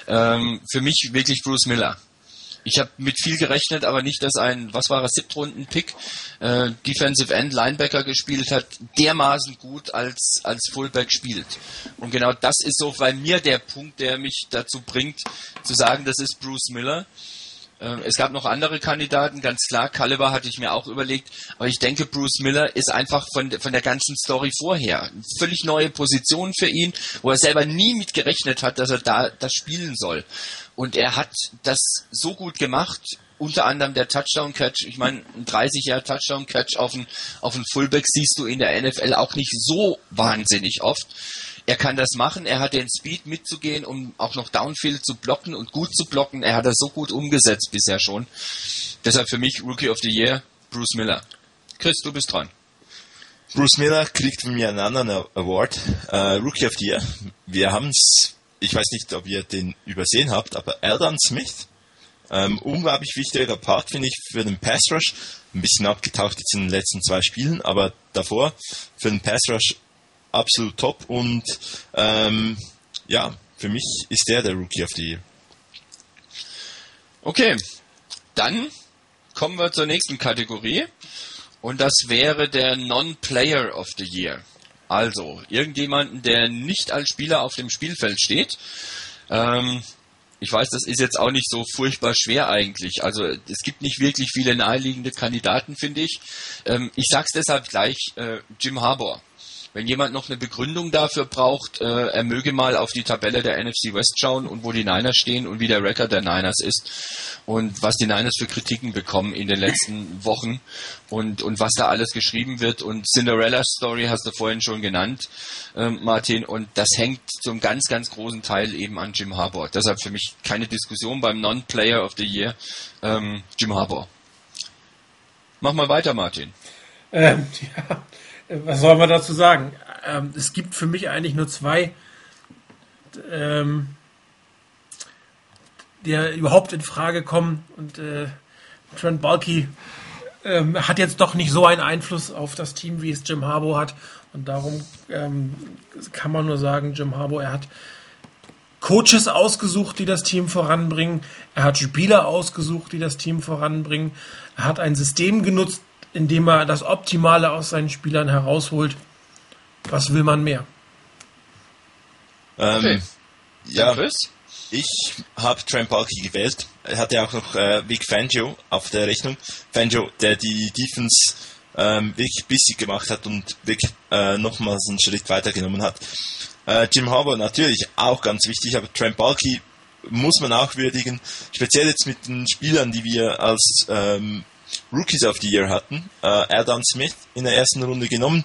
Ähm, für mich wirklich Bruce Miller. Ich habe mit viel gerechnet, aber nicht, dass ein, was war er, Siebtrunden-Pick, äh, Defensive End, Linebacker gespielt hat, dermaßen gut als, als Fullback spielt. Und genau das ist so bei mir der Punkt, der mich dazu bringt, zu sagen, das ist Bruce Miller. Ähm, es gab noch andere Kandidaten, ganz klar. Caliber hatte ich mir auch überlegt. Aber ich denke, Bruce Miller ist einfach von, von der ganzen Story vorher. Völlig neue Position für ihn, wo er selber nie mit gerechnet hat, dass er da das spielen soll. Und er hat das so gut gemacht. Unter anderem der Touchdown-Catch. Ich meine, ein 30 Jahre Touchdown-Catch auf einen, auf Fullback siehst du in der NFL auch nicht so wahnsinnig oft. Er kann das machen, er hat den Speed mitzugehen, um auch noch Downfield zu blocken und gut zu blocken. Er hat das so gut umgesetzt bisher schon. Deshalb für mich Rookie of the Year, Bruce Miller. Chris, du bist dran. Bruce Miller kriegt von mir einen anderen Award, äh, Rookie of the Year. Wir haben es, ich weiß nicht, ob ihr den übersehen habt, aber Eldon Smith, ähm, unglaublich wichtiger Part, finde ich, für den Pass Rush. Ein bisschen abgetaucht jetzt in den letzten zwei Spielen, aber davor für den Pass Rush absolut top und ähm, ja, für mich ist der der Rookie of the Year. Okay, dann kommen wir zur nächsten Kategorie und das wäre der Non-Player of the Year. Also irgendjemanden, der nicht als Spieler auf dem Spielfeld steht. Ähm, ich weiß, das ist jetzt auch nicht so furchtbar schwer eigentlich. Also es gibt nicht wirklich viele naheliegende Kandidaten, finde ich. Ähm, ich sag's deshalb gleich, äh, Jim Harbour. Wenn jemand noch eine Begründung dafür braucht, äh, er möge mal auf die Tabelle der NFC West schauen und wo die Niners stehen und wie der Record der Niners ist und was die Niners für Kritiken bekommen in den letzten Wochen und, und was da alles geschrieben wird. Und Cinderella Story hast du vorhin schon genannt, ähm, Martin, und das hängt zum ganz, ganz großen Teil eben an Jim Harbour. Deshalb für mich keine Diskussion beim Non-Player of the Year, ähm, Jim Harbour. Mach mal weiter, Martin. Ähm, ja, was soll man dazu sagen? Ähm, es gibt für mich eigentlich nur zwei, ähm, die überhaupt in Frage kommen. Und äh, Trent Balky ähm, hat jetzt doch nicht so einen Einfluss auf das Team, wie es Jim Harbour hat. Und darum ähm, kann man nur sagen, Jim Harbour, er hat Coaches ausgesucht, die das Team voranbringen. Er hat Spieler ausgesucht, die das Team voranbringen. Er hat ein System genutzt, in dem er das Optimale aus seinen Spielern herausholt. Was will man mehr? Ähm, okay. Ja, Chris? ich habe Trent Balky gewählt. Er hatte auch noch äh, Vic Fangio auf der Rechnung. Fangio, der die Defense ähm, wirklich bissig gemacht hat und wirklich äh, nochmals einen Schritt weitergenommen hat. Äh, Jim Harbour natürlich auch ganz wichtig, aber Trent Balky muss man auch würdigen, speziell jetzt mit den Spielern, die wir als ähm, Rookies of the Year hatten. Äh, Adam Smith in der ersten Runde genommen.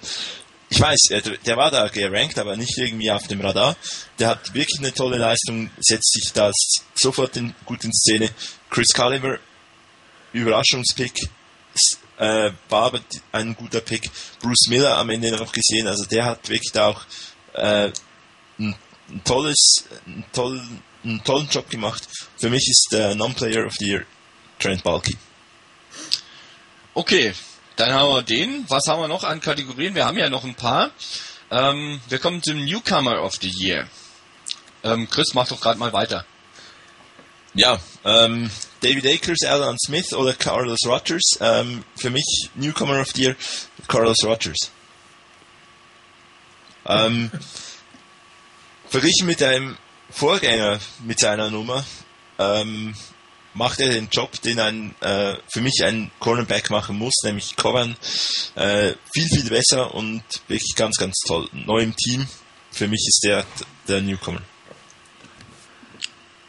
Ich weiß, der war da gerankt, aber nicht irgendwie auf dem Radar. Der hat wirklich eine tolle Leistung, setzt sich da sofort in, gut in Szene. Chris Culliver, Überraschungspick, äh, war aber ein guter Pick. Bruce Miller am Ende noch gesehen, also der hat wirklich da auch äh, ein, ein, tolles, ein, toll, einen tollen Job gemacht. Für mich ist der Non-Player of the Year Trent Balky. Okay, dann haben wir den. Was haben wir noch an Kategorien? Wir haben ja noch ein paar. Ähm, wir kommen zum Newcomer of the Year. Ähm, Chris, mach doch gerade mal weiter. Ja, ähm, David Akers, Alan Smith oder Carlos Rogers. Ähm, für mich Newcomer of the Year, Carlos Rogers. Ähm, verglichen mit einem Vorgänger mit seiner Nummer, ähm, macht er den Job, den ein äh, für mich ein Cornerback machen muss, nämlich covern, äh, viel, viel besser und wirklich ganz, ganz toll. Neu im Team, für mich ist der der Newcomer.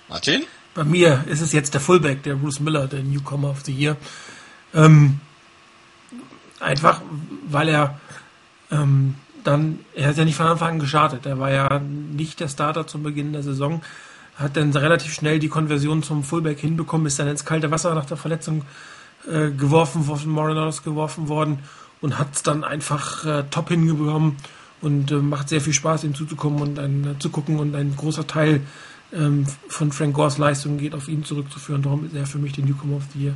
Martin? Bei mir ist es jetzt der Fullback, der Bruce Miller, der Newcomer of the Year. Ähm, einfach, weil er ähm, dann, er ist ja nicht von Anfang an gestartet. Er war ja nicht der Starter zum Beginn der Saison hat dann relativ schnell die Konversion zum Fullback hinbekommen, ist dann ins kalte Wasser nach der Verletzung äh, geworfen, von Morenos geworfen worden und hat es dann einfach äh, top hingekommen und äh, macht sehr viel Spaß, ihm zuzukommen und ein, äh, zu gucken und ein großer Teil ähm, von Frank Gores Leistung geht auf ihn zurückzuführen. Darum ist er für mich der Newcomer of the Year.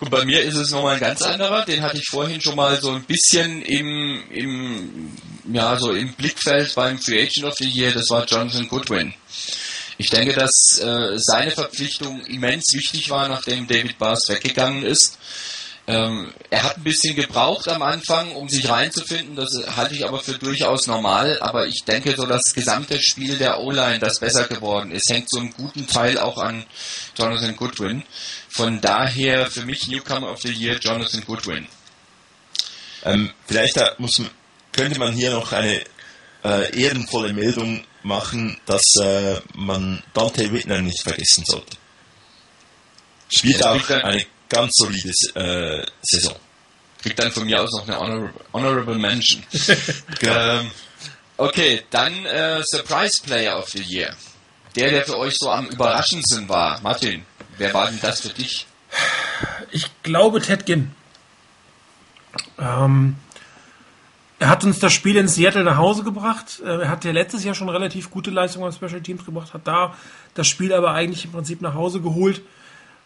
Und bei mir ist es nochmal ein ganz anderer. Den hatte ich vorhin schon mal so ein bisschen im, im, ja, so im Blickfeld beim Free Agent of the Year. Das war Jonathan Goodwin. Ich denke, dass äh, seine Verpflichtung immens wichtig war, nachdem David Bars weggegangen ist. Ähm, er hat ein bisschen gebraucht am Anfang, um sich reinzufinden. Das halte ich aber für durchaus normal. Aber ich denke, so das gesamte Spiel der O-Line, das besser geworden ist, hängt so einen guten Teil auch an Jonathan Goodwin. Von daher für mich Newcomer of the Year Jonathan Goodwin. Ähm, vielleicht muss, könnte man hier noch eine äh, ehrenvolle Meldung machen, dass äh, man Dante Whitner nicht vergessen sollte. Spielt auch eine ganz solide äh, Saison. Kriegt dann von mir aus noch eine Honor Honorable Mention. genau. ähm, okay, dann äh, Surprise Player of the Year. Der, der für euch so am überraschendsten war. Martin, wer war denn das für dich? Ich glaube Ted Ginn. Ähm, er hat uns das Spiel in Seattle nach Hause gebracht. Äh, er hat ja letztes Jahr schon relativ gute Leistungen auf Special Teams gebracht, hat da das Spiel aber eigentlich im Prinzip nach Hause geholt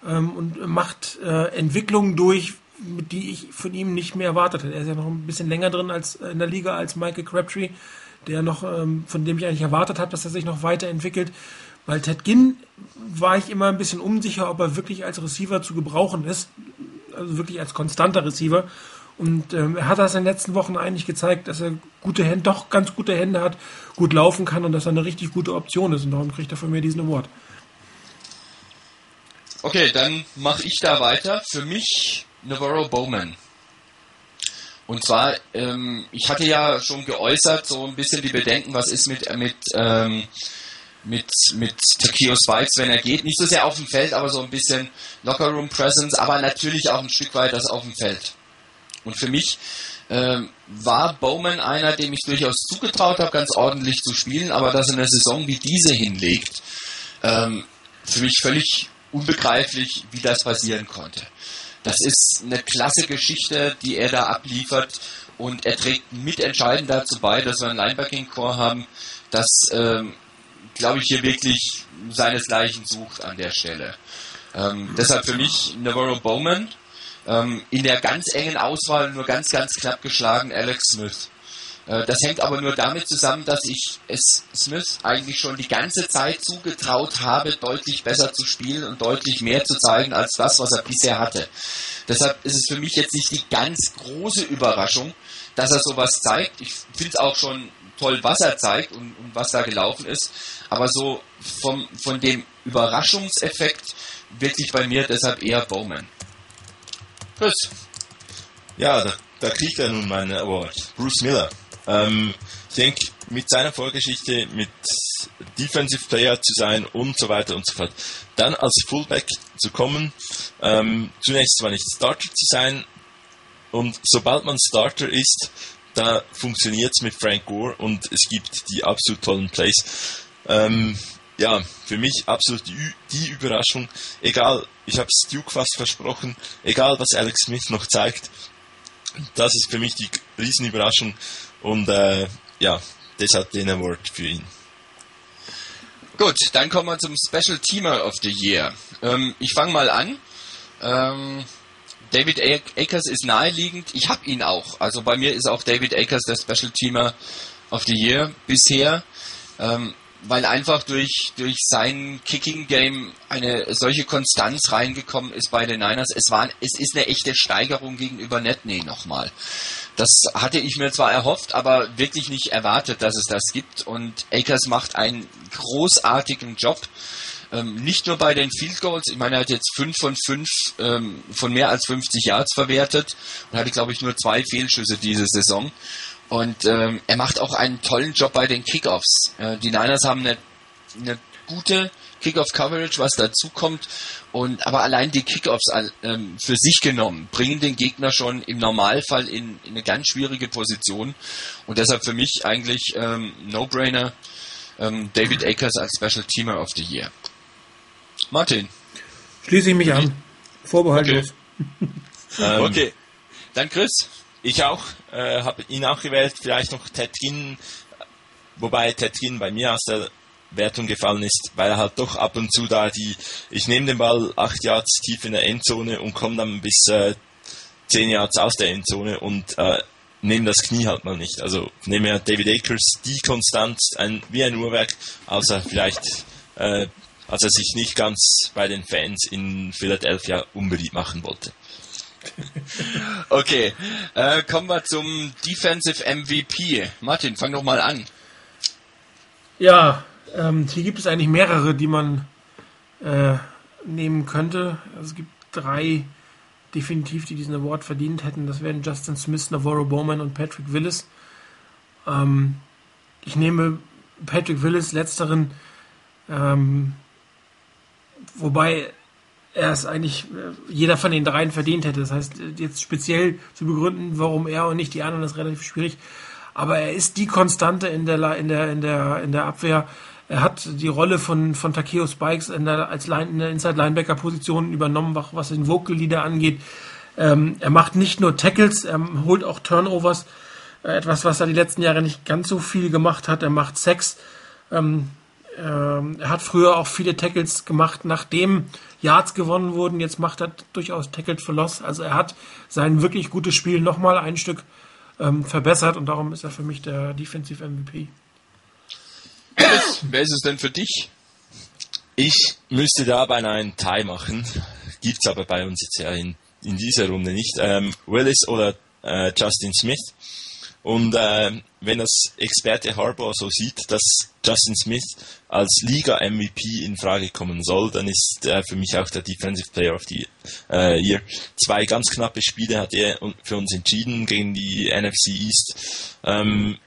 ähm, und macht äh, Entwicklungen durch, die ich von ihm nicht mehr erwartet hätte. Er ist ja noch ein bisschen länger drin als äh, in der Liga als Michael Crabtree, der noch, ähm, von dem ich eigentlich erwartet habe, dass er sich noch weiterentwickelt. Weil Ted Ginn war ich immer ein bisschen unsicher, ob er wirklich als Receiver zu gebrauchen ist, also wirklich als konstanter Receiver. Und ähm, er hat das in den letzten Wochen eigentlich gezeigt, dass er gute Hände, doch ganz gute Hände hat, gut laufen kann und dass er eine richtig gute Option ist. Und darum kriegt er von mir diesen Award. Okay, dann mache ich da weiter. Für mich Navarro Bowman. Und zwar, ähm, ich hatte ja schon geäußert, so ein bisschen die Bedenken, was ist mit, mit, ähm, mit, mit Takeo Spikes, wenn er geht. Nicht so sehr auf dem Feld, aber so ein bisschen Lockerroom Presence, aber natürlich auch ein Stück weit das auf dem Feld. Und für mich ähm, war Bowman einer, dem ich durchaus zugetraut habe, ganz ordentlich zu spielen, aber dass er eine Saison wie diese hinlegt, ähm, für mich völlig unbegreiflich, wie das passieren konnte. Das ist eine klasse Geschichte, die er da abliefert und er trägt mitentscheidend dazu bei, dass wir einen Linebacking-Core haben, das, ähm, glaube ich, hier wirklich seinesgleichen sucht an der Stelle. Ähm, deshalb für mich Navarro Bowman Ähm, in der ganz engen Auswahl nur ganz, ganz knapp geschlagen Alex Smith. Äh, das hängt aber nur damit zusammen, dass ich es Smith eigentlich schon die ganze Zeit zugetraut habe, deutlich besser zu spielen und deutlich mehr zu zeigen als das, was er bisher hatte. Deshalb ist es für mich jetzt nicht die ganz große Überraschung, dass er sowas zeigt. Ich finde es auch schon toll, was er zeigt und, und, was da gelaufen ist. Aber so vom, von dem Überraschungseffekt wirklich bei mir deshalb eher Bowman. Chris. Ja, da, da kriegt er nun meinen Award. Bruce Miller. Ähm, ich denke, mit seiner Vorgeschichte, mit Defensive Player zu sein und so weiter und so fort, dann als Fullback zu kommen, ähm, zunächst zwar nicht Starter zu sein, und sobald man Starter ist, da funktioniert es mit Frank Gore und es gibt die absolut tollen Plays. Ähm, ja, für mich absolut die, die Überraschung. Egal, ich habe Duke fast versprochen, egal was Alex Smith noch zeigt, das ist für mich die Riesenüberraschung und äh, ja, deshalb den Award für ihn. Gut, dann kommen wir zum Special Teamer of the Year. Ähm, ich fange mal an. Ähm, David Akers ist naheliegend. Ich habe ihn auch. Also bei mir ist auch David Akers der Special Teamer of the Year bisher. Ähm, weil einfach durch, durch sein Kicking-Game eine solche Konstanz reingekommen ist bei den Niners. Es, war, es ist eine echte Steigerung gegenüber Netney nochmal. Das hatte ich mir zwar erhofft, aber wirklich nicht erwartet, dass es das gibt. Und Akers macht einen großartigen Job. Ähm, nicht nur bei den Field Goals, ich meine, er hat jetzt 5 von 5 ähm, von mehr als 50 Yards verwertet und hatte, glaube ich, nur zwei Fehlschüsse diese Saison. Und ähm, er macht auch einen tollen Job bei den Kickoffs. Äh, die Niners haben eine, eine gute Kickoff-Coverage, was dazu kommt. Und aber allein die Kickoffs ähm, für sich genommen bringen den Gegner schon im Normalfall in, in eine ganz schwierige Position. Und deshalb für mich eigentlich ähm, No-Brainer ähm, David Akers als Special Teamer of the Year. Martin. Schließe ich mich an. Vorbehaltlos. Okay. ähm, okay. Dann Chris. Ich auch, äh, habe ihn auch gewählt, vielleicht noch Ted Ginn, wobei Ted Ginn bei mir aus der Wertung gefallen ist, weil er halt doch ab und zu da die, ich nehme den Ball acht Yards tief in der Endzone und komme dann bis äh, zehn Yards aus der Endzone und äh, nehme das Knie halt mal nicht. Also nehme ja David Akers die Konstanz ein, wie ein Uhrwerk, außer vielleicht äh, als er sich nicht ganz bei den Fans in Philadelphia unbeliebt machen wollte. okay, äh, kommen wir zum Defensive MVP. Martin, fang doch mal an. Ja, ähm, hier gibt es eigentlich mehrere, die man äh, nehmen könnte. Also es gibt drei definitiv, die diesen Award verdient hätten. Das wären Justin Smith, Navarro Bowman und Patrick Willis. Ähm, ich nehme Patrick Willis, letzteren, ähm, wobei er es eigentlich äh, jeder von den dreien verdient hätte. Das heißt, jetzt speziell zu begründen, warum er und nicht die anderen, ist relativ schwierig. Aber er ist die Konstante in der in der in der in der Abwehr. Er hat die Rolle von von Takeo Spikes in der, als Line, in der Inside Linebacker Position übernommen, was den Vocal Leader angeht. Ähm, er macht nicht nur Tackles, er holt auch Turnovers, äh, etwas, was er die letzten Jahre nicht ganz so viel gemacht hat. Er macht Sex. Ähm, ähm, er hat früher auch viele Tackles gemacht, nachdem Yards gewonnen wurden. Jetzt macht er durchaus Tackles for Loss. Also er hat sein wirklich gutes Spiel nochmal ein Stück ähm, verbessert und darum ist er für mich der Defensive MVP. Wer ist es denn für dich? Ich müsste da beinahe einen Tie machen. Gibt's aber bei uns jetzt ja in, in dieser Runde nicht. Ähm, Willis oder äh, Justin Smith. Und äh, wenn das Experte Harbour so sieht, dass Justin Smith als Liga-MVP in Frage kommen soll, dann ist er für mich auch der Defensive Player of the äh, Year. Zwei ganz knappe Spiele hat er für uns entschieden gegen die NFC East. Ähm,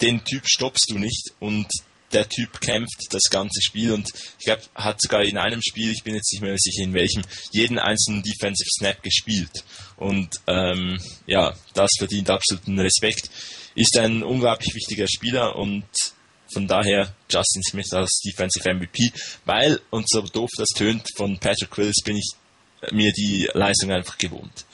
den Typ stoppst du nicht und der Typ kämpft das ganze Spiel und ich glaube, hat sogar in einem Spiel, ich bin jetzt nicht mehr sicher in welchem, jeden einzelnen Defensive Snap gespielt. Und ähm, ja, das verdient absoluten Respekt. Ist ein unglaublich wichtiger Spieler und von daher Justin Smith als Defensive MVP, weil, und so doof das tönt, von Patrick Willis bin ich mir die Leistung einfach gewohnt.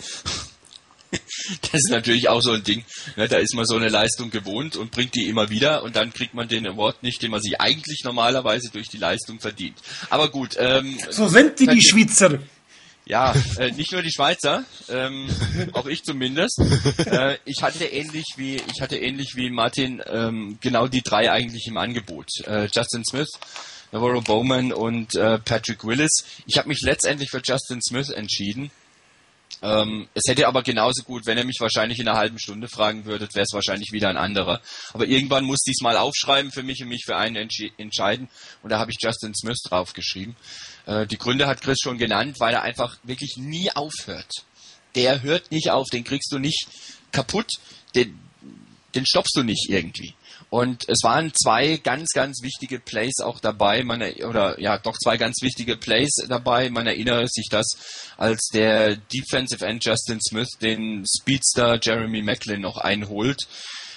Das ist natürlich auch so ein Ding. Ne, da ist man so eine Leistung gewohnt und bringt die immer wieder und dann kriegt man den Award nicht, den man sich eigentlich normalerweise durch die Leistung verdient. Aber gut. Ähm, so sind die, die Schweizer. Ja, äh, nicht nur die Schweizer, ähm, auch ich zumindest. Äh, ich hatte ähnlich wie ich hatte ähnlich wie Martin ähm, genau die drei eigentlich im Angebot. Äh, Justin Smith, Navarro Bowman und äh, Patrick Willis. Ich habe mich letztendlich für Justin Smith entschieden. Ähm, es hätte aber genauso gut, wenn er mich wahrscheinlich in einer halben Stunde fragen würde, wäre es wahrscheinlich wieder ein anderer. Aber irgendwann muss ich es mal aufschreiben für mich und mich für einen entscheiden. Und da habe ich Justin Smith draufgeschrieben. Äh, die Gründe hat Chris schon genannt, weil er einfach wirklich nie aufhört. Der hört nicht auf, den kriegst du nicht kaputt, den, den stoppst du nicht irgendwie. Und es waren zwei ganz, ganz wichtige Plays auch dabei, man, oder ja, doch zwei ganz wichtige Plays dabei. Man erinnere sich das, als der Defensive End Justin Smith den Speedster Jeremy Macklin noch einholt.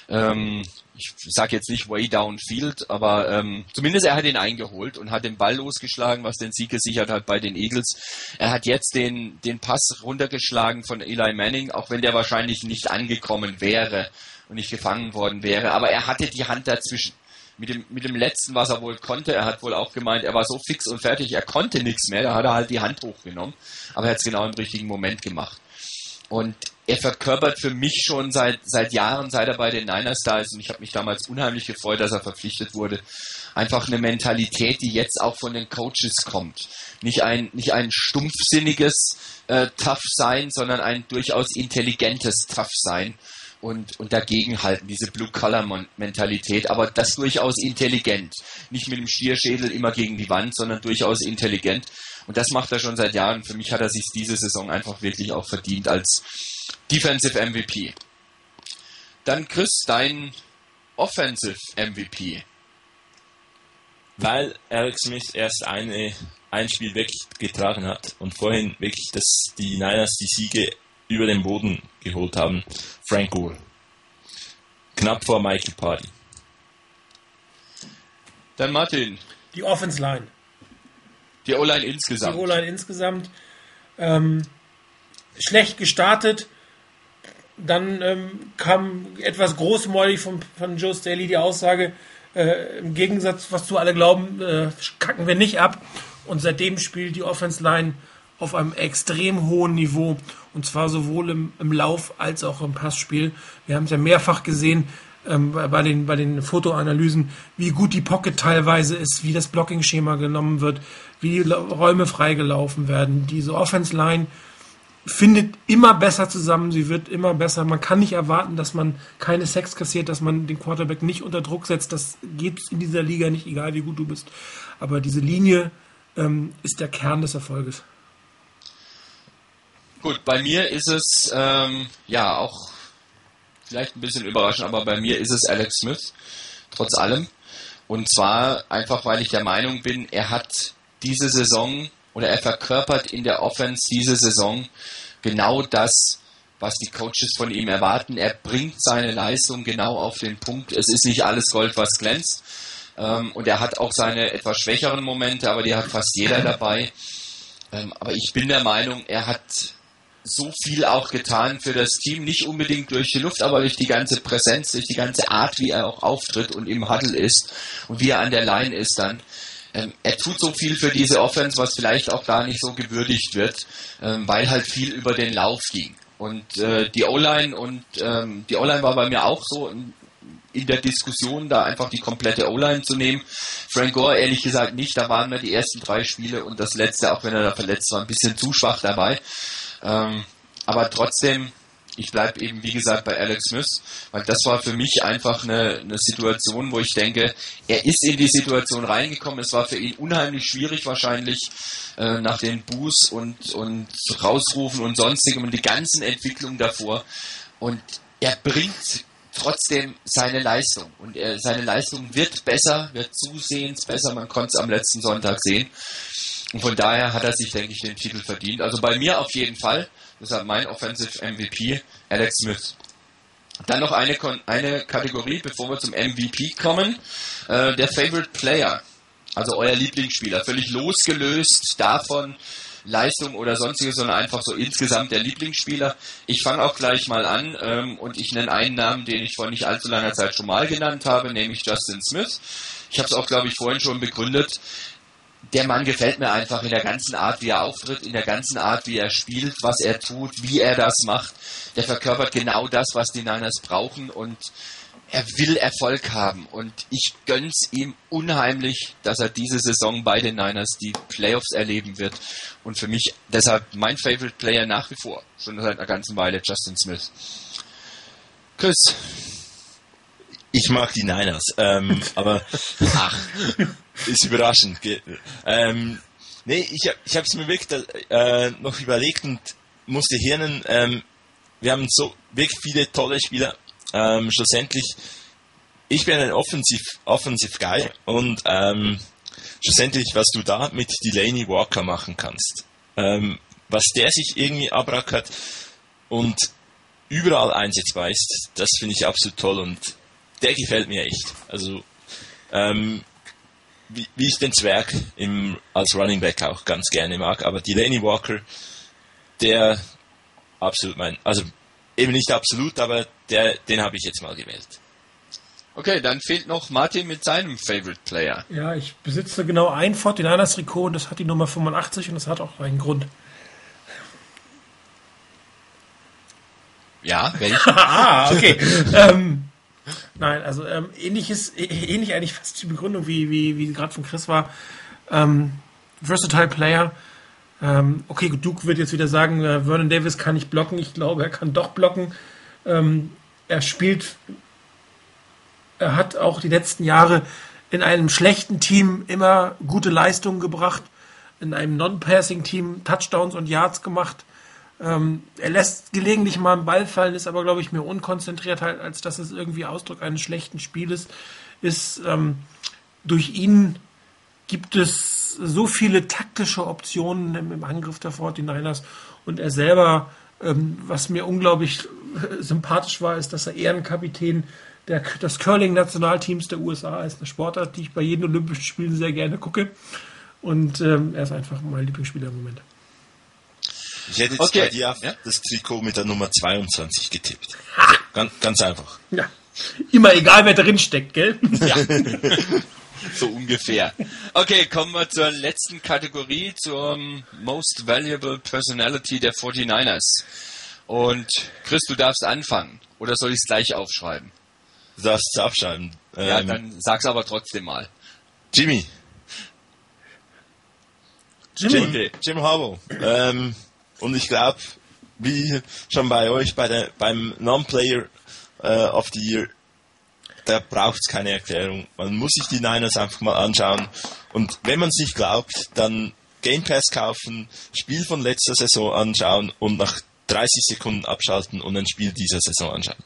Ähm, ich sage jetzt nicht way downfield, aber ähm, zumindest er hat ihn eingeholt und hat den Ball losgeschlagen, was den Sieg gesichert hat bei den Eagles. Er hat jetzt den, den Pass runtergeschlagen von Eli Manning, auch wenn der wahrscheinlich nicht angekommen wäre und nicht gefangen worden wäre. Aber er hatte die Hand dazwischen. Mit dem, mit dem letzten, was er wohl konnte, er hat wohl auch gemeint, er war so fix und fertig, er konnte nichts mehr, da hat er halt die Hand hochgenommen. Aber er hat es genau im richtigen Moment gemacht. Und er verkörpert für mich schon seit, seit Jahren, seit er bei den Niners da ist, und ich habe mich damals unheimlich gefreut, dass er verpflichtet wurde, einfach eine Mentalität, die jetzt auch von den Coaches kommt. Nicht ein, nicht ein stumpfsinniges äh, Tough sein, sondern ein durchaus intelligentes Tough sein und, und dagegen halten, diese Blue-Color-Mentalität, aber das durchaus intelligent. Nicht mit dem Stierschädel immer gegen die Wand, sondern durchaus intelligent. Und das macht er schon seit Jahren. Für mich hat er sich diese Saison einfach wirklich auch verdient als Defensive MVP. Dann Chris, dein Offensive MVP. Weil Alex Smith erst eine, ein Spiel weggetragen hat und vorhin wirklich, dass die Niners die Siege über den Boden geholt haben. Frank Gore. Knapp vor Michael Party. Dann Martin. Die Offense Line. Die O-Line insgesamt. Die O-Line insgesamt. Ähm, schlecht gestartet. Dann ähm, kam etwas großmäulig von, von Joe Staley die Aussage, äh, im Gegensatz, was du alle glauben, äh, kacken wir nicht ab. Und seitdem spielt die Offense Line auf einem extrem hohen Niveau. Und zwar sowohl im, im Lauf als auch im Passspiel. Wir haben es ja mehrfach gesehen ähm, bei, den, bei den Fotoanalysen, wie gut die Pocket teilweise ist, wie das Blocking-Schema genommen wird, wie die Räume freigelaufen werden. Diese Offense-Line findet immer besser zusammen, sie wird immer besser. Man kann nicht erwarten, dass man keine Sex kassiert, dass man den Quarterback nicht unter Druck setzt. Das geht in dieser Liga nicht, egal wie gut du bist. Aber diese Linie ähm, ist der Kern des Erfolges. Gut, bei mir ist es ähm, ja auch vielleicht ein bisschen überraschend, aber bei mir ist es Alex Smith, trotz allem. Und zwar einfach, weil ich der Meinung bin, er hat diese Saison oder er verkörpert in der Offense diese Saison genau das, was die Coaches von ihm erwarten. Er bringt seine Leistung genau auf den Punkt. Es ist nicht alles Gold, was glänzt. Ähm, und er hat auch seine etwas schwächeren Momente, aber die hat fast jeder dabei. Ähm, aber ich bin der Meinung, er hat so viel auch getan für das Team, nicht unbedingt durch die Luft, aber durch die ganze Präsenz, durch die ganze Art, wie er auch auftritt und im Huddle ist und wie er an der Line ist dann. Ähm, er tut so viel für diese Offense, was vielleicht auch gar nicht so gewürdigt wird, ähm, weil halt viel über den Lauf ging. Und äh, die O-Line und ähm, die O-Line war bei mir auch so in, in der Diskussion, da einfach die komplette O-Line zu nehmen. Frank Gore ehrlich gesagt nicht, da waren mir die ersten drei Spiele und das letzte, auch wenn er da verletzt war, ein bisschen zu schwach dabei. Ähm, aber trotzdem, ich bleibe eben, wie gesagt, bei Alex Smith, weil das war für mich einfach eine, eine Situation, wo ich denke, er ist in die Situation reingekommen. Es war für ihn unheimlich schwierig wahrscheinlich äh, nach den Boos und, und Rausrufen und sonstigem und die ganzen Entwicklungen davor. Und er bringt trotzdem seine Leistung. Und er, seine Leistung wird besser, wird zusehends besser. Man konnte es am letzten Sonntag sehen. Und von daher hat er sich, denke ich, den Titel verdient. Also bei mir auf jeden Fall. Deshalb mein Offensive MVP, Alex Smith. Dann noch eine, eine Kategorie, bevor wir zum MVP kommen. Äh, der Favorite Player. Also euer Lieblingsspieler. Völlig losgelöst davon, Leistung oder sonstiges, sondern einfach so insgesamt der Lieblingsspieler. Ich fange auch gleich mal an ähm, und ich nenne einen Namen, den ich vor nicht allzu langer Zeit schon mal genannt habe, nämlich Justin Smith. Ich habe es auch, glaube ich, vorhin schon begründet der Mann gefällt mir einfach in der ganzen Art, wie er auftritt, in der ganzen Art, wie er spielt, was er tut, wie er das macht. Der verkörpert genau das, was die Niners brauchen und er will Erfolg haben und ich gönn's ihm unheimlich, dass er diese Saison bei den Niners die Playoffs erleben wird und für mich deshalb mein Favorite Player nach wie vor, schon seit einer ganzen Weile Justin Smith. Chris. Ich mag die Niners, ähm, aber ach, ist überraschend. Ähm, nee, ich, ich habe es mir wirklich äh, noch überlegt und musste hirnen. Ähm, wir haben so wirklich viele tolle Spieler ähm, schlussendlich, ich bin ein Offensive, Offensive Guy und ähm, schlussendlich, was du da mit Delaney Walker machen kannst, ähm, was der sich irgendwie abrackert und überall einsetzbar ist, das finde ich absolut toll und der gefällt mir echt. Also, ähm, wie, wie ich den Zwerg im, als Running Back auch ganz gerne mag, aber Delaney Walker, der absolut mein, also eben nicht absolut, aber der, den habe ich jetzt mal gewählt. Okay, dann fehlt noch Martin mit seinem Favorite Player. Ja, ich besitze genau ein 49ers Trikot und das hat die Nummer 85 und das hat auch einen Grund. Ja, welchen? ah, okay. ähm, nein, also ähm, ähnliches, ähnlich eigentlich fast die Begründung, wie, wie, wie gerade von Chris war. Ähm, versatile Player. Ähm, okay, Duke wird jetzt wieder sagen, äh, Vernon Davis kann nicht blocken. Ich glaube, er kann doch blocken. Ähm, er spielt, er hat auch die letzten Jahre in einem schlechten Team immer gute Leistungen gebracht, in einem Non-Passing-Team Touchdowns und Yards gemacht. Ähm, er lässt gelegentlich mal einen Ball fallen, ist aber, glaube ich, mehr unkonzentriert, halt, als dass es irgendwie Ausdruck eines schlechten Spieles ist. Ähm, durch ihn gibt es so viele taktische Optionen im, im Angriff der 49ers und er selber, ähm, was mir unglaublich sympathisch war, ist, dass er Ehrenkapitän der, des Curling-Nationalteams der USA ist. Eine Sportart, die ich bei jedem Olympischen Spielen sehr gerne gucke. Und ähm, er ist einfach mein Lieblingsspieler im Moment. Ich hätte jetzt okay. bei dir ja? das Trikot mit der Nummer 22 getippt. Also ganz, ganz einfach. Ja. Immer egal, wer drin steckt, gell? Ja. so ungefähr. Okay, kommen wir zur letzten Kategorie, zur Most Valuable Personality der 49ers. Und Chris, du darfst anfangen. Oder soll ich es gleich aufschreiben? Du darfst es aufschreiben. Ja, ähm, dann sag's aber trotzdem mal. Jimmy. Jimmy. Jim, Jim Harbaugh. Ähm, und ich glaube, wie schon bei euch bei der, beim Non-Player äh, of the Year, da braucht es keine Erklärung. Man muss sich die Niners einfach mal anschauen. Und wenn man es nicht glaubt, dann Game Pass kaufen, Spiel von letzter Saison anschauen und nach 30 Sekunden abschalten und ein Spiel dieser Saison anschauen.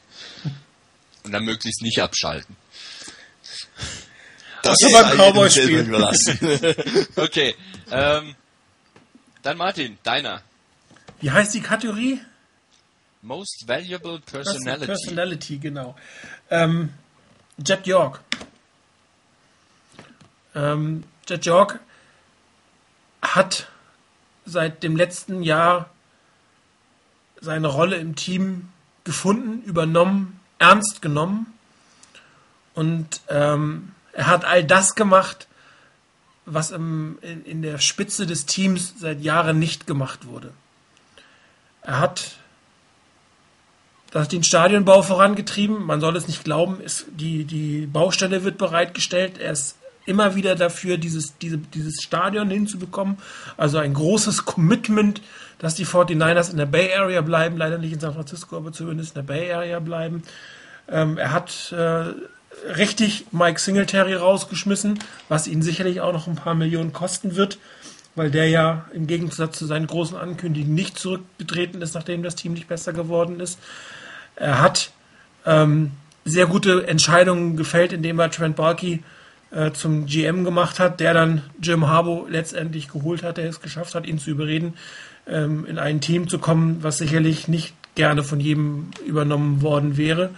Und dann möglichst nicht abschalten. Das ist beim Cowboy-Spiel überlassen. okay. Ähm, dann Martin, deiner. Wie heißt die Kategorie? Most Valuable Personality. Personality, genau. Ähm, Jet York. Ähm, Jet York hat seit dem letzten Jahr seine Rolle im Team gefunden, übernommen, ernst genommen. Und ähm, er hat all das gemacht, was im, in, in der Spitze des Teams seit Jahren nicht gemacht wurde. Er hat den Stadionbau vorangetrieben. Man soll es nicht glauben, ist, die, die Baustelle wird bereitgestellt. Er ist immer wieder dafür, dieses, diese, dieses Stadion hinzubekommen. Also ein großes Commitment, dass die 49ers in der Bay Area bleiben. Leider nicht in San Francisco, aber zumindest in der Bay Area bleiben. Ähm, er hat äh, richtig Mike Singletary rausgeschmissen, was ihn sicherlich auch noch ein paar Millionen kosten wird, weil der ja im Gegensatz zu seinen großen Ankündigungen nicht zurückgetreten ist, nachdem das Team nicht besser geworden ist. Er hat ähm, sehr gute Entscheidungen gefällt, indem er Trent Balky äh, zum GM gemacht hat, der dann Jim Harbaugh letztendlich geholt hat, der es geschafft hat, ihn zu überreden, ähm, in ein Team zu kommen, was sicherlich nicht gerne von jedem übernommen worden wäre.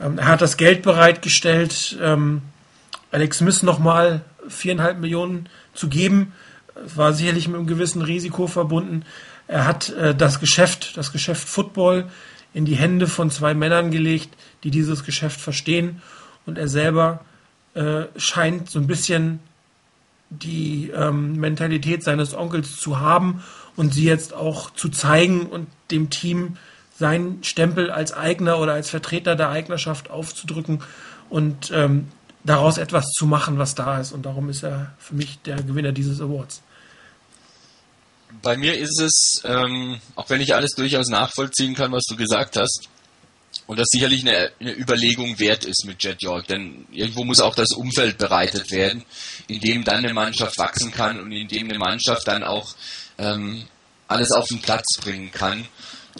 Ähm, er hat das Geld bereitgestellt, ähm, Alex Smith nochmal viereinhalb Millionen zu geben. Es war sicherlich mit einem gewissen Risiko verbunden. Er hat äh, das Geschäft, das Geschäft Football in die Hände von zwei Männern gelegt, die dieses Geschäft verstehen. Und er selber äh, scheint so ein bisschen die ähm, Mentalität seines Onkels zu haben und sie jetzt auch zu zeigen und dem Team seinen Stempel als Eigner oder als Vertreter der Eignerschaft aufzudrücken und ähm, daraus etwas zu machen, was da ist. Und darum ist er für mich der Gewinner dieses Awards. Bei mir ist es, ähm, auch wenn ich alles durchaus nachvollziehen kann, was du gesagt hast, und das sicherlich eine, eine, Überlegung wert ist mit Jet York, denn irgendwo muss auch das Umfeld bereitet werden, in dem dann eine Mannschaft wachsen kann und in dem eine Mannschaft dann auch ähm, alles auf den Platz bringen kann,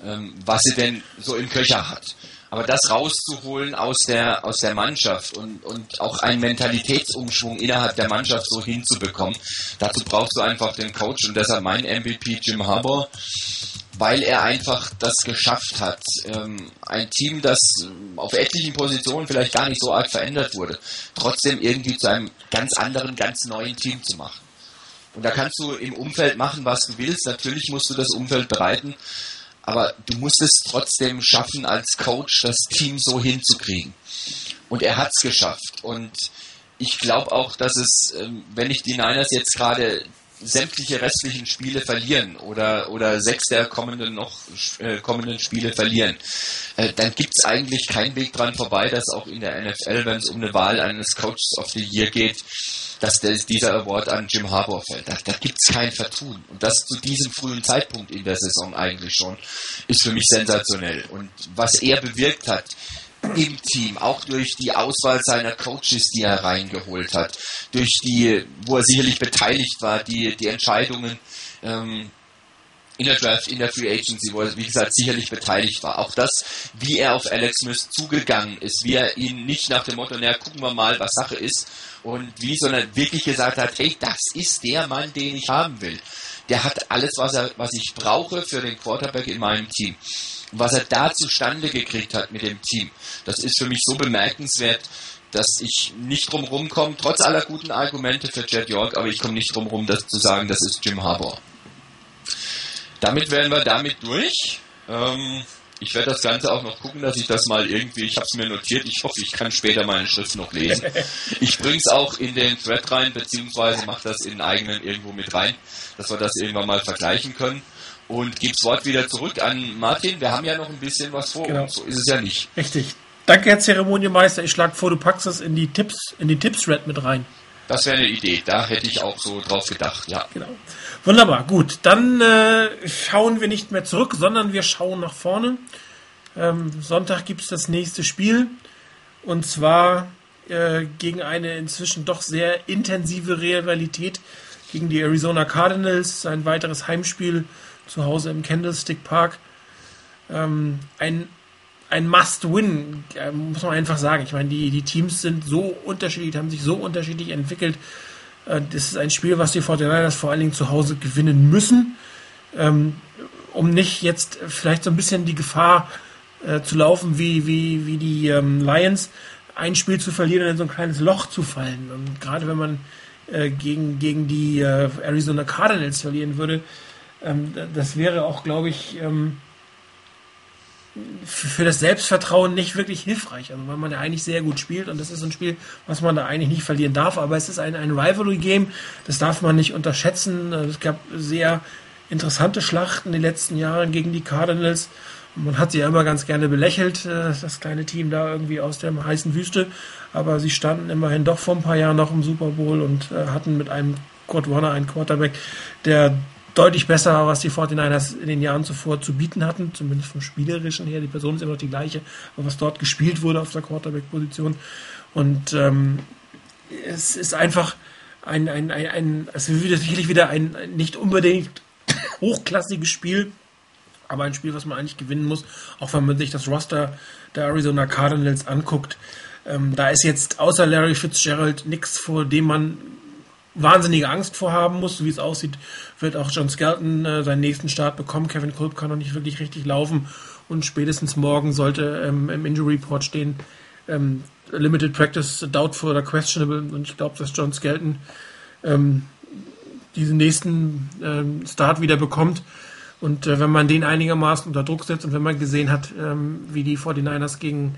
ähm, was sie denn so im Köcher hat. Aber das rauszuholen aus der, aus der Mannschaft und, und auch einen Mentalitätsumschwung innerhalb der Mannschaft so hinzubekommen, dazu brauchst du einfach den Coach und deshalb mein MVP Jim Harbour, weil er einfach das geschafft hat. Ähm, ein Team, das auf etlichen Positionen vielleicht gar nicht so arg verändert wurde, trotzdem irgendwie zu einem ganz anderen, ganz neuen Team zu machen. Und da kannst du im Umfeld machen, was du willst. Natürlich musst du das Umfeld bereiten, aber du musst es trotzdem schaffen, als Coach das Team so hinzukriegen. Und er hat es geschafft. Und ich glaube auch, dass es, ähm, wenn ich die Niners jetzt gerade sämtliche restlichen Spiele verlieren oder, oder sechs der kommenden noch äh, kommenden Spiele verlieren, äh, dann gibt es eigentlich keinen Weg dran vorbei, dass auch in der NFL, wenn es um eine Wahl eines Coaches of the Year geht, dass der, dieser Award an Jim Harbour fällt. Da, da gibt es kein Vertun. Und das zu diesem frühen Zeitpunkt in der Saison eigentlich schon, ist für mich sensationell. Und was er bewirkt hat, im Team, auch durch die Auswahl seiner Coaches, die er reingeholt hat, durch die, wo er sicherlich beteiligt war, die, die Entscheidungen ähm, in der Draft, in der Free Agency, wo er, wie gesagt, sicherlich beteiligt war. Auch das, wie er auf Alex Smith zugegangen ist, wie er ihn nicht nach dem Motto, naja, gucken wir mal, was Sache ist, und wie, sondern wirklich gesagt hat, hey, das ist der Mann, den ich haben will. Der hat alles, was er, was ich brauche für den Quarterback in meinem Team. Was er da zustande gekriegt hat mit dem Team, das ist für mich so bemerkenswert, dass ich nicht drum rumkomme, trotz aller guten Argumente für Jet York, aber ich komme nicht drum rum, das zu sagen, das ist Jim Harbour. Damit wären wir damit durch. Ähm, ich werde das Ganze auch noch gucken, dass ich das mal irgendwie, ich habe es mir notiert, ich hoffe, ich kann später meine Schrift noch lesen. Ich bringe es auch in den Thread rein, beziehungsweise mache das in den eigenen irgendwo mit rein, dass wir das irgendwann mal vergleichen können. Und gebe das Wort wieder zurück an Martin. Wir haben ja noch ein bisschen was vor genau. so ist es ja nicht. Richtig. Danke, Herr Zeremoniemeister. Ich schlage vor, du packst das in die Tipps, in die Tipps-Red mit rein. Das wäre eine Idee. Da hätte ich auch so drauf gedacht, ja. Genau. Wunderbar, gut. Dann äh, schauen wir nicht mehr zurück, sondern wir schauen nach vorne. Ähm, Sonntag gibt es das nächste Spiel. Und zwar äh, gegen eine inzwischen doch sehr intensive Rivalität gegen die Arizona Cardinals. Ein weiteres Heimspiel zu Hause im Candlestick Park. Ähm, ein ein Must-Win, äh, muss man einfach sagen. Ich meine, die, die Teams sind so unterschiedlich, haben sich so unterschiedlich entwickelt. Äh, das ist ein Spiel, was die 49ers vor allen Dingen zu Hause gewinnen müssen, ähm, um nicht jetzt vielleicht so ein bisschen die Gefahr äh, zu laufen wie, wie, wie die ähm, Lions, ein Spiel zu verlieren und in so ein kleines Loch zu fallen. Und gerade wenn man gegen, gegen die Arizona Cardinals verlieren würde, ähm, das wäre auch, glaube ich, ähm, für das Selbstvertrauen nicht wirklich hilfreich. Also weil man ja eigentlich sehr gut spielt und das ist ein Spiel, was man da eigentlich nicht verlieren darf. Aber es ist ein, ein Rivalry-Game, das darf man nicht unterschätzen. Es gab sehr interessante Schlachten in den letzten Jahren gegen die Cardinals. Man hat sie ja immer ganz gerne belächelt, äh, das kleine Team da irgendwie aus der heißen Wüste. Aber sie standen immerhin doch vor ein paar Jahren noch im Super Bowl und äh, hatten mit einem Kurt Warner einen Quarterback, der deutlich besser, was die 49ers in den Jahren zuvor zu bieten hatten, zumindest vom Spielerischen her. Die Person ist immer noch die gleiche, aber was dort gespielt wurde auf der Quarterback-Position. Und ähm, es ist einfach ein, ein, ein, ein es ist sicherlich wieder ein nicht unbedingt hochklassiges Spiel, aber ein Spiel, was man eigentlich gewinnen muss, auch wenn man sich das Roster der Arizona Cardinals anguckt. Ähm, da ist jetzt außer Larry Fitzgerald nichts, vor dem man wahnsinnige Angst vorhaben muss. So wie es aussieht, wird auch John Skelton äh, seinen nächsten Start bekommen. Kevin Kulp kann noch nicht wirklich richtig laufen und spätestens morgen sollte ähm, im Injury Report stehen ähm, Limited Practice, Doubtful oder Questionable und ich glaube, dass John Skelton ähm, diesen nächsten ähm, Start wieder bekommt. Und äh, wenn man den einigermaßen unter Druck setzt und wenn man gesehen hat, ähm, wie die 49ers gegen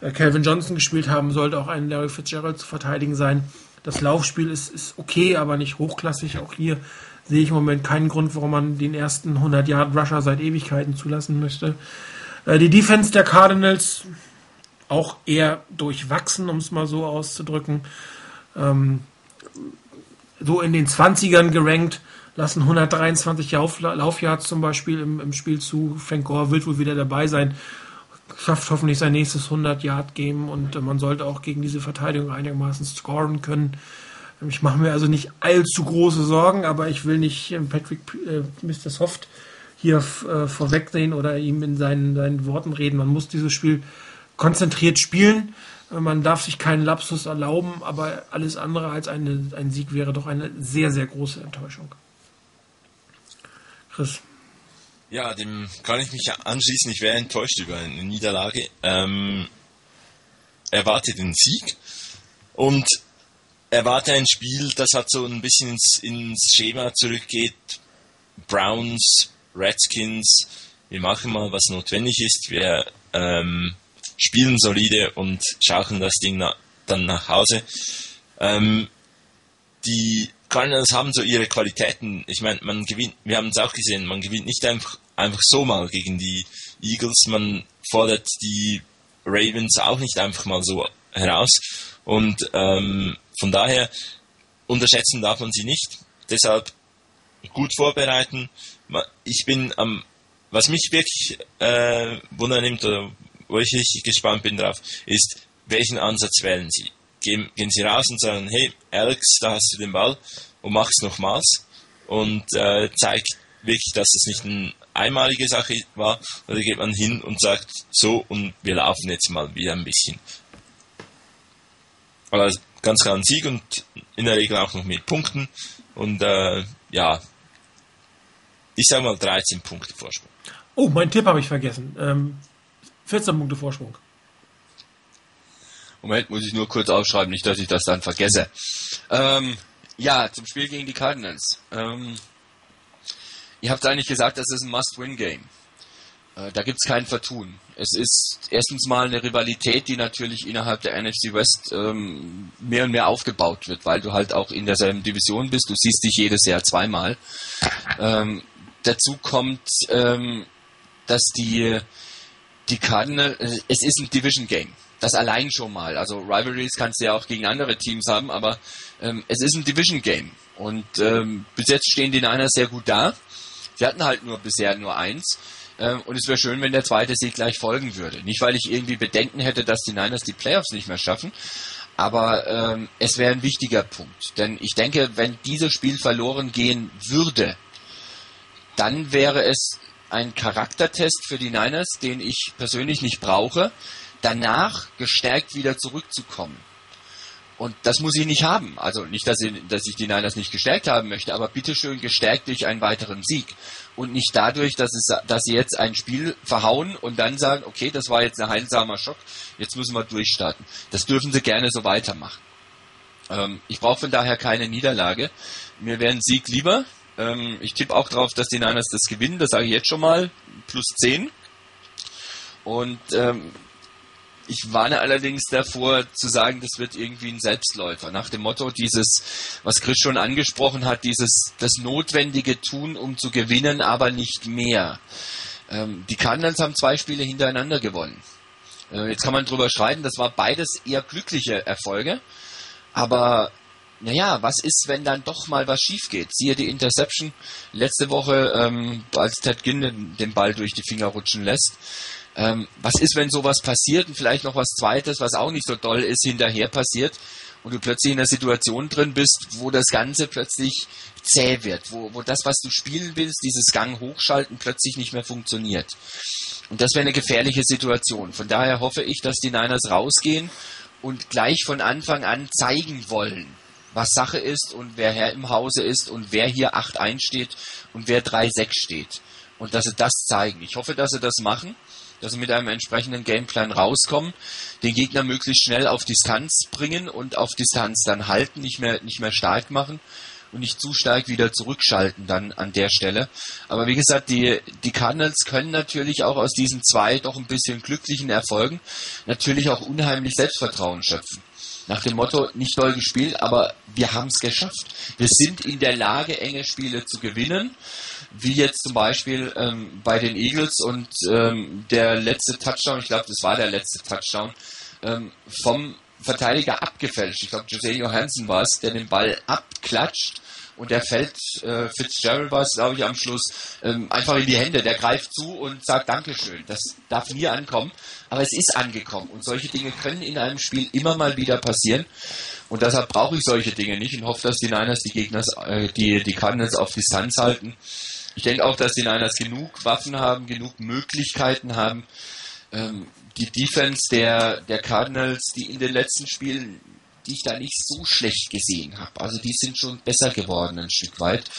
äh, Calvin Johnson gespielt haben, sollte auch ein Larry Fitzgerald zu verteidigen sein. Das Laufspiel ist, ist okay, aber nicht hochklassig. Auch hier sehe ich im Moment keinen Grund, warum man den ersten 100 Yard Rusher seit Ewigkeiten zulassen möchte. Äh, die Defense der Cardinals auch eher durchwachsen, um es mal so auszudrücken. Ähm, so in den 20ern gerankt, lassen 123 Lauf, Laufyards zum Beispiel im, im Spiel zu. Frank Gore wird wohl wieder dabei sein, schafft hoffentlich sein nächstes 100-Yard-Game und äh, man sollte auch gegen diese Verteidigung einigermaßen scoren können. Ich mache mir also nicht allzu große Sorgen, aber ich will nicht äh, Patrick äh, Mr. Soft hier äh, vorwegsehen oder ihm in seinen, seinen Worten reden. Man muss dieses Spiel konzentriert spielen. Äh, man darf sich keinen Lapsus erlauben, aber alles andere als eine, ein Sieg wäre doch eine sehr, sehr große Enttäuschung. Chris. Ja, dem kann ich mich anschließen. Ich wäre enttäuscht über eine Niederlage. Ähm, erwarte den Sieg und erwarte ein Spiel, das hat so ein bisschen ins, ins Schema zurückgeht. Browns, Redskins, wir machen mal, was notwendig ist. Wir ähm, spielen solide und schauchen das Ding na, dann nach Hause. Ähm, die Cardinals haben so ihre Qualitäten. Ich meine, man gewinnt, wir haben es auch gesehen, man gewinnt nicht einfach, einfach so mal gegen die Eagles, man fordert die Ravens auch nicht einfach mal so heraus. Und ähm, von daher unterschätzen darf man sie nicht. Deshalb gut vorbereiten. Ich bin am, was mich wirklich äh, wundernimmt oder wo ich richtig gespannt bin drauf, ist, welchen Ansatz wählen Sie? Gehen, gehen Sie raus und sagen, hey, Alex, da hast du den Ball und mach es nochmals und äh, zeigt wirklich, dass es nicht eine einmalige Sache war, oder geht man hin und sagt, so und wir laufen jetzt mal wieder ein bisschen. Also ganz klar ein Sieg und in der Regel auch noch mit Punkten und äh, ja, ich sage mal 13 Punkte Vorsprung. Oh, mein Tipp habe ich vergessen. Ähm, 14 Punkte Vorsprung. Moment, muss ich nur kurz aufschreiben, nicht, dass ich das dann vergesse. Ähm, ja, zum Spiel gegen die Cardinals. Ähm, ihr habt eigentlich gesagt, das ist ein Must-Win-Game. Äh, da gibt's kein Vertun. Es ist erstens mal eine Rivalität, die natürlich innerhalb der NFC West ähm, mehr und mehr aufgebaut wird, weil du halt auch in derselben Division bist. Du siehst dich jedes Jahr zweimal. Ähm, dazu kommt, ähm, dass die die Cardinals, äh, es ist ein Division Game. Das allein schon mal. Also Rivalries kannst du ja auch gegen andere Teams haben, aber ähm, es ist ein Division Game. Und ähm, bis jetzt stehen die Niners sehr gut da. Sie hatten halt nur bisher nur eins. Ähm, und es wäre schön, wenn der zweite Sieg gleich folgen würde. Nicht, weil ich irgendwie Bedenken hätte, dass die Niners die Playoffs nicht mehr schaffen, aber ähm, es wäre ein wichtiger Punkt. Denn ich denke, wenn dieses Spiel verloren gehen würde, dann wäre es ein Charaktertest für die Niners, den ich persönlich nicht brauche, danach gestärkt wieder zurückzukommen. Und das muss ich nicht haben. Also nicht, dass ich, dass ich die Niners nicht gestärkt haben möchte, aber bitteschön gestärkt durch einen weiteren Sieg. Und nicht dadurch, dass, es, dass sie jetzt ein Spiel verhauen und dann sagen, okay, das war jetzt ein heilsamer Schock, jetzt müssen wir durchstarten. Das dürfen sie gerne so weitermachen. Ähm, ich brauche von daher keine Niederlage. Mir wäre ein Sieg lieber. Ähm, ich tippe auch darauf, dass die Niners das gewinnen, das sage ich jetzt schon mal. Plus 10. Und ähm, ich warne allerdings davor zu sagen, das wird irgendwie ein Selbstläufer. Nach dem Motto dieses, was Chris schon angesprochen hat, dieses das Notwendige tun, um zu gewinnen, aber nicht mehr. Ähm, die Cardinals haben zwei Spiele hintereinander gewonnen. Äh, jetzt kann man drüber schreiben, das war beides eher glückliche Erfolge. Aber naja, was ist, wenn dann doch mal was schief geht? Siehe die Interception letzte Woche, ähm, als Ted Ginn den, den Ball durch die Finger rutschen lässt. Ähm, was ist, wenn sowas passiert und vielleicht noch was Zweites, was auch nicht so doll ist, hinterher passiert und du plötzlich in einer Situation drin bist, wo das Ganze plötzlich zäh wird, wo, wo das, was du spielen willst, dieses Gang hochschalten, plötzlich nicht mehr funktioniert. Und das wäre eine gefährliche Situation. Von daher hoffe ich, dass die Niners rausgehen und gleich von Anfang an zeigen wollen, was Sache ist und wer Herr im Hause ist und wer hier 8-1 steht und wer 3-6 steht. Und dass sie das zeigen. Ich hoffe, dass sie das machen, dass sie mit einem entsprechenden Gameplan rauskommen, den Gegner möglichst schnell auf Distanz bringen und auf Distanz dann halten, nicht mehr, nicht mehr stark machen und nicht zu stark wieder zurückschalten dann an der Stelle. Aber wie gesagt, die, die Cardinals können natürlich auch aus diesen zwei doch ein bisschen glücklichen Erfolgen natürlich auch unheimlich Selbstvertrauen schöpfen. Nach dem Motto, nicht toll gespielt, aber wir haben es geschafft. Wir sind in der Lage, enge Spiele zu gewinnen wie jetzt zum Beispiel ähm, bei den Eagles und ähm, der letzte Touchdown, ich glaube, das war der letzte Touchdown, ähm, vom Verteidiger abgefälscht. Ich glaube, Jose Johansson war es, der den Ball abklatscht und der fällt, äh, Fitzgerald war es, glaube ich, am Schluss, ähm, einfach in die Hände. Der greift zu und sagt Dankeschön. Das darf nie ankommen, aber es ist angekommen. Und solche Dinge können in einem Spiel immer mal wieder passieren. Und deshalb brauche ich solche Dinge nicht und hoffe, dass die Niners die Gegner, äh, die, die Cardinals auf Distanz halten. Ich denke auch, dass die Niners genug Waffen haben, genug Möglichkeiten haben. Ähm, die Defense der, der Cardinals, die in den letzten Spielen, die ich da nicht so schlecht gesehen habe. Also die sind schon besser geworden ein Stück weit.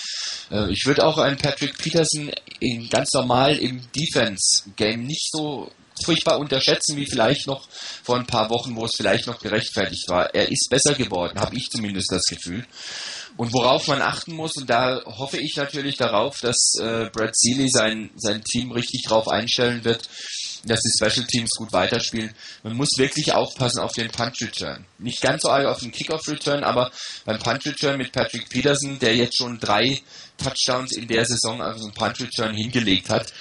Äh, ich würde auch einen Patrick Peterson in, ganz normal im Defense-Game nicht so furchtbar unterschätzen, wie vielleicht noch vor ein paar Wochen, wo es vielleicht noch gerechtfertigt war. Er ist besser geworden, habe ich zumindest das Gefühl. Und worauf man achten muss, und da hoffe ich natürlich darauf, dass äh, Brad Seeley sein, sein Team richtig drauf einstellen wird, dass die Special Teams gut weiterspielen. Man muss wirklich aufpassen auf den Punch Return. Nicht ganz so arg auf den Kickoff Return, aber beim Punch Return mit Patrick Peterson, der jetzt schon drei Touchdowns in der Saison auf den Punch Return hingelegt hat,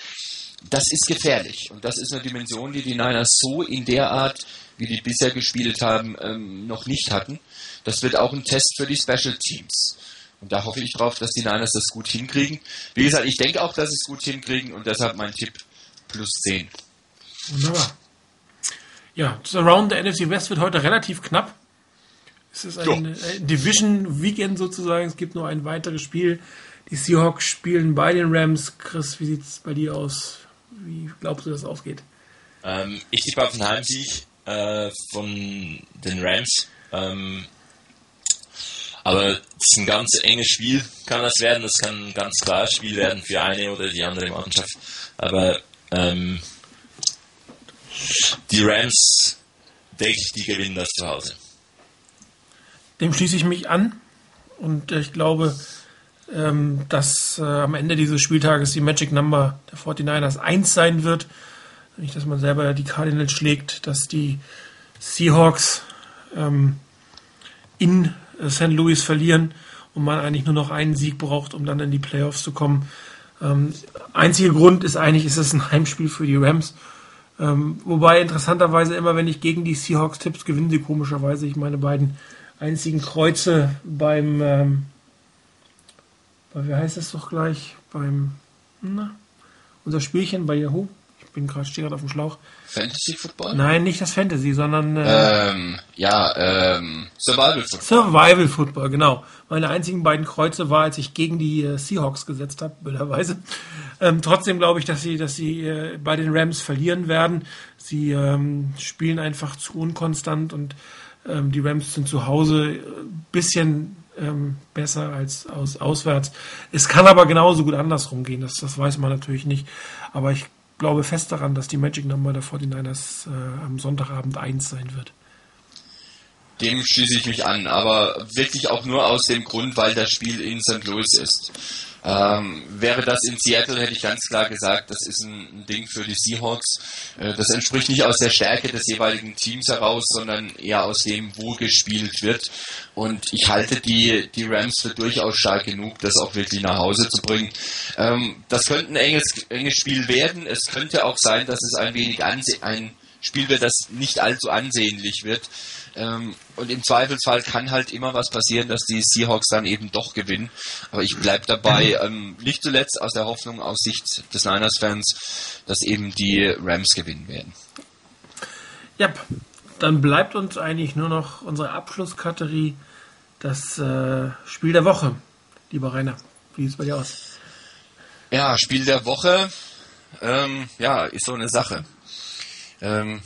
das ist gefährlich. Und das ist eine Dimension, die die Niners so in der Art, wie die bisher gespielt haben, ähm, noch nicht hatten. Das wird auch ein Test für die Special Teams. Und da hoffe ich drauf, dass die Niners das gut hinkriegen. Wie gesagt, ich denke auch, dass sie es gut hinkriegen und deshalb mein Tipp plus 10. Wunderbar. Ja, das Around the NFC West wird heute relativ knapp. Es ist ein äh, Division Weekend sozusagen. Es gibt nur ein weiteres Spiel. Die Seahawks spielen bei den Rams. Chris, wie sieht es bei dir aus? Wie glaubst du, dass es ausgeht? Ähm, ich tippe auf einen Heimsieg äh, von den Rams. Ähm, aber es ist ein ganz enges Spiel, kann das werden. Das kann ein ganz klares Spiel werden für eine oder die andere Mannschaft. Aber ähm, die Rams, denke ich, die gewinnen das zu Hause. Dem schließe ich mich an. Und ich glaube, ähm, dass äh, am Ende dieses Spieltages die Magic Number der 49ers 1 sein wird. Nicht, dass man selber die Cardinals schlägt, dass die Seahawks ähm, in St. Louis verlieren und man eigentlich nur noch einen Sieg braucht, um dann in die Playoffs zu kommen. Ähm, einziger Grund ist eigentlich, ist es ein Heimspiel für die Rams. Ähm, wobei interessanterweise immer, wenn ich gegen die Seahawks tipps, gewinnen sie komischerweise. Ich meine beiden einzigen Kreuze beim, ähm, wie heißt es doch gleich, beim, na, unser Spielchen bei Yahoo bin gerade stehe gerade auf dem Schlauch. Fantasy Football? Nein, nicht das Fantasy, sondern äh, ähm, ja, ähm, Survival Football. Survival Football, genau. Meine einzigen beiden Kreuze war, als ich gegen die äh, Seahawks gesetzt habe, blöderweise. Ähm, trotzdem glaube ich, dass sie, dass sie äh, bei den Rams verlieren werden. Sie ähm, spielen einfach zu unkonstant und ähm, die Rams sind zu Hause äh, bisschen ähm, besser als aus, auswärts. Es kann aber genauso gut andersrum gehen, das, das weiß man natürlich nicht. Aber ich glaube fest daran, dass die Magic Number der 49ers äh, am Sonntagabend 1 sein wird. Dem schließe ich mich an, aber wirklich auch nur aus dem Grund, weil das Spiel in St. Louis ist. Ähm, wäre das in Seattle, hätte ich ganz klar gesagt, das ist ein, ein Ding für die Seahawks. Äh, das entspricht nicht aus der Stärke des jeweiligen Teams heraus, sondern eher aus dem, wo gespielt wird. Und ich halte die, die Rams für durchaus stark genug, das auch wirklich nach Hause zu bringen. Ähm, das könnte ein enges, enges Spiel werden. Es könnte auch sein, dass es ein wenig ein Spiel wird, das nicht allzu ansehnlich wird. Ähm, und im Zweifelsfall kann halt immer was passieren, dass die Seahawks dann eben doch gewinnen. Aber ich bleibe dabei, ähm, nicht zuletzt aus der Hoffnung aus Sicht des Niners-Fans, dass eben die Rams gewinnen werden. Ja, dann bleibt uns eigentlich nur noch unsere Abschlusskategorie, das äh, Spiel der Woche. Lieber Rainer, wie sieht es bei dir aus? Ja, Spiel der Woche, ähm, ja, ist so eine Sache. Ähm,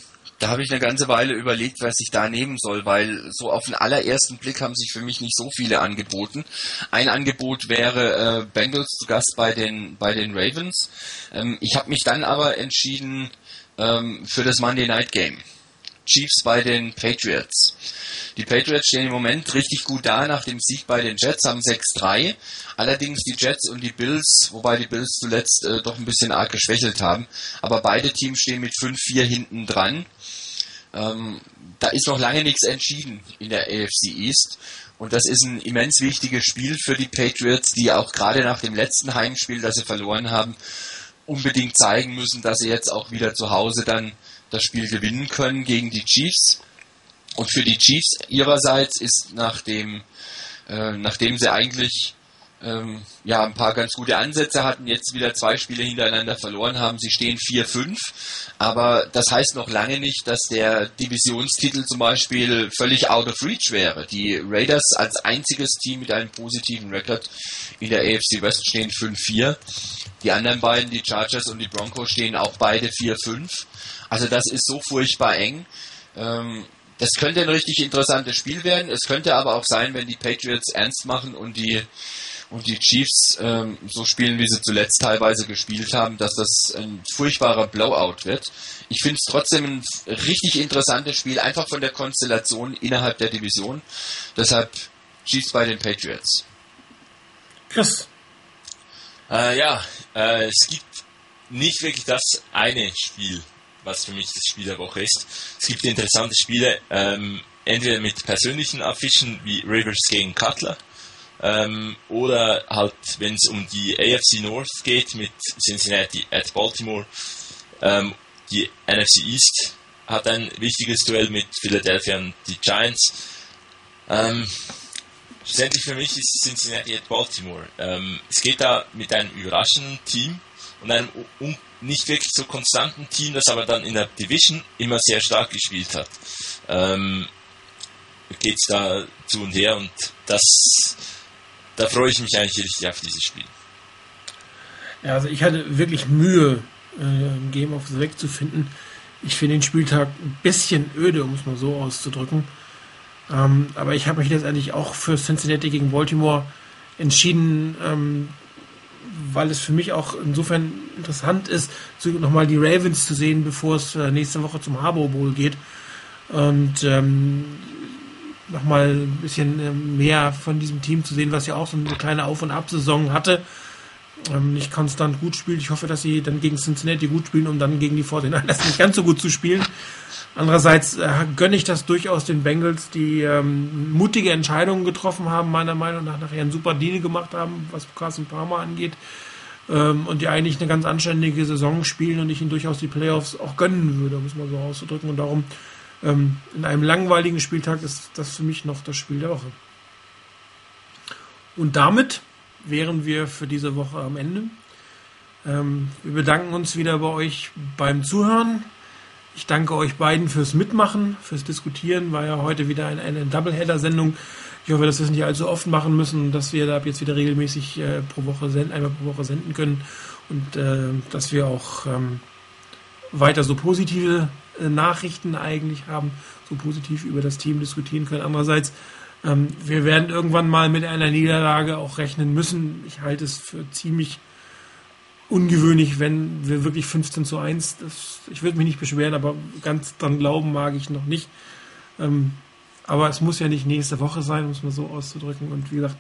da habe ich eine ganze Weile überlegt, was ich da nehmen soll, weil so auf den allerersten Blick haben sich für mich nicht so viele angeboten. Ein Angebot wäre äh, Bengals zu Gast bei den bei den Ravens. Ähm, ich habe mich dann aber entschieden ähm, für das Monday Night Game. Chiefs bei den Patriots. Die Patriots stehen im Moment richtig gut da nach dem Sieg bei den Jets, haben 6-3. Allerdings die Jets und die Bills, wobei die Bills zuletzt äh, doch ein bisschen arg geschwächelt haben. Aber beide Teams stehen mit 5-4 hinten dran. Ähm, da ist noch lange nichts entschieden in der AFC East. Und das ist ein immens wichtiges Spiel für die Patriots, die auch gerade nach dem letzten Heimspiel, das sie verloren haben, unbedingt zeigen müssen, dass sie jetzt auch wieder zu Hause dann das Spiel gewinnen können gegen die Chiefs. Und für die Chiefs ihrerseits ist nach dem, äh, nachdem sie eigentlich ähm, ja ein paar ganz gute Ansätze hatten, jetzt wieder zwei Spiele hintereinander verloren haben. Sie stehen 4-5, aber das heißt noch lange nicht, dass der Divisionstitel zum Beispiel völlig out of reach wäre. Die Raiders als einziges Team mit einem positiven Rekord in der AFC West stehen 5-4. Die anderen beiden, die Chargers und die Broncos, stehen auch beide 4-5. Also das ist so furchtbar eng. Ähm, das könnte ein richtig interessantes Spiel werden. Es könnte aber auch sein, wenn die Patriots ernst machen und die und die Chiefs ähm, so spielen, wie sie zuletzt teilweise gespielt haben, dass das ein furchtbarer Blowout wird. Ich finde es trotzdem ein richtig interessantes Spiel, einfach von der Konstellation innerhalb der Division. Deshalb Chiefs bei den Patriots. Chris. Äh, ja, äh, es gibt nicht wirklich das eine Spiel, was für mich das Spiel der Woche ist. Es gibt interessante Spiele, ähm, entweder mit persönlichen Affischen wie Rivers gegen Cutler ähm, oder halt, wenn es um die AFC North geht mit Cincinnati at Baltimore. Ähm, die NFC East hat ein wichtiges Duell mit Philadelphia und die Giants. Ähm, schlussendlich für mich ist Cincinnati at Baltimore. Ähm, es geht da mit einem überraschenden Team und einem nicht wirklich so konstanten Team, das aber dann in der Division immer sehr stark gespielt hat. Ähm, geht es da zu und her und das da freue ich mich eigentlich richtig auf dieses Spiel. Ja, also ich hatte wirklich Mühe, äh, Game of the Week zu finden. Ich finde den Spieltag ein bisschen öde, um es mal so auszudrücken. Ähm, aber ich habe mich letztendlich auch für Cincinnati gegen Baltimore entschieden, ähm, weil es für mich auch insofern interessant ist, nochmal die Ravens zu sehen, bevor es äh, nächste Woche zum Harbour Bowl geht. Und ähm, nochmal ein bisschen äh, mehr von diesem Team zu sehen, was ja auch so eine kleine Auf- und Ab-Saison hatte. Ähm, nicht konstant gut spielt. Ich hoffe, dass sie dann gegen Cincinnati gut spielen, um dann gegen die 49ers nicht ganz so gut zu spielen. Andererseits äh, gönne ich das durchaus den Bengals, die ähm, mutige Entscheidungen getroffen haben, meiner Meinung nach nachher einen super Deal gemacht haben, was Carson Palmer angeht. Ähm, und die eigentlich eine ganz anständige Saison spielen und ich ihnen durchaus die Playoffs auch gönnen würde, um es mal so auszudrücken. Und darum ähm, in einem langweiligen Spieltag ist das für mich noch das Spiel der Woche. Und damit wären wir für diese Woche am Ende. Ähm, wir bedanken uns wieder bei euch beim Zuhören. Ich danke euch beiden fürs Mitmachen, fürs Diskutieren. War ja heute wieder eine, eine Doubleheader-Sendung. Ich hoffe, dass wir es nicht allzu oft machen müssen, dass wir da jetzt wieder regelmäßig äh, pro Woche senden, einmal pro Woche senden können und äh, dass wir auch ähm, weiter so positive äh, Nachrichten eigentlich haben, so positiv über das Team diskutieren können. Andererseits, ähm, wir werden irgendwann mal mit einer Niederlage auch rechnen müssen. Ich halte es für ziemlich ungewöhnlich, wenn wir wirklich 15 zu 1, das, ich würde mich nicht beschweren, aber ganz dran glauben mag ich noch nicht. Ähm, aber es muss ja nicht nächste Woche sein, um es mal so auszudrücken. Und wie gesagt,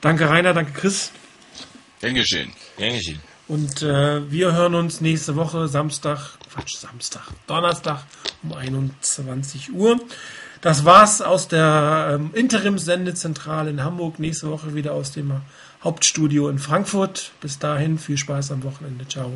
danke Rainer, danke Chris. Gern geschehen. Gern geschehen. Und äh, wir hören uns nächste Woche Samstag, Quatsch, Samstag, Donnerstag um 21 Uhr. Das war's aus der ähm, Interimssendezentrale in Hamburg. Nächste Woche wieder aus dem Hauptstudio in Frankfurt. Bis dahin viel Spaß am Wochenende. Ciao.